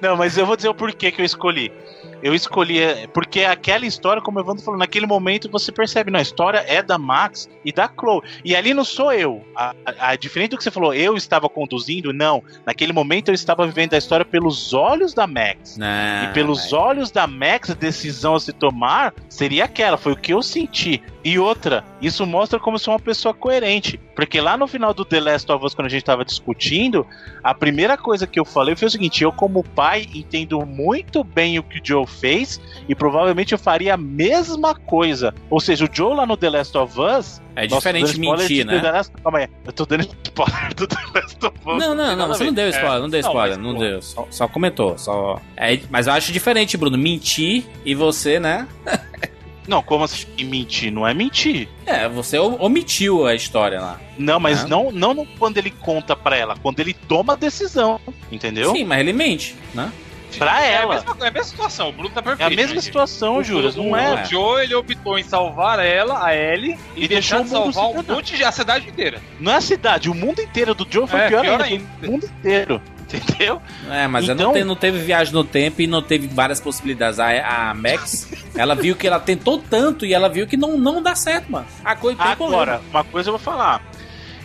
Não, mas eu vou dizer o porquê que eu escolhi. Eu escolhi é, porque aquela história, como o Evandro falou, naquele momento você percebe, não, a história é da Max e da Chloe. E ali não sou eu. A, a- a- diferente do que você falou, eu estava conduzindo, não. Naquele momento eu estava vivendo a história pelos olhos da Max. Não, E pelos olhos da Max, a decisão a se tomar seria aquela, foi o que eu senti. E outra, isso mostra como eu sou uma pessoa coerente. Porque lá no final do The Last of Us, quando a gente tava discutindo, a primeira coisa que eu falei foi o seguinte: eu, como pai, entendo muito bem o que o Joe fez e provavelmente eu faria a mesma coisa. Ou seja, o Joe lá no The Last of Us. É diferente spoiler mentir, né? The Last... Calma aí, eu tô dando spoiler do The Last of Us. Não, não, não, você não deu spoiler, não deu Não, spoiler, mas, não deu. Só, só comentou, só. É, mas eu acho diferente, Bruno, mentir e você, né? Não, como assim mentir? Não é mentir. É, você omitiu a história lá. Não, mas Ah. não, não quando ele conta pra ela, quando ele toma a decisão, entendeu? Sim, mas ele mente, né? Pra É a, ela. mesma, é a mesma situação, o Bruno tá É perfeito. a mesma gente. situação, O- Júlio, o- não é? O Joe, ele optou em salvar ela, a Ellie, e, E deixar deixou de mundo salvar um monte de... a cidade inteira. Não é a cidade, o mundo inteiro do Joe foi É, pior, pior ainda. ainda. O mundo inteiro, entendeu? É, mas ela Então- não, te- não teve viagem no tempo e não teve várias possibilidades. A, a Max, ela viu que ela tentou tanto e ela viu que não, não dá certo, mano. A coisa tem Agora, problema. uma coisa eu vou falar.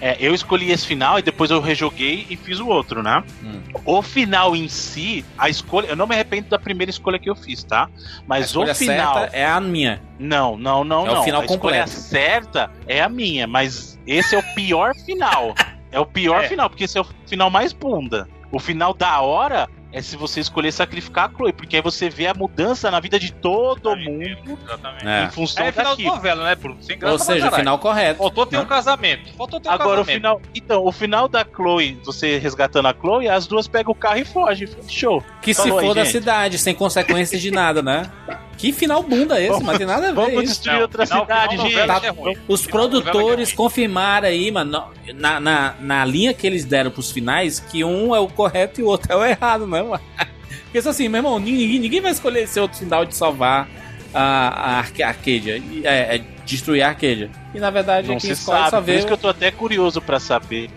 É, eu escolhi esse final e depois eu rejoguei e fiz o outro, né? Hum. O final em si, a escolha. Eu não me arrependo da primeira escolha que eu fiz, tá? Mas o escolha final. certa é a minha. Não, não, não, É o não. final a escolha completo. certa é a minha, mas esse é o pior final. É o pior É. final, porque esse é o final mais bunda. O final da hora é se você escolher sacrificar a Chloe, porque aí você vê a mudança na vida de todo mundo Exatamente. É. em função É final de daquilo. novela, né, Bruno? Sem graça Ou seja, o caralho. final correto. Faltou ter né? um casamento. Faltou ter um Agora o casamento. final. Então, o final da Chloe, você resgatando a Chloe, as duas pegam o carro e fogem. Show. Que se Falou aí, for da gente. cidade, sem consequências de nada, né? Que final bunda esse, mas tem nada a ver Vamos isso. destruir Não, outra final- cidade, final gente. novela Tá- é ruim. Os Final novela produtores é confirmaram aí, mano, na, na, na linha que eles deram pros finais, que um é o correto e o outro é o errado, né, Porque isso assim, meu irmão, ninguém, ninguém vai escolher esse outro final de salvar a, a Arca- Arcadia. É, é destruir a Arcadia. E na verdade, Não quem se escolhe sabe. só Por isso que eu tô até curioso pra saber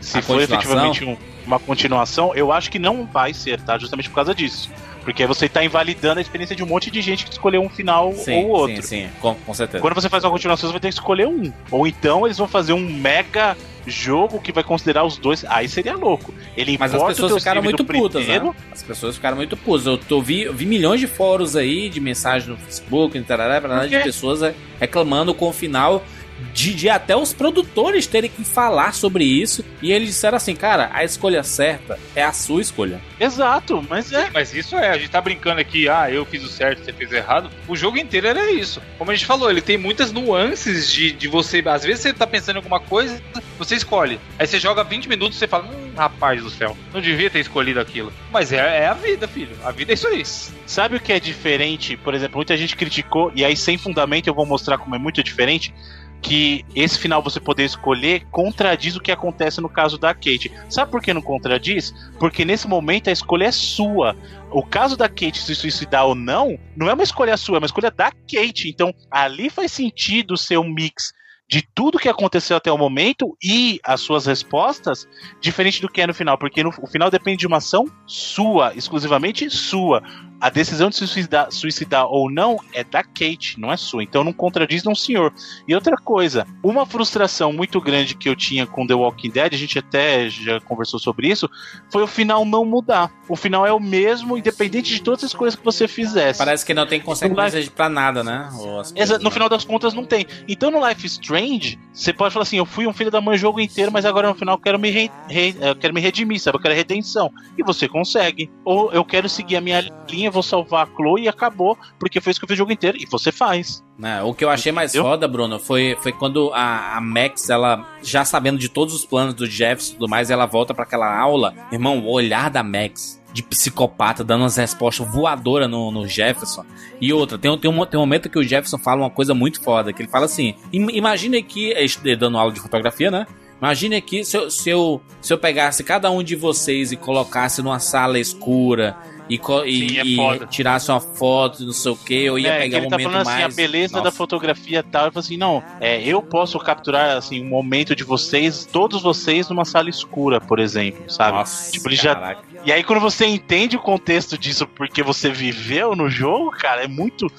se foi efetivamente um- uma continuação. Eu acho que não vai ser, tá? Justamente por causa disso. Porque você tá invalidando a experiência de um monte de gente que escolheu um final Sim, ou outro. sim, sim, com, com certeza. Quando você faz uma continuação, você vai ter que escolher um. Ou então eles vão fazer um mega jogo que vai considerar os dois. Aí seria louco. Ele Mas as pessoas ficaram muito putas, primeiro, né? As pessoas ficaram muito putas. Eu tô, vi, eu vi milhões de fóruns aí, de mensagens no Facebook, tarará, de quê? pessoas é, reclamando com o final. De, de até os produtores terem que falar sobre isso. E eles disseram assim, cara, a escolha certa é a sua escolha. Exato, mas é. Mas isso é, a gente tá brincando aqui, ah, eu fiz o certo, você fez o errado. O jogo inteiro era isso. Como a gente falou, ele tem muitas nuances de, de você. Às vezes você tá pensando em alguma coisa, você escolhe. Aí você joga 20 minutos e você fala, hum, rapaz do céu, não devia ter escolhido aquilo. Mas é, é a vida, filho. A vida é isso aí. Sabe o que é diferente? Por exemplo, muita gente criticou, e aí sem fundamento eu vou mostrar como é muito diferente. Que esse final você poder escolher contradiz o que acontece no caso da Kate. Sabe por que não contradiz? Porque nesse momento a escolha é sua. O caso da Kate se suicidar ou não, não é uma escolha sua, é uma escolha da Kate. Então ali faz sentido ser um mix de tudo que aconteceu até o momento e as suas respostas, diferente do que é no final, porque no, o final depende de uma ação sua, exclusivamente sua. A decisão de se suicidar, suicidar ou não é da Kate, não é sua. Então não contradiz não, senhor. E outra coisa, uma frustração muito grande que eu tinha com The Walking Dead, a gente até já conversou sobre isso, foi o final não mudar. O final é o mesmo, independente de todas as coisas que você fizesse. Parece que não tem consequências pra nada, né? Ou as coisas, no né? final das contas não tem. Então no Life Strange, você pode falar assim, eu fui um filho da mãe o jogo inteiro, mas agora no final eu quero me, re- re- eu quero me redimir, sabe? Eu quero redenção. E você consegue. Ou eu quero seguir a minha linha, vou salvar a Chloe e acabou, porque foi isso que eu fiz o jogo inteiro. E você faz. né? O que eu achei mais Entendeu? foda, Bruno, foi, foi quando a, a Max, ela, já sabendo de todos os planos do Jefferson e tudo mais, ela volta pra aquela aula. Irmão, o olhar da Max, de psicopata, dando umas respostas voadoras no, no Jefferson. E outra, tem, um- tem, um, tem um momento que o Jefferson fala uma coisa muito foda, que ele fala assim, "Im- imagine que, ele dando aula de fotografia, né? Imagine aqui se eu, se, eu, se eu pegasse cada um de vocês e colocasse numa sala escura e, e- Sim, é e tirasse uma foto, não sei o que, eu ia É, que pegar um ele tá momento falando mais... assim, a beleza da Nossa. fotografia e tal. Ele fala assim, não, é, eu posso capturar assim, um momento de vocês, todos vocês, numa sala escura, por exemplo, sabe? Nossa, Tipo, ele já- caraca. E aí, quando você entende o contexto disso porque você viveu no jogo, cara, é muito.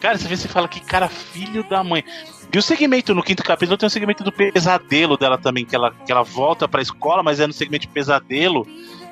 Cara, você vê você fala que cara, filho da mãe. E o segmento no quinto capítulo tem o segmento do pesadelo dela também, que ela, que ela volta pra escola, mas é no segmento de pesadelo.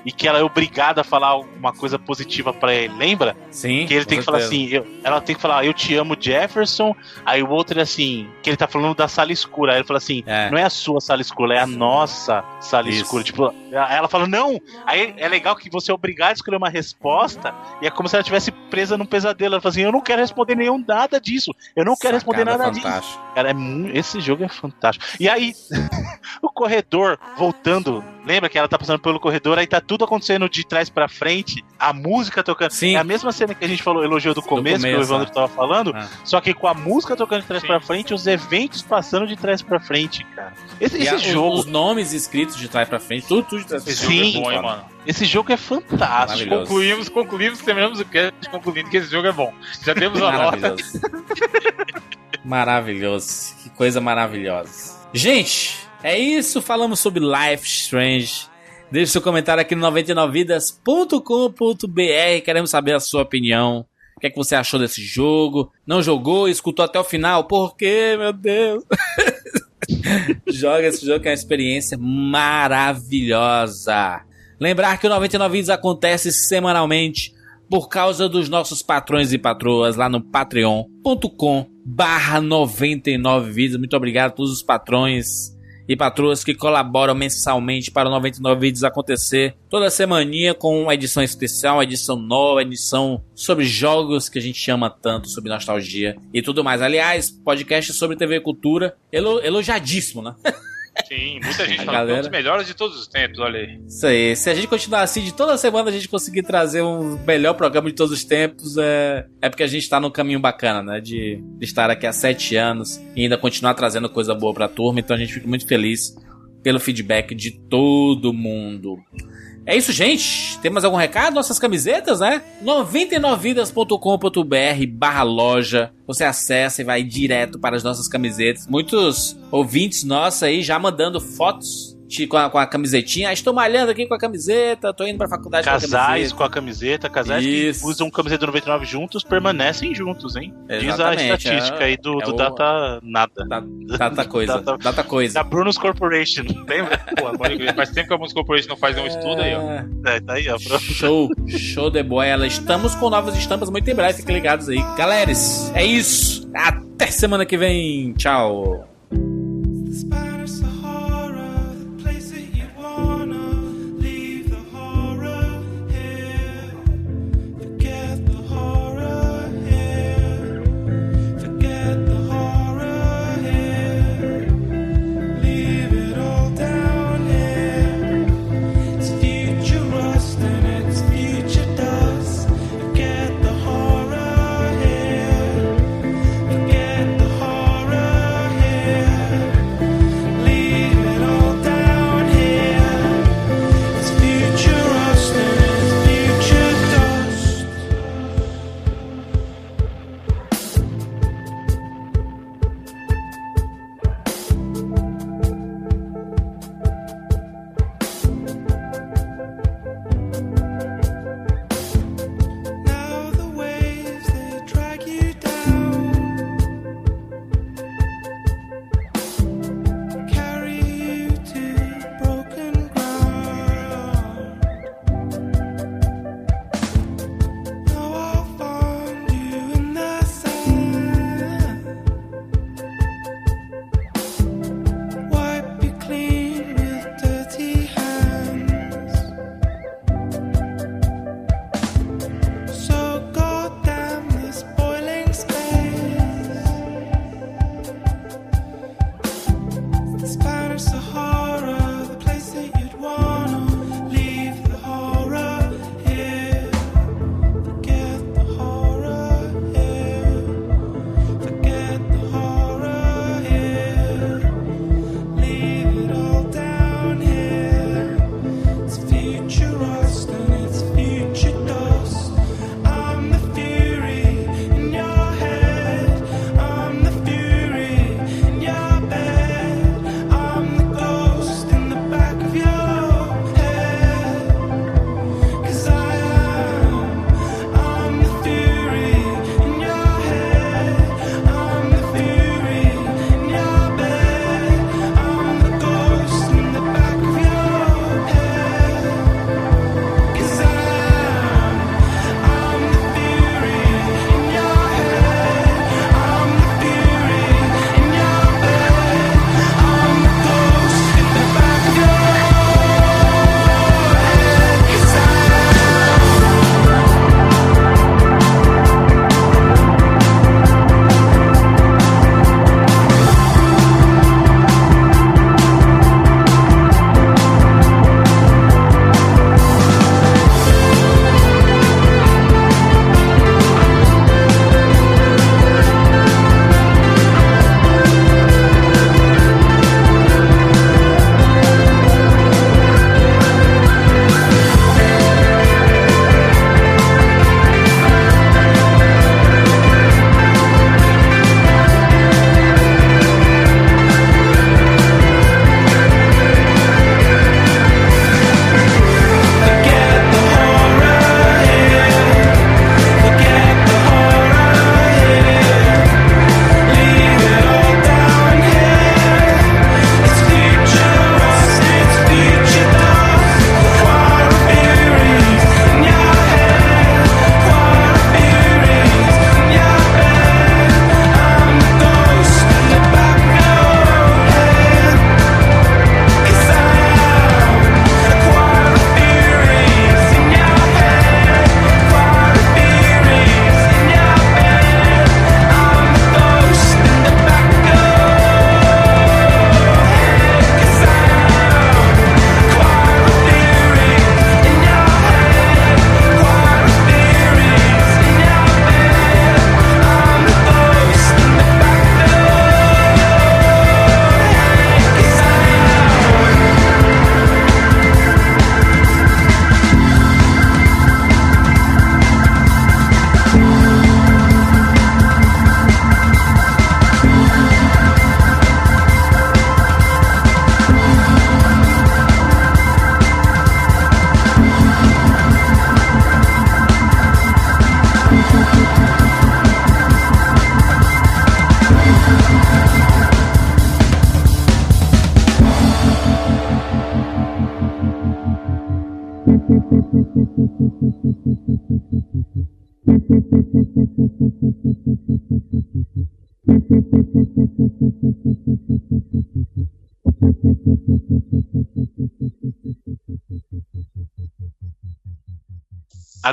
E que ela é obrigada a falar uma coisa positiva pra ele, lembra? Sim, Que ele tem que falar certeza. assim, eu- ela tem que falar, eu te amo, Jefferson. Aí o outro é assim, que ele tá falando da sala escura. Aí ele fala assim, É. não é a sua sala escura, é a nossa sala Isso. escura. Tipo, aí ela fala, não. Aí é legal que você é obrigado a escolher uma resposta e é como se ela estivesse presa num pesadelo. Ela fala assim, eu não quero responder nenhum nada disso. Eu não quero responder nada disso. fantástica. Cara, é esse jogo é fantástico. E aí, o corredor voltando. Lembra que ela tá passando pelo corredor, aí tá tudo tudo acontecendo de trás pra frente, a música tocando. Sim. É a mesma cena que a gente falou, elogiou do começo, que o começo, Evandro é. tava falando, É. só que com a música tocando de trás pra frente, os eventos passando de trás pra frente, cara. Esse, E esse a- jogo, Os, nomes escritos de trás pra frente, tudo, tudo de trás pra Esse frente. Sim. jogo é bom, hein, mano. esse jogo é fantástico. Maravilhoso. Concluímos, concluímos, terminamos o cast concluindo que esse jogo é bom. Já temos a nota. Maravilhoso. maravilhoso. Que coisa maravilhosa. Gente, é isso. Falamos sobre Life Strange. Deixe seu comentário aqui no 99vidas.com.br. Queremos saber a sua opinião. O que é que você achou desse jogo? Não jogou? Escutou até o final? Por quê, meu Deus? Joga esse jogo que é uma experiência maravilhosa. Lembrar que o 99 Vidas acontece semanalmente por causa dos nossos patrões e patroas lá no patreon.com barra 99 Vidas. Muito obrigado a todos os patrões e patroas que colaboram mensalmente para o 99 Vídeos acontecer toda semaninha com uma edição especial, uma edição nova, edição sobre jogos que a gente ama tanto, sobre nostalgia e tudo mais. Aliás, podcast sobre TV Cultura, elo, elogiadíssimo, né? Sim, muita gente A que é um galera- dos melhores de todos os tempos, olha aí. Isso aí. Se a gente continuar assim de toda semana, a gente conseguir trazer um melhor programa de todos os tempos, é, é porque a gente tá num caminho bacana, né? De, de estar aqui há sete anos e ainda continuar trazendo coisa boa pra turma. Então a gente fica muito feliz pelo feedback de todo mundo. É isso, gente. Tem mais algum recado? Nossas camisetas, né? 99vidas.com.br barra loja. Você acessa e vai direto para as nossas camisetas. Muitos ouvintes nossos aí já mandando fotos com, a, com a camisetinha. Ah, estou malhando aqui com a camiseta, tô indo pra faculdade com a Casais camiseta. com a camiseta, casais Isso. que usam camiseta do 99 juntos permanecem juntos, hein? Diz a Exatamente, estatística é- aí do, é do o- Data Nada. Data, data coisa. Data- Data coisa. Da Brunos Corporation, lembra? Pô. Faz tempo que a Música Corporation não faz nenhum estudo aí, ó. É, É, tá aí, ó. Show, show de bola. Estamos com novas estampas muito em breve, fiquem ligados aí. Galeres, é isso. Até semana que vem. Tchau.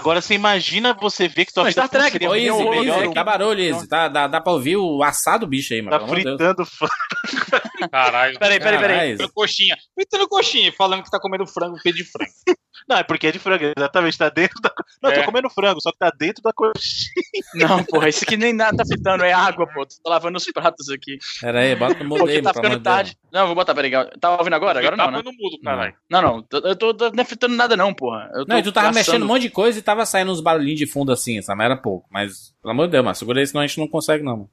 Agora você imagina você ver que tua Não, vida Star Trek, seria Izzy, melhor. Izzy, um- cabarulho, Izzy. Tá, dá, dá pra ouvir o assado bicho aí, mano. Tá fritando fã. Caralho. Peraí, peraí, peraí. Fritando coxinha. Fritando coxinha, falando que tá comendo frango peito de frango. Não, é porque é de frango, exatamente. Tá dentro da. Não, eu É. tô comendo frango, só que tá dentro da coxinha. Não, porra, isso aqui nem nada tá fritando, é água, pô. Tô lavando os pratos aqui. Pera aí, bota no mudo aí, tá ficando de Deus. tarde. Não, vou botar, peraí. Tá ouvindo agora? Agora não, tá né? no mudo, caralho. Não, não. Eu tô, tô- não é fritando nada, não, porra. Eu tô Não, e tu tava passando- mexendo um monte de coisa e tava saindo uns barulhinhos de fundo assim, essa era pouco. Mas, pelo amor de Deus, mano, segura aí, senão a gente não consegue, não. mano.